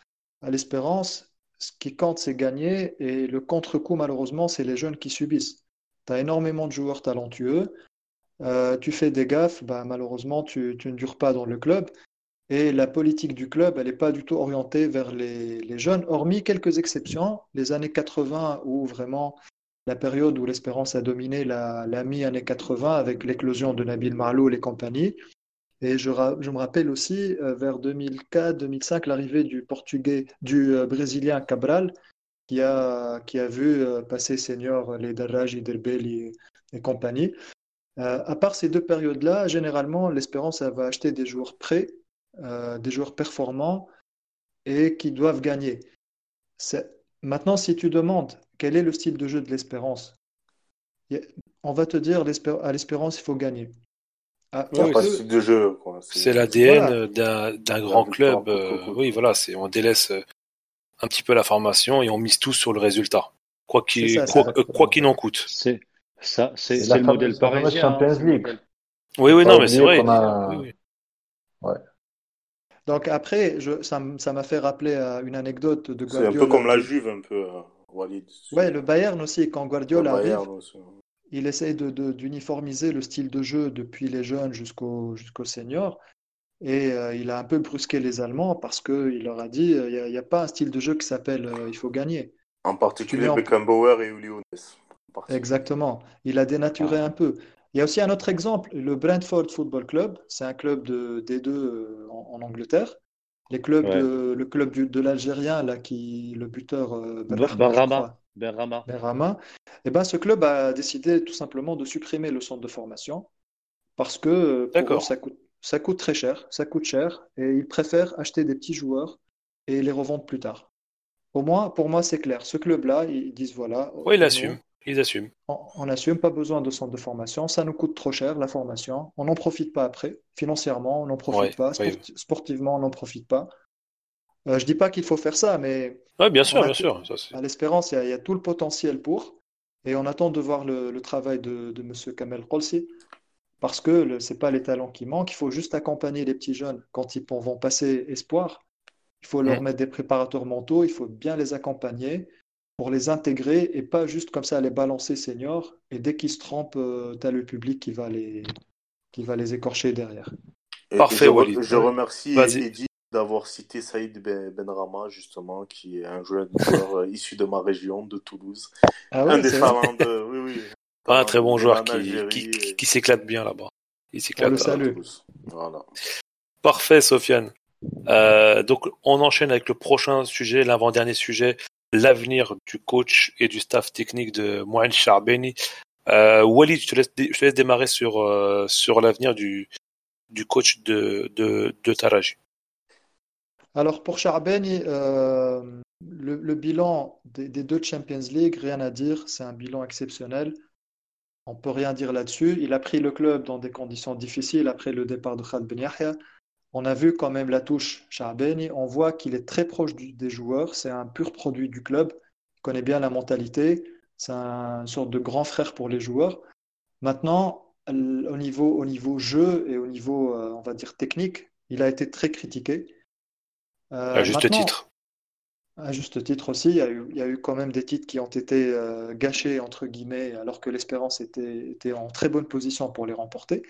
[SPEAKER 5] à l'espérance, ce qui compte, c'est gagner et le contre-coup, malheureusement, c'est les jeunes qui subissent. Tu as énormément de joueurs talentueux, euh, tu fais des gaffes, bah, malheureusement, tu, tu, ne dures pas dans le club. Et la politique du club, elle n'est pas du tout orientée vers les, les, jeunes, hormis quelques exceptions. Les années 80, où vraiment la période où l'espérance a dominé la, mi-année 80 avec l'éclosion de Nabil Marlou et compagnie. Et je, me rappelle aussi euh, vers 2004-2005 l'arrivée du portugais, du euh, brésilien Cabral, qui a, qui a vu euh, passer senior les Darraj, Derbel et, compagnie. à part ces deux périodes-là, généralement, l'Espérance va acheter des joueurs prêts, des joueurs performants et qui doivent gagner. Maintenant, si tu demandes quel est le style de jeu de l'Espérance, on va te dire à l'Espérance, il faut gagner.
[SPEAKER 3] Ah, de jeu.
[SPEAKER 1] C'est l'ADN d'un grand club. Euh, oui, voilà, c'est on délaisse euh, un petit peu la formation et on mise tout sur le résultat, quoi qu'il quoi, qu'il en coûte.
[SPEAKER 6] C'est ça, c'est le modèle parisien. Champions
[SPEAKER 4] League.
[SPEAKER 1] Oui, oui, non, mais c'est vrai.
[SPEAKER 5] Ouais. Donc après, je, ça m'a fait rappeler à une anecdote de
[SPEAKER 3] Guardiola. C'est un peu comme la Juve, un peu, euh, Walid.
[SPEAKER 5] Ouais, le Bayern aussi, quand Guardiola arrive, il essaye d'uniformiser le style de jeu depuis les jeunes jusqu'aux jusqu'au seniors. Et euh, il a un peu brusqué les Allemands parce qu'il leur a dit euh, il n'y a, pas un style de jeu qui s'appelle euh, il faut gagner.
[SPEAKER 3] En particulier Beckenbauer et Uli
[SPEAKER 5] Exactement. Il a dénaturé un peu. Il y a aussi un autre exemple, le Brentford Football Club. C'est un club de D2 en, Angleterre. Les clubs le club de l'Algérien, là, qui, le buteur
[SPEAKER 6] Benrama.
[SPEAKER 5] Benrama. Benrama. Et eh ben, ce club a décidé tout simplement de supprimer le centre de formation parce que pour eux, ça, coûte, ça coûte très cher, ça coûte cher, et ils préfèrent acheter des petits joueurs et les revendre plus tard. Au moins, pour moi, c'est clair. Ce club-là, ils disent voilà.
[SPEAKER 1] Oui, ils assument. Ils assument.
[SPEAKER 5] On n'assume pas besoin de centre de formation. Ça nous coûte trop cher, la formation. On n'en profite pas après. Financièrement, on n'en profite pas. Sportivement, on n'en profite pas. Euh, je dis pas qu'il faut faire ça, mais.
[SPEAKER 1] Oui, bien sûr, bien sûr.
[SPEAKER 5] à l'espérance, il y, a tout le potentiel pour. Et on attend de voir le, travail de, de M. Kamel Kolsi. Parce que ce n'est pas les talents qui manquent. Il faut juste accompagner les petits jeunes quand ils vont passer espoir. Il faut leur mm. mettre des préparateurs mentaux. Il faut bien les accompagner pour les intégrer et pas juste comme ça les balancer seniors. Et dès qu'ils se trompent, euh, tu as le public qui va les, qui va les écorcher derrière.
[SPEAKER 1] Parfait,
[SPEAKER 3] je, Je remercie Eddy d'avoir cité Saïd ben, Benrama, justement, qui est un jeune joueur euh, issu de ma région, de Toulouse.
[SPEAKER 5] Ah un
[SPEAKER 3] des talents de. Oui, oui. [laughs]
[SPEAKER 1] un très bon joueur qui, qui, s'éclate bien là-bas. Il s'éclate.
[SPEAKER 5] le salue.
[SPEAKER 3] Voilà.
[SPEAKER 1] Parfait, Sofiane. Euh, donc, on enchaîne avec le prochain sujet, l'avant-dernier sujet, l'avenir du coach et du staff technique de Mohamed Charbeni. Euh, Walid, je te, laisse, démarrer sur, euh, sur l'avenir du, du coach de, de, Taraji.
[SPEAKER 5] Alors pour Charbeni, euh, le, bilan des, deux Champions League, rien à dire, c'est un bilan exceptionnel. On peut rien dire là-dessus. Il a pris le club dans des conditions difficiles après le départ de Khaled Ben. On a vu quand même la touche Charbeni. On voit qu'il est très proche des joueurs. C'est un pur produit du club. Il connaît bien la mentalité. C'est un, une sorte de grand frère pour les joueurs. Maintenant, au niveau, au niveau jeu et au niveau, euh, on va dire, technique, il a été très critiqué.
[SPEAKER 1] Euh, à juste titre.
[SPEAKER 5] À juste titre aussi, il y a eu, il y a eu quand même des titres qui ont été euh, gâchés, entre guillemets, alors que l'Espérance était, était en très bonne position pour les remporter.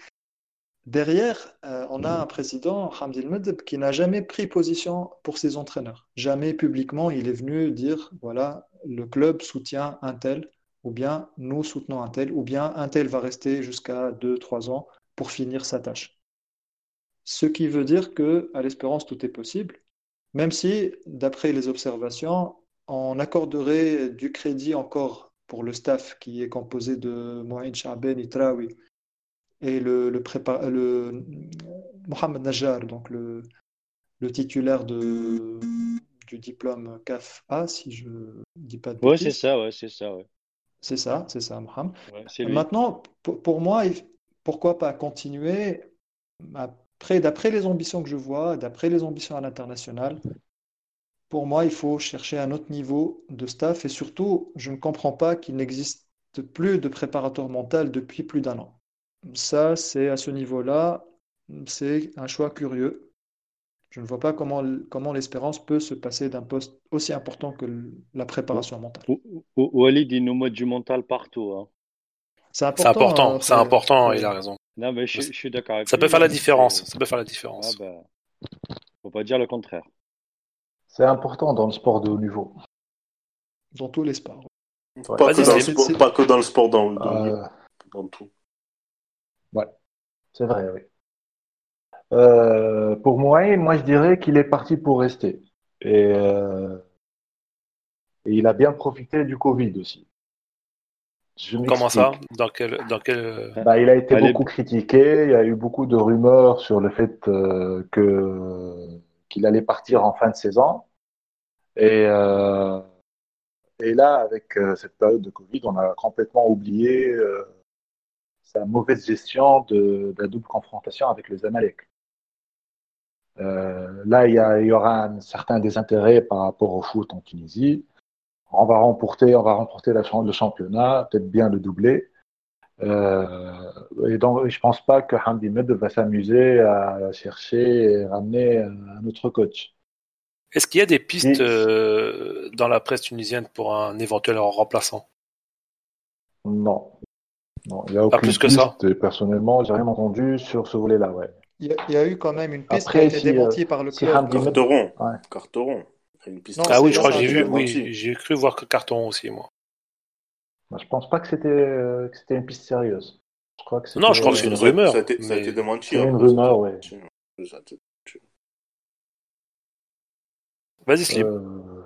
[SPEAKER 5] Derrière, euh, on a un président, Hamdil Medeb, qui n'a jamais pris position pour ses entraîneurs. Jamais publiquement, il est venu dire, voilà, le club soutient un tel, ou bien nous soutenons un tel, ou bien un tel va rester jusqu'à 2-3 ans pour finir sa tâche. Ce qui veut dire que à l'Espérance, tout est possible, même si, d'après les observations, on accorderait du crédit encore pour le staff qui est composé de Mohamed Chaben Itraoui et le, le, le Mohamed Najjar, donc le, le titulaire de, du diplôme CAF-A, si je ne dis pas de
[SPEAKER 6] Ouais, c'est ça, ouais, c'est ça, ouais.
[SPEAKER 5] C'est ça, c'est ça, Mohamed.
[SPEAKER 6] Ouais.
[SPEAKER 5] Maintenant, pour, moi, pourquoi pas continuer? Après, d'après les ambitions que je vois, d'après les ambitions à l'international, pour moi, il faut chercher un autre niveau de staff et surtout, je ne comprends pas qu'il n'existe plus de préparateur mental depuis plus d'un an. Ça, c'est à ce niveau-là, c'est un choix curieux. Je ne vois pas comment, comment l'espérance peut se passer d'un poste aussi important que la préparation mentale.
[SPEAKER 6] Walid, il nous met du mental partout. hein.
[SPEAKER 5] C'est
[SPEAKER 1] C'est important,
[SPEAKER 5] hein,
[SPEAKER 1] c'est important, il a raison.
[SPEAKER 6] Non, mais je, je suis d'accord avec
[SPEAKER 1] Ça peut faire la différence,
[SPEAKER 6] c'est-
[SPEAKER 1] ça peut faire la
[SPEAKER 6] Ah
[SPEAKER 1] différence.
[SPEAKER 6] bah, faut pas dire le contraire.
[SPEAKER 4] C'est important dans le sport de haut niveau.
[SPEAKER 5] dans tous les sports.
[SPEAKER 3] Pas, que dans le sport, pas que dans le sport, dans, dans,
[SPEAKER 4] Euh,
[SPEAKER 3] dans tout.
[SPEAKER 4] C'est vrai, oui. Euh, pour moi, moi, je dirais qu'il est parti pour rester. Et, euh, et il a bien profité du Covid aussi. Je
[SPEAKER 1] Comment ça? Dans quel, dans quel...
[SPEAKER 4] Bah, il a été
[SPEAKER 6] Allez.
[SPEAKER 4] beaucoup critiqué. Il y a eu beaucoup de rumeurs sur le fait euh, que qu'il allait partir en fin de saison. Et, euh, et là, avec euh, cette période de Covid, on a complètement oublié euh, sa mauvaise gestion de, de la double confrontation avec le Zamalek. Euh, là, il y, aura un certain désintérêt par rapport au foot en Tunisie. On va remporter, on va remporter la le championnat, peut-être bien le doubler. Euh, et donc, je pense pas que Hamdi Med va s'amuser à chercher et ramener un autre coach.
[SPEAKER 1] Est-ce qu'il y a des pistes euh, dans la presse tunisienne pour un éventuel remplaçant?
[SPEAKER 4] Non. Non, il y a
[SPEAKER 1] Pas
[SPEAKER 4] aucune
[SPEAKER 1] plus que
[SPEAKER 4] piste,
[SPEAKER 1] ça.
[SPEAKER 4] et personnellement, j'ai rien entendu sur ce volet-là, ouais.
[SPEAKER 5] Il y a, il y a eu quand même une piste
[SPEAKER 4] Après,
[SPEAKER 5] qui a été
[SPEAKER 4] si, euh,
[SPEAKER 5] démentie par le
[SPEAKER 4] si
[SPEAKER 5] club.
[SPEAKER 3] Carteron.
[SPEAKER 4] Ouais.
[SPEAKER 3] Carteron. Une piste
[SPEAKER 5] Non,
[SPEAKER 1] Ah oui, je crois que j'ai vu, oui, j'ai cru voir que carton aussi, moi.
[SPEAKER 4] Moi, je pense pas que c'était euh, que c'était une piste sérieuse. Je crois que
[SPEAKER 1] Non, je crois que c'est une rumeur,
[SPEAKER 3] Ça a été, ça a
[SPEAKER 1] mais-
[SPEAKER 3] été démenti.
[SPEAKER 4] C'est une rumeur, ouais.
[SPEAKER 1] Vas-y, Slim.
[SPEAKER 4] Euh,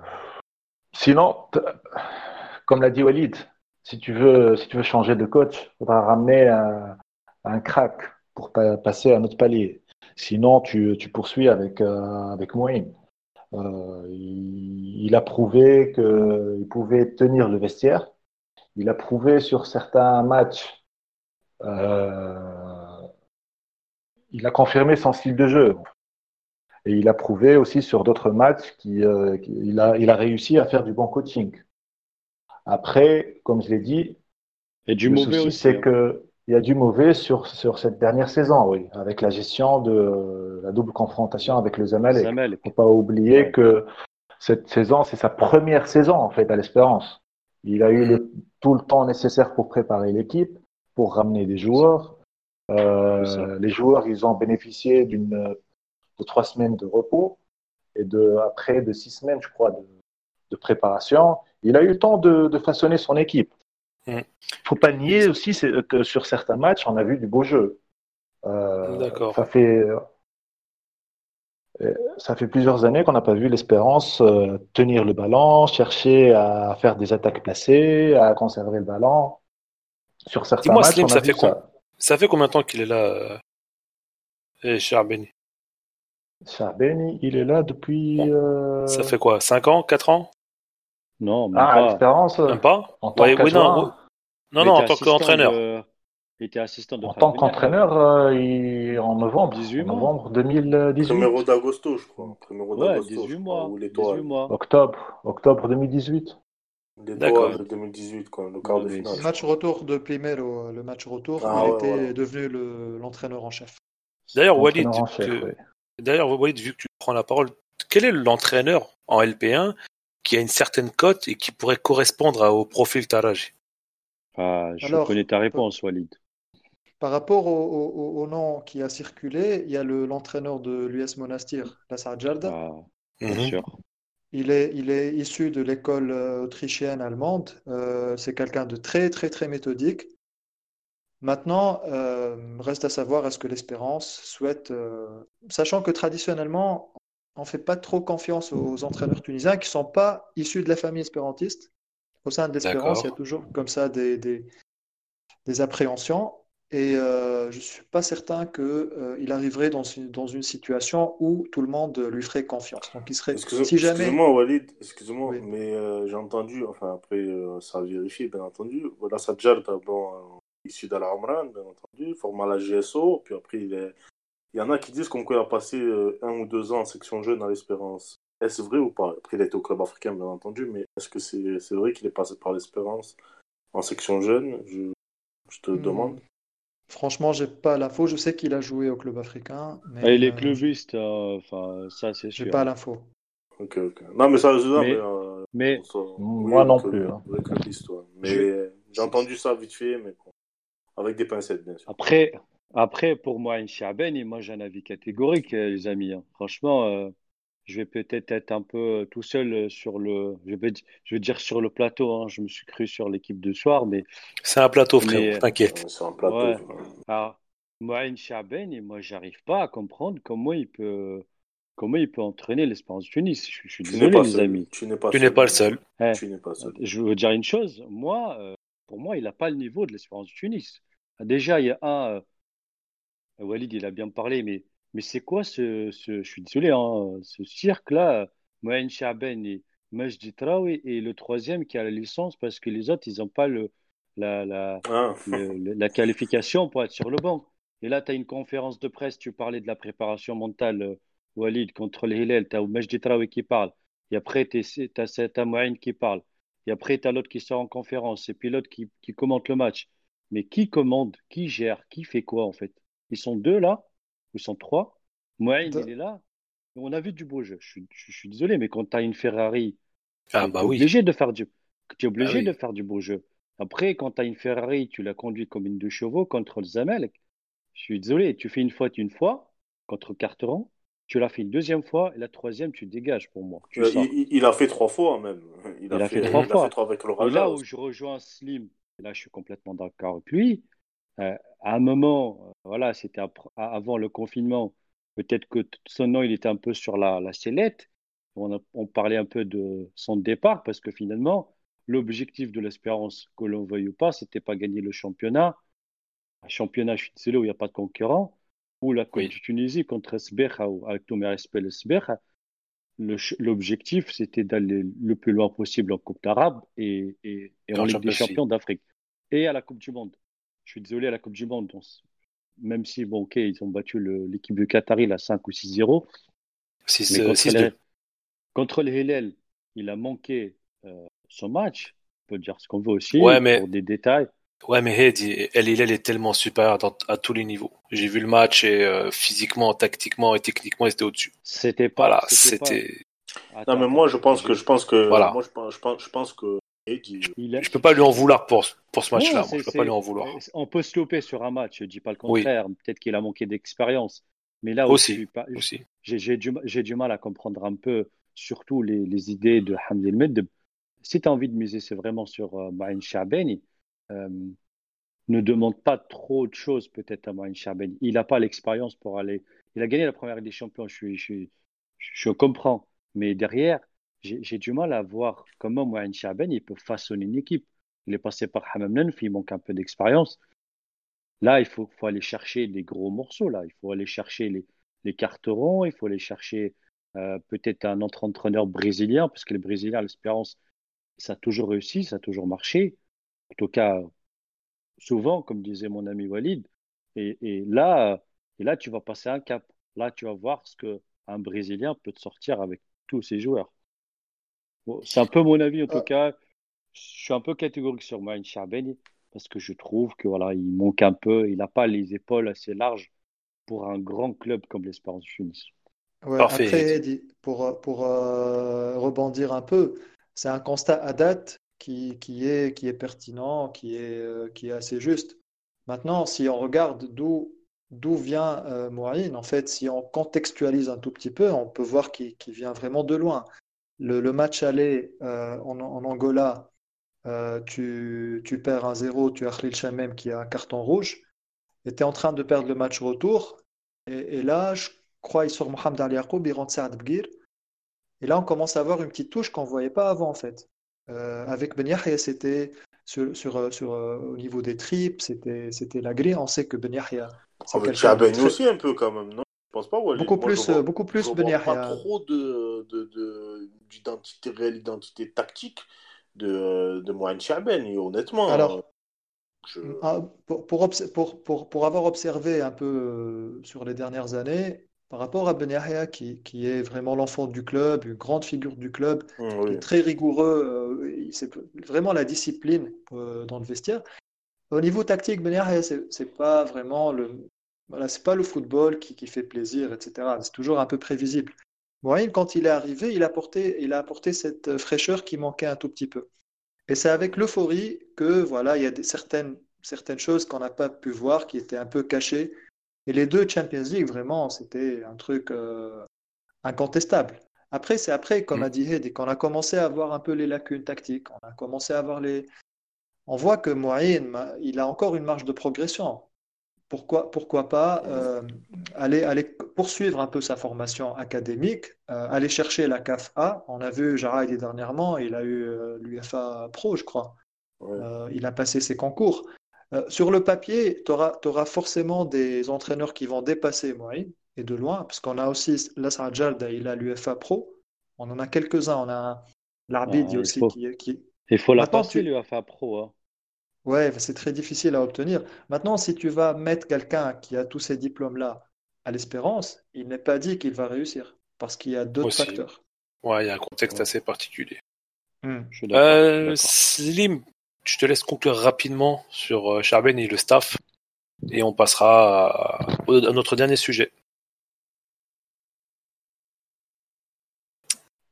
[SPEAKER 4] Sinon, comme l'a dit Walid, si tu veux, si tu veux changer de coach, il faudra ramener un, un crack pour pa- passer à un autre palier. Sinon, tu, poursuis avec, euh, avec Moïn. Euh, il, a prouvé qu'il pouvait tenir le vestiaire. Il a prouvé sur certains matchs. euh, il a confirmé son style de jeu. Et il a prouvé aussi sur d'autres matchs qu'il euh, a, il a réussi à faire du bon coaching. Après, comme je l'ai dit,
[SPEAKER 6] Et du
[SPEAKER 4] le
[SPEAKER 6] mauvais
[SPEAKER 4] souci,
[SPEAKER 6] aussi.
[SPEAKER 4] c'est
[SPEAKER 6] hein.
[SPEAKER 4] que il y a du mauvais sur, sur cette dernière saison, oui, avec la gestion de la double confrontation avec le Zamalek.
[SPEAKER 6] Zamalek.
[SPEAKER 4] faut pas oublier
[SPEAKER 6] Ouais.
[SPEAKER 4] que cette saison, c'est sa première saison en fait à l'Espérance. Il a eu le- tout le temps nécessaire pour préparer l'équipe, pour ramener des joueurs. Euh, les joueurs, ils ont bénéficié d'une de trois semaines de repos et de après de six semaines, je crois, de, de préparation. Il a eu le temps de, de façonner son équipe.
[SPEAKER 1] Mm.
[SPEAKER 4] faut pas nier aussi que sur certains matchs, on a vu du beau jeu. Euh,
[SPEAKER 1] D'accord.
[SPEAKER 4] Ça fait euh, ça fait plusieurs années qu'on n'a pas vu l'Espérance euh, tenir le ballon, chercher à faire des attaques placées, à conserver le ballon. Sur certains
[SPEAKER 1] Dis-moi,
[SPEAKER 4] matchs,
[SPEAKER 1] Slim,
[SPEAKER 4] on a
[SPEAKER 1] ça
[SPEAKER 4] vu
[SPEAKER 1] fait quoi? Ça fait combien de temps qu'il est là, cher Benny?
[SPEAKER 4] Charbeni, il est là depuis. euh,
[SPEAKER 1] Ça fait quoi? 5 ans? 4 ans?
[SPEAKER 6] Non, même
[SPEAKER 4] Ah,
[SPEAKER 6] pas.
[SPEAKER 4] l'Espérance,
[SPEAKER 1] Même pas
[SPEAKER 4] en tant
[SPEAKER 1] Ouais, oui, non. Non, en tant qu'entraîneur.
[SPEAKER 6] de- Il était assistant de
[SPEAKER 4] en tant qu'entraîneur, euh, il- en novembre,
[SPEAKER 6] 18
[SPEAKER 4] en
[SPEAKER 6] mois.
[SPEAKER 4] novembre 2018,
[SPEAKER 3] Primero d'agosto, je crois. Primero
[SPEAKER 6] Ouais,
[SPEAKER 3] d'agosto,
[SPEAKER 6] 18
[SPEAKER 3] je crois,
[SPEAKER 6] mois.
[SPEAKER 3] Ou
[SPEAKER 6] 18
[SPEAKER 3] l'étoile.
[SPEAKER 6] mois.
[SPEAKER 4] octobre, octobre 2018.
[SPEAKER 1] D'accord.
[SPEAKER 3] L'étoile de 2018, quoi, le quart de
[SPEAKER 6] mais
[SPEAKER 3] finale.
[SPEAKER 5] Le match retour de Primero, le match retour,
[SPEAKER 3] Ah
[SPEAKER 5] il
[SPEAKER 3] ouais,
[SPEAKER 5] était
[SPEAKER 3] voilà.
[SPEAKER 5] devenu le- l'entraîneur en chef.
[SPEAKER 1] D'ailleurs, Walid,
[SPEAKER 4] Entraîneur en chef,
[SPEAKER 1] que-
[SPEAKER 4] oui.
[SPEAKER 1] D'ailleurs, Walid, vu que tu prends la parole, quel est l'entraîneur en LP1 qui a une certaine cote et qui pourrait correspondre au profil Taraji
[SPEAKER 2] ah, Je connais ta réponse, Walid.
[SPEAKER 5] Par rapport au, nom qui a circulé, il y a l'entraîneur de l'US Monastir, Lassar Jalda.
[SPEAKER 2] Ah, bien mhm. sûr.
[SPEAKER 5] Il est, il est issu de l'école euh, autrichienne allemande. Euh, c'est quelqu'un de très, très, très méthodique. Maintenant, euh, reste à savoir est-ce que l'Espérance souhaite, sachant que traditionnellement, on ne fait pas trop confiance aux entraîneurs tunisiens qui ne sont pas issus de la famille espérantiste. Au sein de l'Espérance, il y a toujours comme ça des, des, des appréhensions. Et euh, je ne suis pas certain qu'il euh, arriverait dans une, dans une situation où tout le monde lui ferait confiance. Donc, il serait,
[SPEAKER 3] si jamais... Excusez-moi, Walid, excusez-moi, mais euh, j'ai entendu, enfin après, ça a vérifié, bien entendu. Voilà, Sadjar, bon, issu d'Al-Amran, bien entendu, formé à la GSO, puis après, il est. Il y en a qui disent qu'on a passé un ou deux ans en section jeune à l'Espérance. Est-ce vrai ou pas? Après, il a été au club africain, bien entendu, mais est-ce que c'est vrai qu'il est passé par l'Espérance en section jeune? Je, je te hmm. demande.
[SPEAKER 5] Franchement, j'ai pas l'info. Je sais qu'il a joué au club africain. Mais
[SPEAKER 2] ah, il est euh, clubiste, euh, enfin, ça c'est sûr.
[SPEAKER 5] J'ai pas l'info.
[SPEAKER 3] Ok, ok. Non, mais ça, mais,
[SPEAKER 2] mais,
[SPEAKER 4] euh, moi non plus. Hein.
[SPEAKER 3] Mais j'ai entendu ça vite fait, mais avec des pincettes, bien sûr.
[SPEAKER 2] Après, après pour moi, Chaben, moi j'ai un avis catégorique, les amis. Hein. Franchement, je vais peut-être être un peu tout seul euh, sur le, je vais, je vais dire sur le plateau. Hein. Je me suis cru sur l'équipe de soir, mais
[SPEAKER 1] c'est un plateau, frère. Euh, t'inquiète.
[SPEAKER 3] C'est un plateau. Ouais.
[SPEAKER 2] Alors, Mohamed Chaben, et moi, j'arrive pas à comprendre comment il peut, comment il peut entraîner l'Espérance de Tunis. Je, suis désolé, les amis.
[SPEAKER 3] Tu n'es pas,
[SPEAKER 1] tu n'es pas le seul.
[SPEAKER 3] Tu n'es pas seul.
[SPEAKER 2] Je veux dire une chose. Moi, euh, pour moi, il n'a pas le niveau de l'Espérance de Tunis. Déjà, il y a un. Walid, il a bien parlé, mais mais c'est quoi ce, ce, je suis désolé, hein, ce cirque-là, Mohamed Chaben et Majdi Traoui, et le troisième qui a la licence parce que les autres, ils n'ont pas le, la, la, ah. la qualification pour être sur le banc. Et là, tu as une conférence de presse, tu parlais de la préparation mentale, euh, Walid, contre les Hillel, tu as Majdi Traoui qui parle, et après, tu as, Mohamed qui parle, et après, tu as l'autre qui sort en conférence, et puis l'autre qui, qui commente le match. Mais qui commande, qui gère, qui fait quoi en fait? Ils sont deux là ils sont trois. Mohamed, il est là. On a vu du beau jeu. Je, suis désolé, mais quand tu as une Ferrari,
[SPEAKER 1] ah, bah tu es
[SPEAKER 2] obligé, de faire, du, es obligé bah de faire du beau jeu. Après, quand tu as une Ferrari, tu la conduis comme une deux chevaux contre le Zamelek. Je suis désolé, tu fais une fois, une fois contre Carteron. Tu l'as fait une deuxième fois et la troisième, tu dégages pour moi.
[SPEAKER 3] Euh, il, a fait trois fois même.
[SPEAKER 2] Il, a, fait, trois fois. avec le et là où je rejoins Slim, là je suis complètement d'accord avec lui, euh, à un moment, euh, voilà, c'était avant le confinement, peut-être que son nom, il était un peu sur la, la sellette. On, on, parlait un peu de son départ parce que finalement, l'objectif de l'espérance, que l'on veuille ou pas, c'était pas gagner le championnat. Un championnat, je suis désolé, où il n'y a pas de concurrent, ou la Coupe de Tunisie contre Sbeha, ou avec tous mes respects, le Sbeha. L'objectif, c'était d'aller le plus loin possible en Coupe d'Arabe et, et, en Ligue des Champions d'Afrique et à la Coupe du Monde je suis désolé à la Coupe du Monde, même si, bon, ok, ils ont battu l'équipe de Qatari à 5 ou 6-0. contre, contre, le Hillel, il a manqué euh, son match. On peut dire ce qu'on veut aussi,
[SPEAKER 1] ouais, mais...
[SPEAKER 2] pour des détails.
[SPEAKER 1] Ouais, mais Heidi, El Hillel est tellement supérieur à tous les niveaux. J'ai vu le match et euh, physiquement, tactiquement et techniquement, il était au-dessus.
[SPEAKER 2] C'était pas.
[SPEAKER 1] Voilà, c'était.
[SPEAKER 3] Non, mais moi, je pense que je pense que voilà. moi, je pense, je pense, je pense que
[SPEAKER 1] je peux pas lui en vouloir pour, pour ce match-là. Je peux pas lui en vouloir.
[SPEAKER 2] On peut se louper sur un match, je dis pas le contraire. Peut-être qu'il a manqué d'expérience. Mais là aussi, aussi. j'ai du, du, mal à comprendre un peu, surtout les, les idées de Hamdi Med. Si tu as envie de miser, c'est vraiment sur euh, Ma'in euh, ne demande pas trop de choses peut-être à Ma'in Shabeni. Il n'a pas l'expérience pour aller. Il a gagné la première des champions, je, je, je comprends. Mais derrière, j'ai du mal à voir comment Mohamed Chaben il peut façonner une équipe. Il est passé par Hamam Nenf, il manque un peu d'expérience. Là, il faut, aller chercher des gros morceaux. Là, il faut aller chercher les, les carterons, il faut aller chercher euh, peut-être un autre entraîneur brésilien, parce que les Brésiliens, l'espérance, ça a toujours réussi, ça a toujours marché. En tout cas, souvent, comme disait mon ami Walid. Et, et là, et là, tu vas passer un cap. Là, tu vas voir ce que un Brésilien peut te sortir avec tous ses joueurs c'est un peu mon avis en tout ah. cas. Je suis un peu catégorique sur Mohamed Charbel parce que je trouve que voilà, il manque un peu, il n'a pas les épaules assez larges pour un grand club comme l'Espérance Tunis.
[SPEAKER 5] Ouais, Parfait. Après, pour, pour euh, rebondir un peu, c'est un constat à date qui, qui, est, qui est pertinent, qui est, euh, qui est assez juste. Maintenant, si on regarde d'où d'où vient euh, en fait, si on contextualise un tout petit peu, on peut voir qu'il vient vraiment de loin. Le, le match aller euh, en, en, Angola, euh, tu, tu, perds un 0 tu as Khalil Chamem qui a un carton rouge, et tu es en train de perdre le match retour, et, et là, je crois, il sort Mohamed Ali Yacoub, il rentre Saad Bgir, et là, on commence à avoir une petite touche qu'on ne voyait pas avant, en fait. Euh, avec Ben Yahya, c'était sur, sur, sur au niveau des tripes, c'était, c'était la grille. On sait que Ben Yahya.
[SPEAKER 3] Chaben très... aussi un peu quand même, non? Je pense pas.
[SPEAKER 5] Beaucoup Moi, plus, vois, beaucoup plus Ben Yahya.
[SPEAKER 3] Pas trop de, de, de, d'identité réelle, identité tactique de, de Mohamed Chaben, et honnêtement.
[SPEAKER 5] Alors, je... Ah, pour, pour, pour, pour, avoir observé un peu sur les dernières années, par rapport à Ben Yahya, qui, qui est vraiment l'enfant du club, une grande figure du club, mmh, qui est très rigoureux, euh, c'est vraiment la discipline euh, dans le vestiaire. Au niveau tactique, Ben Yahya, c'est pas vraiment le, voilà, c'est pas le football qui, qui fait plaisir, etc. C'est toujours un peu prévisible. Moïne, quand il est arrivé, il a, apporté, il a apporté cette fraîcheur qui manquait un tout petit peu. Et c'est avec l'euphorie que voilà, il y a des, certaines, certaines choses qu'on n'a pas pu voir, qui étaient un peu cachées et les deux Champions League, vraiment, c'était un truc euh, incontestable. Après, c'est après, comme mm. a dit Heidi, qu'on a commencé à voir un peu les lacunes tactiques. On a commencé à voir les. On voit que Moïne, il a encore une marge de progression. Pourquoi, pourquoi pas euh, aller, aller poursuivre un peu sa formation académique, euh, aller chercher la CAF A. On a vu Jaraïdi dernièrement, il a eu l'UFA Pro, je crois. il a passé ses concours. Euh, sur le papier, tu auras, forcément des entraîneurs qui vont dépasser Moïne, et de loin, parce qu'on a aussi Lasra Jalda, il a l'UFA Pro. On en a quelques-uns. On a l'arbitre
[SPEAKER 2] ah,
[SPEAKER 5] aussi
[SPEAKER 2] qui, qui, Il faut la passer, l'UFA Pro. Hein.
[SPEAKER 5] Ouais, c'est très difficile à obtenir. Maintenant, si tu vas mettre quelqu'un qui a tous ces diplômes-là à l'espérance, il n'est pas dit qu'il va réussir, parce qu'il y a d'autres facteurs.
[SPEAKER 1] Ouais, il y a un contexte assez particulier. Hmm. Euh, Slim, je te laisse conclure rapidement sur euh, Charben et le staff, et on passera à, notre dernier sujet.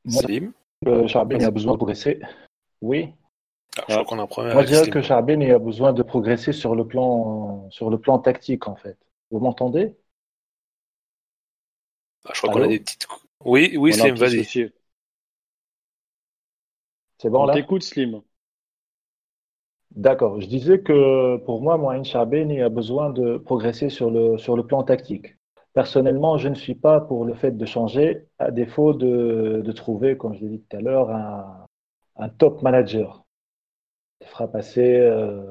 [SPEAKER 4] Salim euh, Charben a besoin de progresser. Oui.
[SPEAKER 1] Ah, je crois qu'on a un problème
[SPEAKER 4] Moi, je dirais que Charben a besoin de progresser sur le plan, sur le plan tactique, en fait. Vous m'entendez?
[SPEAKER 1] Ah, Je crois qu'on a des petites. Oui, oui, Slim, vas-y.
[SPEAKER 2] C'est bon, on là? t'écoute, Slim.
[SPEAKER 4] D'accord. Je disais que pour moi, Mohamed Chabeni a besoin de progresser sur le, sur le plan tactique. Personnellement, je ne suis pas pour le fait de changer, à défaut de, de trouver, comme je l'ai dit tout à l'heure, un, un, top manager fera passer euh,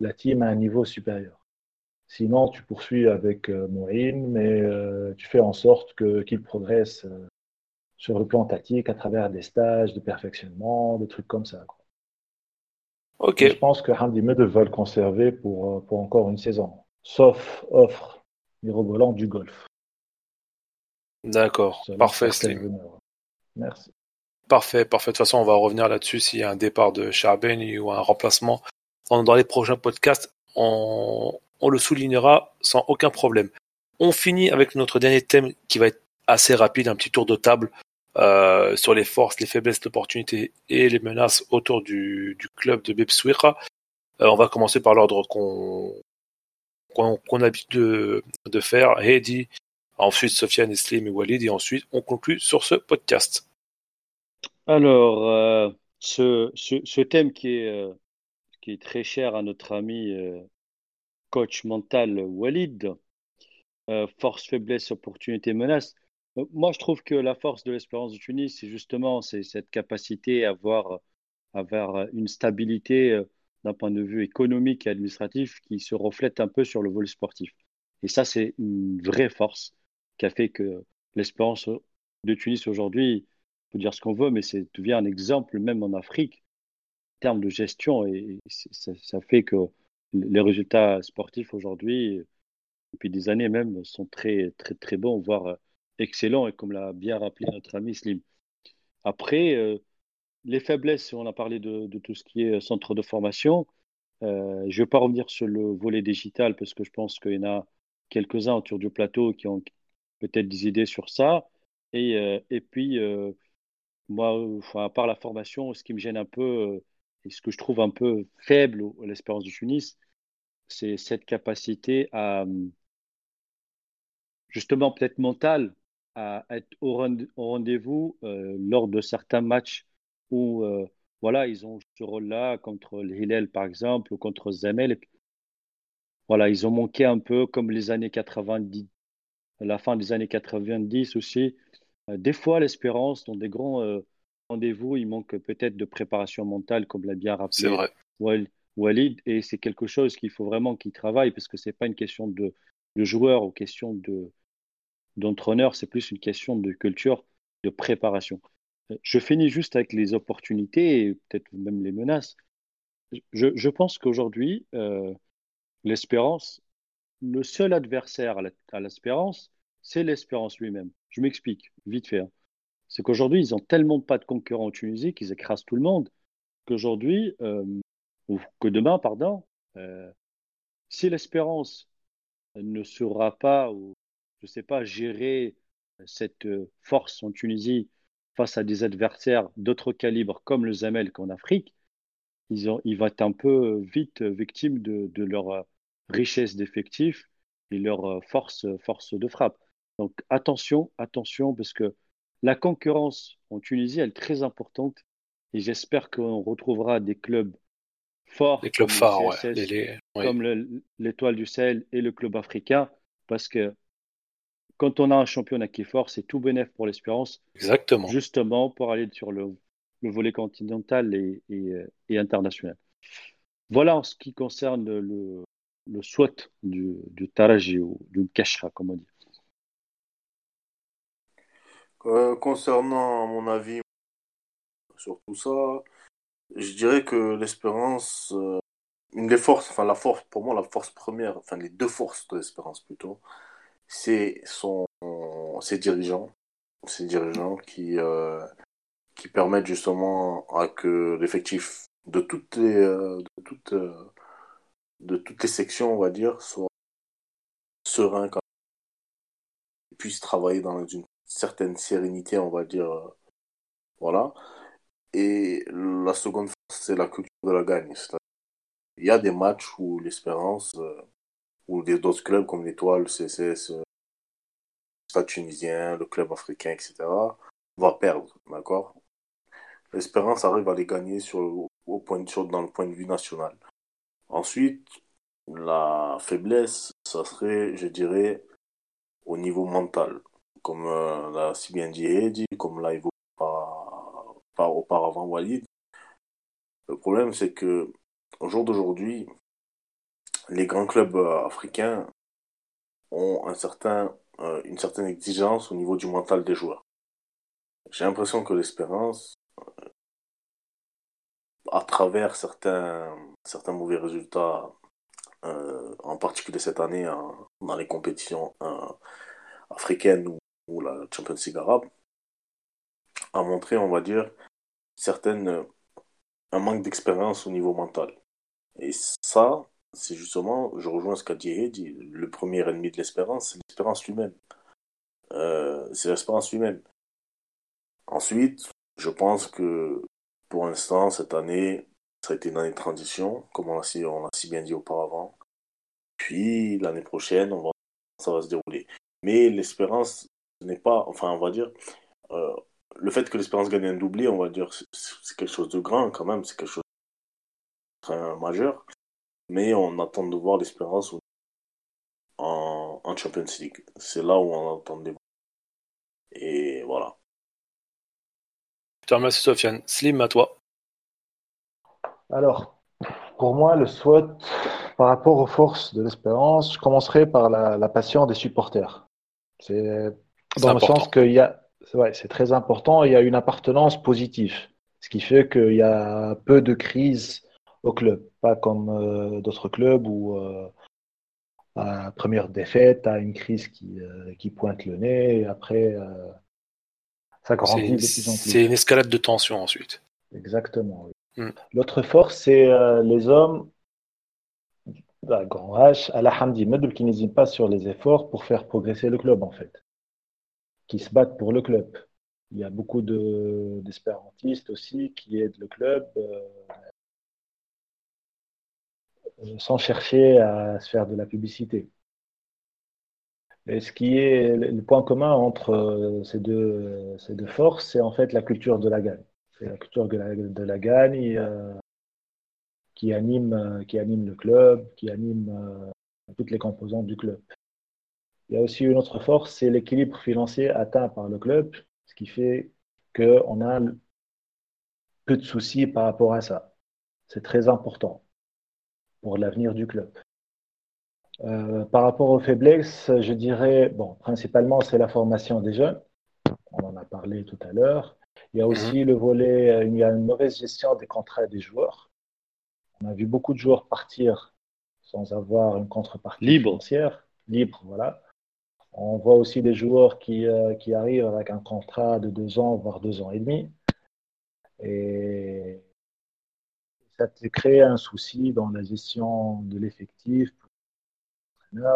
[SPEAKER 4] la team à un niveau supérieur. Sinon, tu poursuis avec euh, mais euh, tu fais en sorte qu'il progresse euh, sur le plan tactique à travers des stages de perfectionnement, des trucs comme ça. Quoi.
[SPEAKER 1] Ok.
[SPEAKER 4] je pense que Hamdi Medvedev va le conserver pour, pour encore une saison, sauf offre mirobolant du golf.
[SPEAKER 1] D'accord, parfait.
[SPEAKER 4] Merci.
[SPEAKER 1] Parfait, parfait. De toute façon, on va revenir là-dessus s'il y a un départ de Charben ou un remplacement. Dans les prochains podcasts, on, le soulignera sans aucun problème. On finit avec notre dernier thème qui va être assez rapide, un petit tour de table euh, sur les forces, les faiblesses, l'opportunité et les menaces autour du, club de Bepswira. Euh, on va commencer par l'ordre qu'on a l'habitude de, de faire. Heidi, ensuite Sofiane, Slim et Walid, et ensuite on conclut sur ce podcast.
[SPEAKER 2] Alors, euh, ce, thème qui est, euh, qui est très cher à notre ami euh, coach mental Walid, force, faiblesse, opportunité, menace. Moi, je trouve que la force de l'espérance de Tunis, c'est justement cette capacité à avoir, une stabilité d'un point de vue économique et administratif qui se reflète un peu sur le volet sportif. Et ça, c'est une vraie force qui a fait que l'espérance de Tunis aujourd'hui, on peut dire ce qu'on veut, mais c'est devient un exemple même en Afrique en termes de gestion. Et ça, fait que les résultats sportifs aujourd'hui, depuis des années même, sont très, très, très bons, voire excellent et comme l'a bien rappelé notre ami Slim. Après, euh, les faiblesses, on a parlé de, tout ce qui est centre de formation. Euh, je ne vais pas revenir sur le volet digital parce que je pense qu'il y en a quelques-uns autour du plateau qui ont peut-être des idées sur ça. Euh, et puis, moi, enfin, à part la formation, ce qui me gêne un peu et ce que je trouve un peu faible l'espérance du Tunis, c'est cette capacité à justement peut-être mentale à être au rendez-vous lors de certains matchs où voilà, ils ont ce rôle-là contre le Hillel, par exemple, ou contre Zamel. Voilà, ils ont manqué un peu comme les années 90, la fin des années 90 aussi. Euh, des fois, l'espérance, dans des grands euh, rendez-vous, il manque peut-être de préparation mentale, comme l'a bien rappelé Walid. Et c'est quelque chose qu'il faut vraiment qu'il travaille, parce que ce n'est pas une question de, de joueur ou question de, d'entraîneur, c'est plus une question de culture, de préparation. Je finis juste avec les opportunités et peut-être même les menaces. Je, je pense qu'aujourd'hui, euh, l'espérance, le seul adversaire à l'espérance, c'est l'espérance lui-même. Je m'explique, vite fait. Hein. C'est qu'aujourd'hui, ils ont tellement pas de concurrents en Tunisie qu'ils écrasent tout le monde, qu'aujourd'hui, euh, ou que demain, pardon, euh, si l'espérance ne sera pas, ou je sais pas, gérer cette force en Tunisie face à des adversaires d'autres calibres comme le Zamel qu'en Afrique, ils, ont, ils vont être un peu vite victimes de, de leur richesse d'effectifs et leur force, force de frappe. Donc attention, attention, parce que la concurrence en Tunisie, elle est très importante et j'espère qu'on retrouvera des clubs forts.
[SPEAKER 1] Des clubs phares,
[SPEAKER 2] comme l'Étoile du Sahel et le club africain, parce que quand on a un championnat qui est fort, c'est tout bénéf pour l'espérance.
[SPEAKER 1] Exactement.
[SPEAKER 2] Justement, pour aller sur le, volet continental et, et, international. Voilà en ce qui concerne le, le SWOT du, du Taraji ou du Kashra, comme on dit.
[SPEAKER 3] Euh, concernant, mon avis, sur tout ça, je dirais que l'espérance, euh, une des forces, enfin la force, pour moi, la force première, enfin les deux forces de l'espérance plutôt, c'est son, ses dirigeants, ses dirigeants qui, euh, qui permettent justement à que l'effectif de toutes les, de toutes, de toutes les sections, on va dire, soit serein quand puisse travailler dans une certaine sérénité, on va dire, voilà. Et la seconde c'est la culture de la gagne. Il y a des matchs où l'espérance, ou des d'autres clubs comme l'Étoile, CSS, le Stade tunisien, le club africain, etc., va perdre, d'accord? L'Espérance arrive à les gagner sur, au point de, dans le point de vue national. Ensuite, la faiblesse, ça serait, je dirais, au niveau mental, comme euh, l'a si bien dit comme l'a évoqué par, par, auparavant Walid. Le problème, c'est que au jour d'aujourd'hui, les grands clubs euh, africains ont un certain, euh, une certaine exigence au niveau du mental des joueurs. J'ai l'impression que l'espérance, à travers certains, certains mauvais résultats, en particulier cette année dans les compétitions africaines ou, la Champions League a montré, on va dire, certaines, un manque d'expérience au niveau mental. Et ça, c'est justement, je rejoins ce qu'a dit Eddie, le premier ennemi de l'espérance, c'est l'espérance lui-même. Euh, c'est l'espérance lui-même. Ensuite, je pense que pour l'instant, cette année, ça a été une année de transition, comme on l'a si bien dit auparavant. Puis l'année prochaine, on va, ça va se dérouler. Mais l'espérance n'est pas, enfin, on va dire, euh, le fait que l'espérance gagne un doublé, on va dire, c'est quelque chose de grand quand même, c'est quelque chose de très majeur mais on attend de voir l'espérance en, en Champions League. C'est là où on attend de voir. Et voilà.
[SPEAKER 1] Merci Sofiane. Slim, à toi.
[SPEAKER 4] Alors, pour moi, le SWOT, par rapport aux forces de l'espérance, je commencerai par la, la passion des supporters. C'est dans le sens qu'il y a, ouais, c'est très important, il y a une appartenance positive, ce qui fait qu'il y a peu de crises au club, pas comme euh, d'autres clubs où euh, à première défaite, à une crise qui, euh, qui pointe le nez, et après ça grandit.
[SPEAKER 1] C'est une escalade de tension ensuite.
[SPEAKER 4] Exactement. Hmm. L'autre force, c'est les hommes à grand H, à la Hamdi qui n'hésitent pas sur les efforts pour faire progresser le club en fait, qui se battent pour le club. Il y a beaucoup d'espérantistes aussi qui aident le club sans chercher à se faire de la publicité. Et ce qui est le point commun entre ces deux, ces deux forces, c'est en fait la culture de la gagne. C'est la culture de la, de la gagne qui, anime, qui anime le club, qui anime toutes les composantes du club. Il y a aussi une autre force, c'est l'équilibre financier atteint par le club, ce qui fait qu'on a peu de soucis par rapport à ça. C'est très important pour l'avenir du club. Euh, par rapport aux faiblesses, je dirais, bon, principalement, c'est la formation des jeunes. On en a parlé tout à l'heure. Il y a aussi le volet, il y a une mauvaise gestion des contrats des joueurs. On a vu beaucoup de joueurs partir sans avoir une contrepartie
[SPEAKER 6] libre.
[SPEAKER 4] financière, libre, voilà. On voit aussi des joueurs qui, euh, qui arrivent avec un contrat de deux ans, voire deux ans et demi. Et ça te crée un souci dans la gestion de l'effectif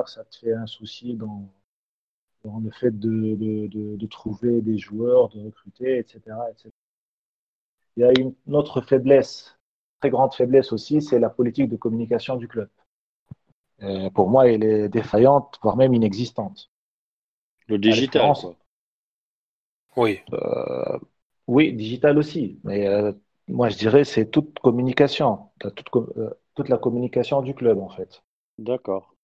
[SPEAKER 4] ça te fait un souci dans, le fait de, trouver des joueurs, de recruter, etc., etc. Il y a une autre faiblesse, très grande faiblesse aussi, c'est la politique de communication du club. pour moi, elle est défaillante, voire même inexistante.
[SPEAKER 6] Le digital,
[SPEAKER 1] Oui.
[SPEAKER 4] Euh, oui, digital aussi. Mais euh, moi, je dirais c'est toute communication, toute, euh, toute, la communication du club, en fait.
[SPEAKER 6] D'accord.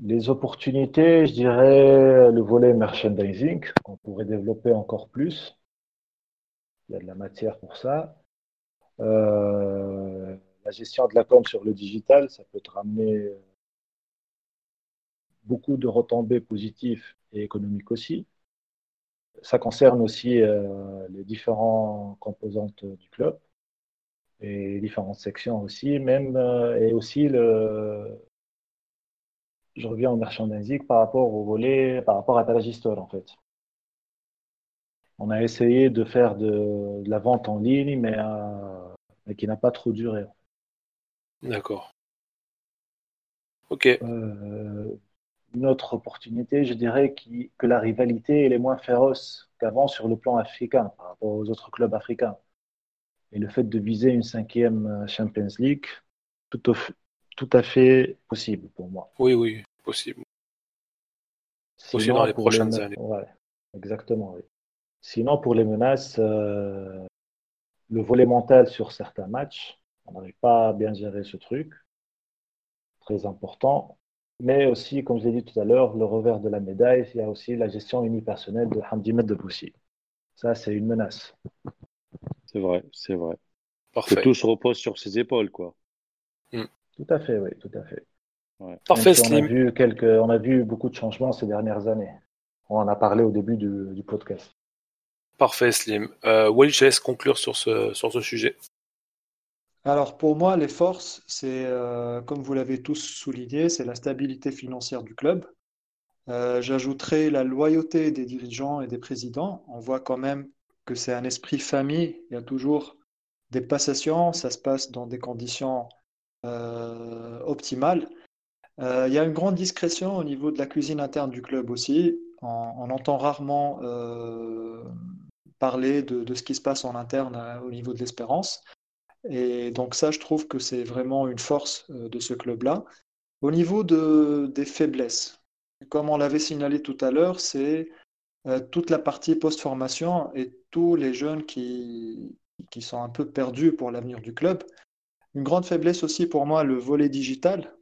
[SPEAKER 4] Les opportunités, je dirais le volet merchandising, qu'on pourrait développer encore plus. Il y a de la matière pour ça. la gestion de la com sur le digital, ça peut te ramener beaucoup de retombées positives et économiques aussi. Ça concerne aussi euh, les différentes composantes du club et les différentes sections aussi, même euh, et aussi le. Je reviens au merchandising par rapport au volet, par rapport à Talagistore en fait. On a essayé de faire de, la vente en ligne, mais, euh, mais qui n'a pas trop duré.
[SPEAKER 1] D'accord. Ok.
[SPEAKER 4] Euh, une autre opportunité, je dirais que la rivalité est moins féroce qu'avant sur le plan africain par rapport aux autres clubs africains. Et le fait de viser une cinquième euh, Champions League, tout, tout à fait possible pour moi.
[SPEAKER 1] Oui, oui, possible. Sinon, dans les prochaines années.
[SPEAKER 4] Ouais, exactement, oui. Sinon, pour les menaces, euh, le volet mental sur certains matchs, on n'arrive pas à bien gérer ce truc. Très important. Mais aussi, comme je l'ai dit tout à l'heure, le revers de la médaille, il y a aussi la gestion unipersonnelle de Hamdi de Boussi. Ça, c'est une menace.
[SPEAKER 6] C'est vrai, c'est vrai. Parfait. Que tout se repose sur ses épaules, quoi.
[SPEAKER 4] Hmm. Tout à fait, oui, tout à fait.
[SPEAKER 1] Parfait,
[SPEAKER 4] on a, vu quelques, on a vu beaucoup de changements ces dernières années. On en a parlé au début du, podcast.
[SPEAKER 1] Parfait, Slim. Euh, oui, je laisse conclure sur ce, sur ce sujet.
[SPEAKER 5] Alors pour moi, les forces, c'est, euh, comme vous l'avez tous souligné, c'est la stabilité financière du club. Euh, j'ajouterai la loyauté des dirigeants et des présidents. On voit quand même que c'est un esprit famille. Il y a toujours des passations, ça se passe dans des conditions euh, optimales. il y a une grande discrétion au niveau de la cuisine interne du club aussi. On, entend rarement parler de, de, ce qui se passe en interne au niveau de l'espérance. Et donc ça, je trouve que c'est vraiment une force euh, de ce club-là. Au niveau de, des faiblesses, comme on l'avait signalé tout à l'heure, c'est euh, toute la partie post-formation et tous les jeunes qui, qui sont un peu perdus pour l'avenir du club. Une grande faiblesse aussi pour moi, le volet digital.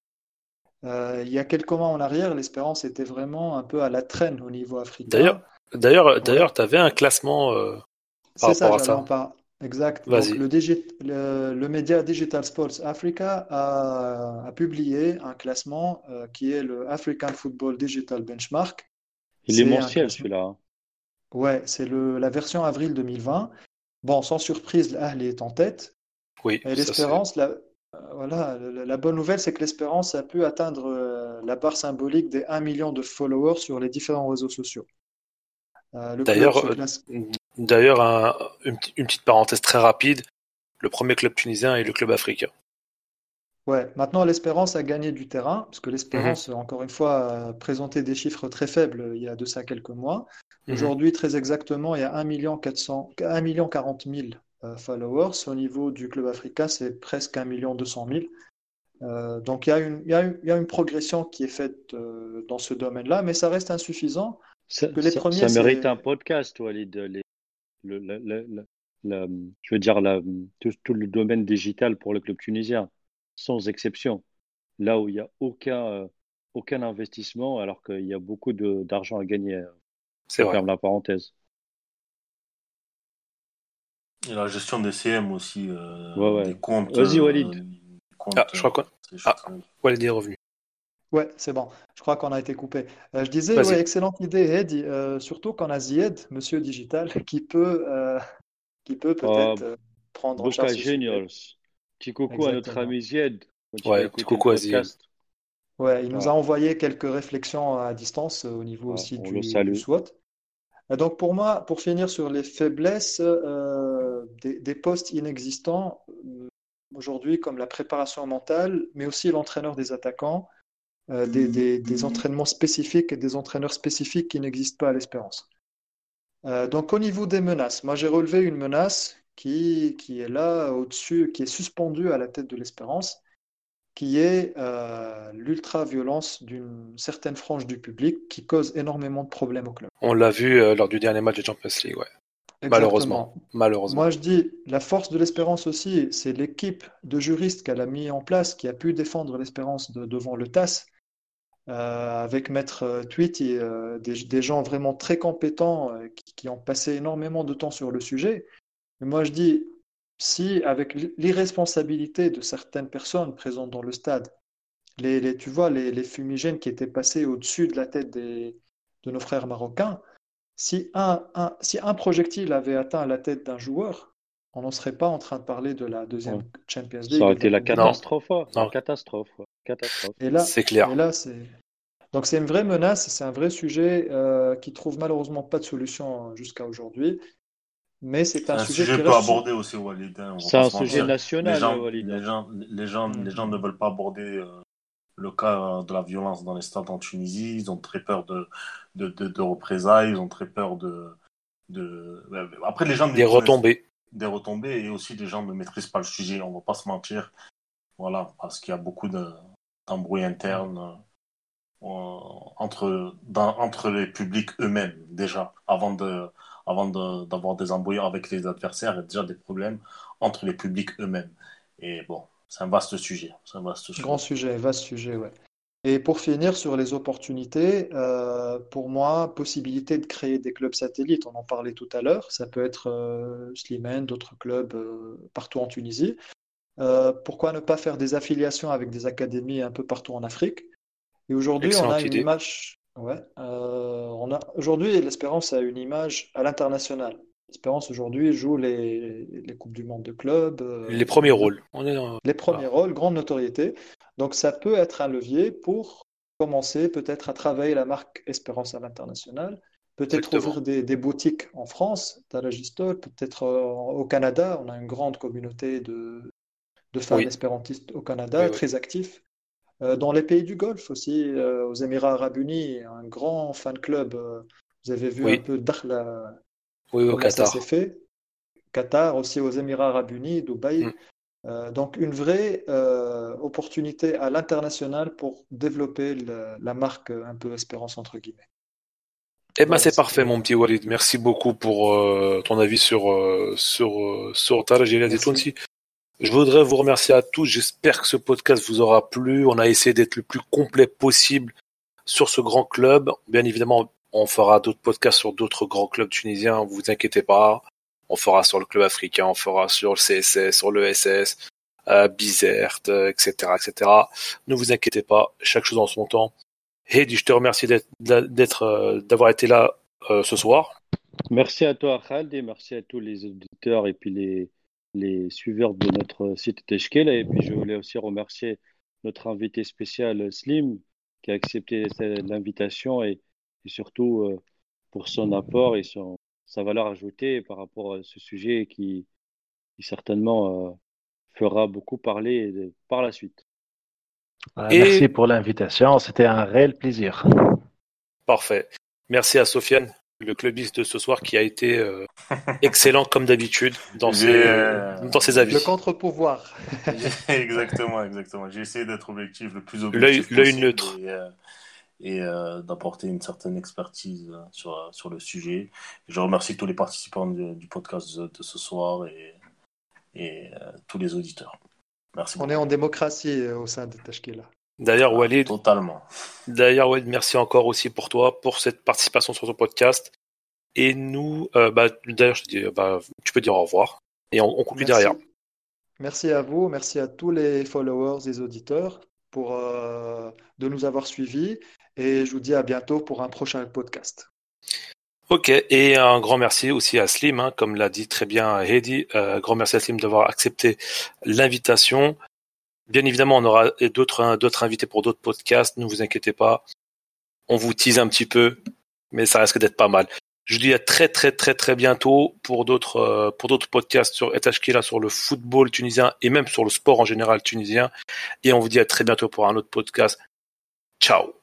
[SPEAKER 5] Euh, il y a quelques mois en arrière, l'espérance était vraiment un peu à la traîne au niveau africain.
[SPEAKER 1] D'ailleurs, d'ailleurs, d'ailleurs, tu avais un classement par rapport
[SPEAKER 5] à ça. Exact. Donc, le, le, média Digital Sports Africa a, a publié un classement euh, qui est le African Football Digital Benchmark.
[SPEAKER 6] Il est, mensuel celui-là.
[SPEAKER 5] Ouais, c'est la version avril 2020. Bon, sans surprise, l'Ahli est en tête.
[SPEAKER 1] Oui.
[SPEAKER 5] Et l'espérance, la, euh, voilà, la, bonne nouvelle, c'est que l'espérance a pu atteindre euh, la barre symbolique des 1 million de followers sur les différents réseaux sociaux.
[SPEAKER 1] D'ailleurs, D'ailleurs, une, petite parenthèse très rapide, le premier club tunisien est le club africain.
[SPEAKER 5] Ouais, maintenant l'Espérance a gagné du terrain, parce que l'Espérance, encore une fois, a présenté des chiffres très faibles il y a de ça quelques mois.
[SPEAKER 1] Mhm.
[SPEAKER 5] Aujourd'hui, très exactement, il y a 1 million 400, 1 million 40 000 euh, followers. Au niveau du club africain, c'est presque 1 million 200 000. Euh, donc il y, a une, il, y a une, il y a une progression qui est faite euh, dans ce domaine-là, mais ça reste insuffisant.
[SPEAKER 6] Ça,
[SPEAKER 5] Que les
[SPEAKER 6] ça-
[SPEAKER 5] premiers,
[SPEAKER 6] ça
[SPEAKER 5] c'est-
[SPEAKER 6] mérite un podcast, Walid. Les- le, je veux dire, la- tout, tout le domaine digital pour le club tunisien, sans exception. Là où il n'y a aucun, euh, aucun investissement, alors qu'il y a beaucoup de- d'argent à gagner. euh,
[SPEAKER 1] C'est
[SPEAKER 6] Je
[SPEAKER 1] vrai.
[SPEAKER 6] ferme la parenthèse.
[SPEAKER 3] Et la gestion des CM aussi, euh,
[SPEAKER 6] Ouais, ouais.
[SPEAKER 3] des comptes.
[SPEAKER 6] Vas-y,
[SPEAKER 3] euh,
[SPEAKER 6] Walid.
[SPEAKER 3] comptes,
[SPEAKER 1] Ah, je crois quoi?
[SPEAKER 3] euh, des
[SPEAKER 1] Ah. Walid est revenu.
[SPEAKER 5] Ouais, c'est bon. Je crois qu'on a été coupé. Euh, je disais,
[SPEAKER 1] Vas-y.
[SPEAKER 5] ouais, excellente idée, Ed, euh, surtout qu'on a Zied, monsieur digital, [laughs] qui peut, euh, qui peut peut-être
[SPEAKER 6] Ah,
[SPEAKER 5] euh, prendre en
[SPEAKER 6] Boca
[SPEAKER 5] charge ce sujet.
[SPEAKER 6] Petit coucou à notre
[SPEAKER 5] Exactement.
[SPEAKER 6] ami Zied. quand il
[SPEAKER 1] Ouais,
[SPEAKER 6] va
[SPEAKER 1] petit coucou à Zied.
[SPEAKER 6] podcast.
[SPEAKER 5] Ouais, il nous a envoyé quelques réflexions à distance euh, au niveau aussi
[SPEAKER 6] on
[SPEAKER 5] du,
[SPEAKER 6] salue.
[SPEAKER 5] du SWOT. Et donc pour moi, pour finir sur les faiblesses euh, des, des postes inexistants, euh, aujourd'hui comme la préparation mentale, mais aussi l'entraîneur des attaquants, euh, des, des- des entraînements spécifiques et des entraîneurs spécifiques qui n'existent pas à l'Espérance. Euh, donc au niveau des menaces, moi j'ai relevé une menace qui, qui est là au-dessus, qui est suspendue à la tête de l'Espérance, qui est euh, l'ultra-violence d'une certaine frange du public qui cause énormément de problèmes au club.
[SPEAKER 1] On l'a vu euh, lors du dernier match de Champions League, ouais. Malheureusement. Malheureusement.
[SPEAKER 5] Moi, je dis, la force de l'Espérance aussi, c'est l'équipe de juristes qu'elle a mis en place, qui a pu défendre l'Espérance de- devant le TAS, euh, avec Maître euh, Tweety, euh, des, des gens vraiment très compétents euh, qui, qui ont passé énormément de temps sur le sujet. Mais moi, je dis, si avec l'irresponsabilité de certaines personnes présentes dans le stade, les, les- tu vois, les, les fumigènes qui étaient passés au-dessus de la tête des, de nos frères marocains, si un, un- si un projectile avait atteint la tête d'un joueur, on n'en serait pas en train de parler de la deuxième
[SPEAKER 6] Ouais.
[SPEAKER 5] Champions League.
[SPEAKER 6] Ça aurait été la catastrophe. hein.
[SPEAKER 1] Non.
[SPEAKER 6] La catastrophe. Catastrophe.
[SPEAKER 5] Et là,
[SPEAKER 1] C'est clair.
[SPEAKER 5] et là, c'est donc c'est une vraie menace, c'est un vrai sujet euh, qui trouve malheureusement pas de solution jusqu'à aujourd'hui. Mais c'est
[SPEAKER 3] C'est
[SPEAKER 5] un
[SPEAKER 3] un
[SPEAKER 5] sujet
[SPEAKER 3] sujet
[SPEAKER 5] qui
[SPEAKER 3] peu
[SPEAKER 5] reste
[SPEAKER 3] abordé aussi, Walid. hein,
[SPEAKER 6] C'est un sujet national,
[SPEAKER 3] Les gens,
[SPEAKER 6] Walid.
[SPEAKER 3] les gens, les gens,
[SPEAKER 5] Mm.
[SPEAKER 3] les gens ne veulent pas aborder euh, le cas de la violence dans les stades en Tunisie. Ils ont très peur de, de, de, de représailles. Ils ont très peur de, de... Après, les gens ne
[SPEAKER 1] Des retombées.
[SPEAKER 3] des retombées et aussi les gens ne maîtrisent pas le sujet. On va pas se mentir. Voilà, parce qu'il y a beaucoup de- d'embrouilles internes euh, entre, dans- entre les publics eux-mêmes, déjà, avant de avant d'avoir des embrouilles avec les adversaires, il y a déjà des problèmes entre les publics eux-mêmes. Et bon, c'est un vaste sujet. C'est un vaste sujet.
[SPEAKER 5] Grand sujet, vaste sujet, ouais. Et pour finir sur les opportunités, euh, pour moi, possibilité de créer des clubs satellites, on en parlait tout à l'heure, ça peut être euh, Slimane, d'autres clubs euh, partout en Tunisie. Euh, pourquoi ne pas faire des affiliations avec des académies un peu partout en Afrique? Et aujourd'hui, on a une
[SPEAKER 1] idée.
[SPEAKER 5] image, ouais, euh, on a aujourd'hui l'Espérance a une image à l'international. L'Espérance aujourd'hui joue les, les Coupes du Monde de clubs, euh,
[SPEAKER 1] Les premiers rôles. On est dans-
[SPEAKER 5] les premiers rôles, grande notoriété. Donc ça peut être un levier pour commencer peut-être à travailler la marque Espérance à l'international, peut-être ouvrir des, des boutiques en France, Taragistol, peut-être au Canada. On a une grande communauté de, de fans
[SPEAKER 1] Oui.
[SPEAKER 5] espérantistes au Canada,
[SPEAKER 1] Oui,
[SPEAKER 5] très actifs. Euh, dans les pays du Golfe aussi, euh, aux Émirats arabes unis, un grand fan club. euh, vous avez vu un peu Dakhla,
[SPEAKER 1] Oui, au
[SPEAKER 5] ça
[SPEAKER 1] Qatar.
[SPEAKER 5] s'est fait? Qatar, aussi aux Émirats arabes unis, Dubaï.
[SPEAKER 1] Mm.
[SPEAKER 5] Euh, donc une vraie euh, opportunité à l'international pour développer le- la marque un peu Espérance entre guillemets.
[SPEAKER 1] Eh ben, c'est parfait, mon petit Walid. Merci beaucoup pour euh, ton avis sur, sur, sur Taraj Je voudrais vous remercier à tous. J'espère que ce podcast vous aura plu. On a essayé d'être le plus complet possible sur ce grand club. Bien évidemment, on fera d'autres podcasts sur d'autres grands clubs tunisiens. Vous inquiétez pas. On fera sur le club africain, on fera sur le CSS, sur le SS, euh, Bizert, euh, etc., etc. Ne vous inquiétez pas. Chaque chose en son temps. Heidi, je te remercie d'être, d'être, euh, d'avoir été là euh, ce soir.
[SPEAKER 6] Merci à toi, Khaled, et merci à tous les auditeurs et puis les, les suiveurs de notre site Teshkel. Et puis, je voulais aussi remercier notre invité spécial, Slim, qui a accepté l'invitation et, et surtout euh, pour son apport et son, sa valeur ajoutée par rapport à ce sujet qui, qui certainement euh, fera beaucoup parler de- par la suite.
[SPEAKER 4] Merci pour l'invitation, c'était un réel plaisir.
[SPEAKER 1] Parfait. Merci à Sofiane, le clubiste de ce soir, qui a été euh, excellent comme d'habitude dans, ses,
[SPEAKER 3] euh,
[SPEAKER 1] dans ses avis.
[SPEAKER 5] Le contre-pouvoir. [laughs]
[SPEAKER 3] exactement, exactement. J'ai essayé d'être objectif, le plus objectif
[SPEAKER 1] L'œil
[SPEAKER 3] possible
[SPEAKER 1] neutre.
[SPEAKER 3] Et, euh, et, euh, d'apporter une certaine expertise euh, sur, sur le sujet. Je remercie tous les participants du, du podcast de, de ce soir et, et euh, tous les auditeurs. Merci
[SPEAKER 5] On est en démocratie euh, au sein de Tashkila.
[SPEAKER 1] D'ailleurs, Walid,
[SPEAKER 3] Totalement.
[SPEAKER 1] D'ailleurs, ouais, merci encore aussi pour toi, pour cette participation sur ton podcast. Et nous, euh, bah, d'ailleurs, je te dis, bah, tu peux dire au revoir. Et on, on conclut
[SPEAKER 5] Merci.
[SPEAKER 1] derrière.
[SPEAKER 5] Merci à vous, merci à tous les followers et auditeurs pour, euh, de nous avoir suivis. Et je vous dis à bientôt pour un prochain podcast.
[SPEAKER 1] Ok, et un grand merci aussi à Slim, hein, comme l'a dit très bien Heidi. Euh, grand merci à Slim d'avoir accepté l'invitation. Bien évidemment, on aura d'autres d'autres invités pour d'autres podcasts. Ne vous inquiétez pas. On vous tease un petit peu, mais ça risque d'être pas mal. Je vous dis à très très très très bientôt pour d'autres euh, pour d'autres podcasts sur Etashkila sur le football tunisien et même sur le sport en général tunisien. Et on vous dit à très bientôt pour un autre podcast. Ciao.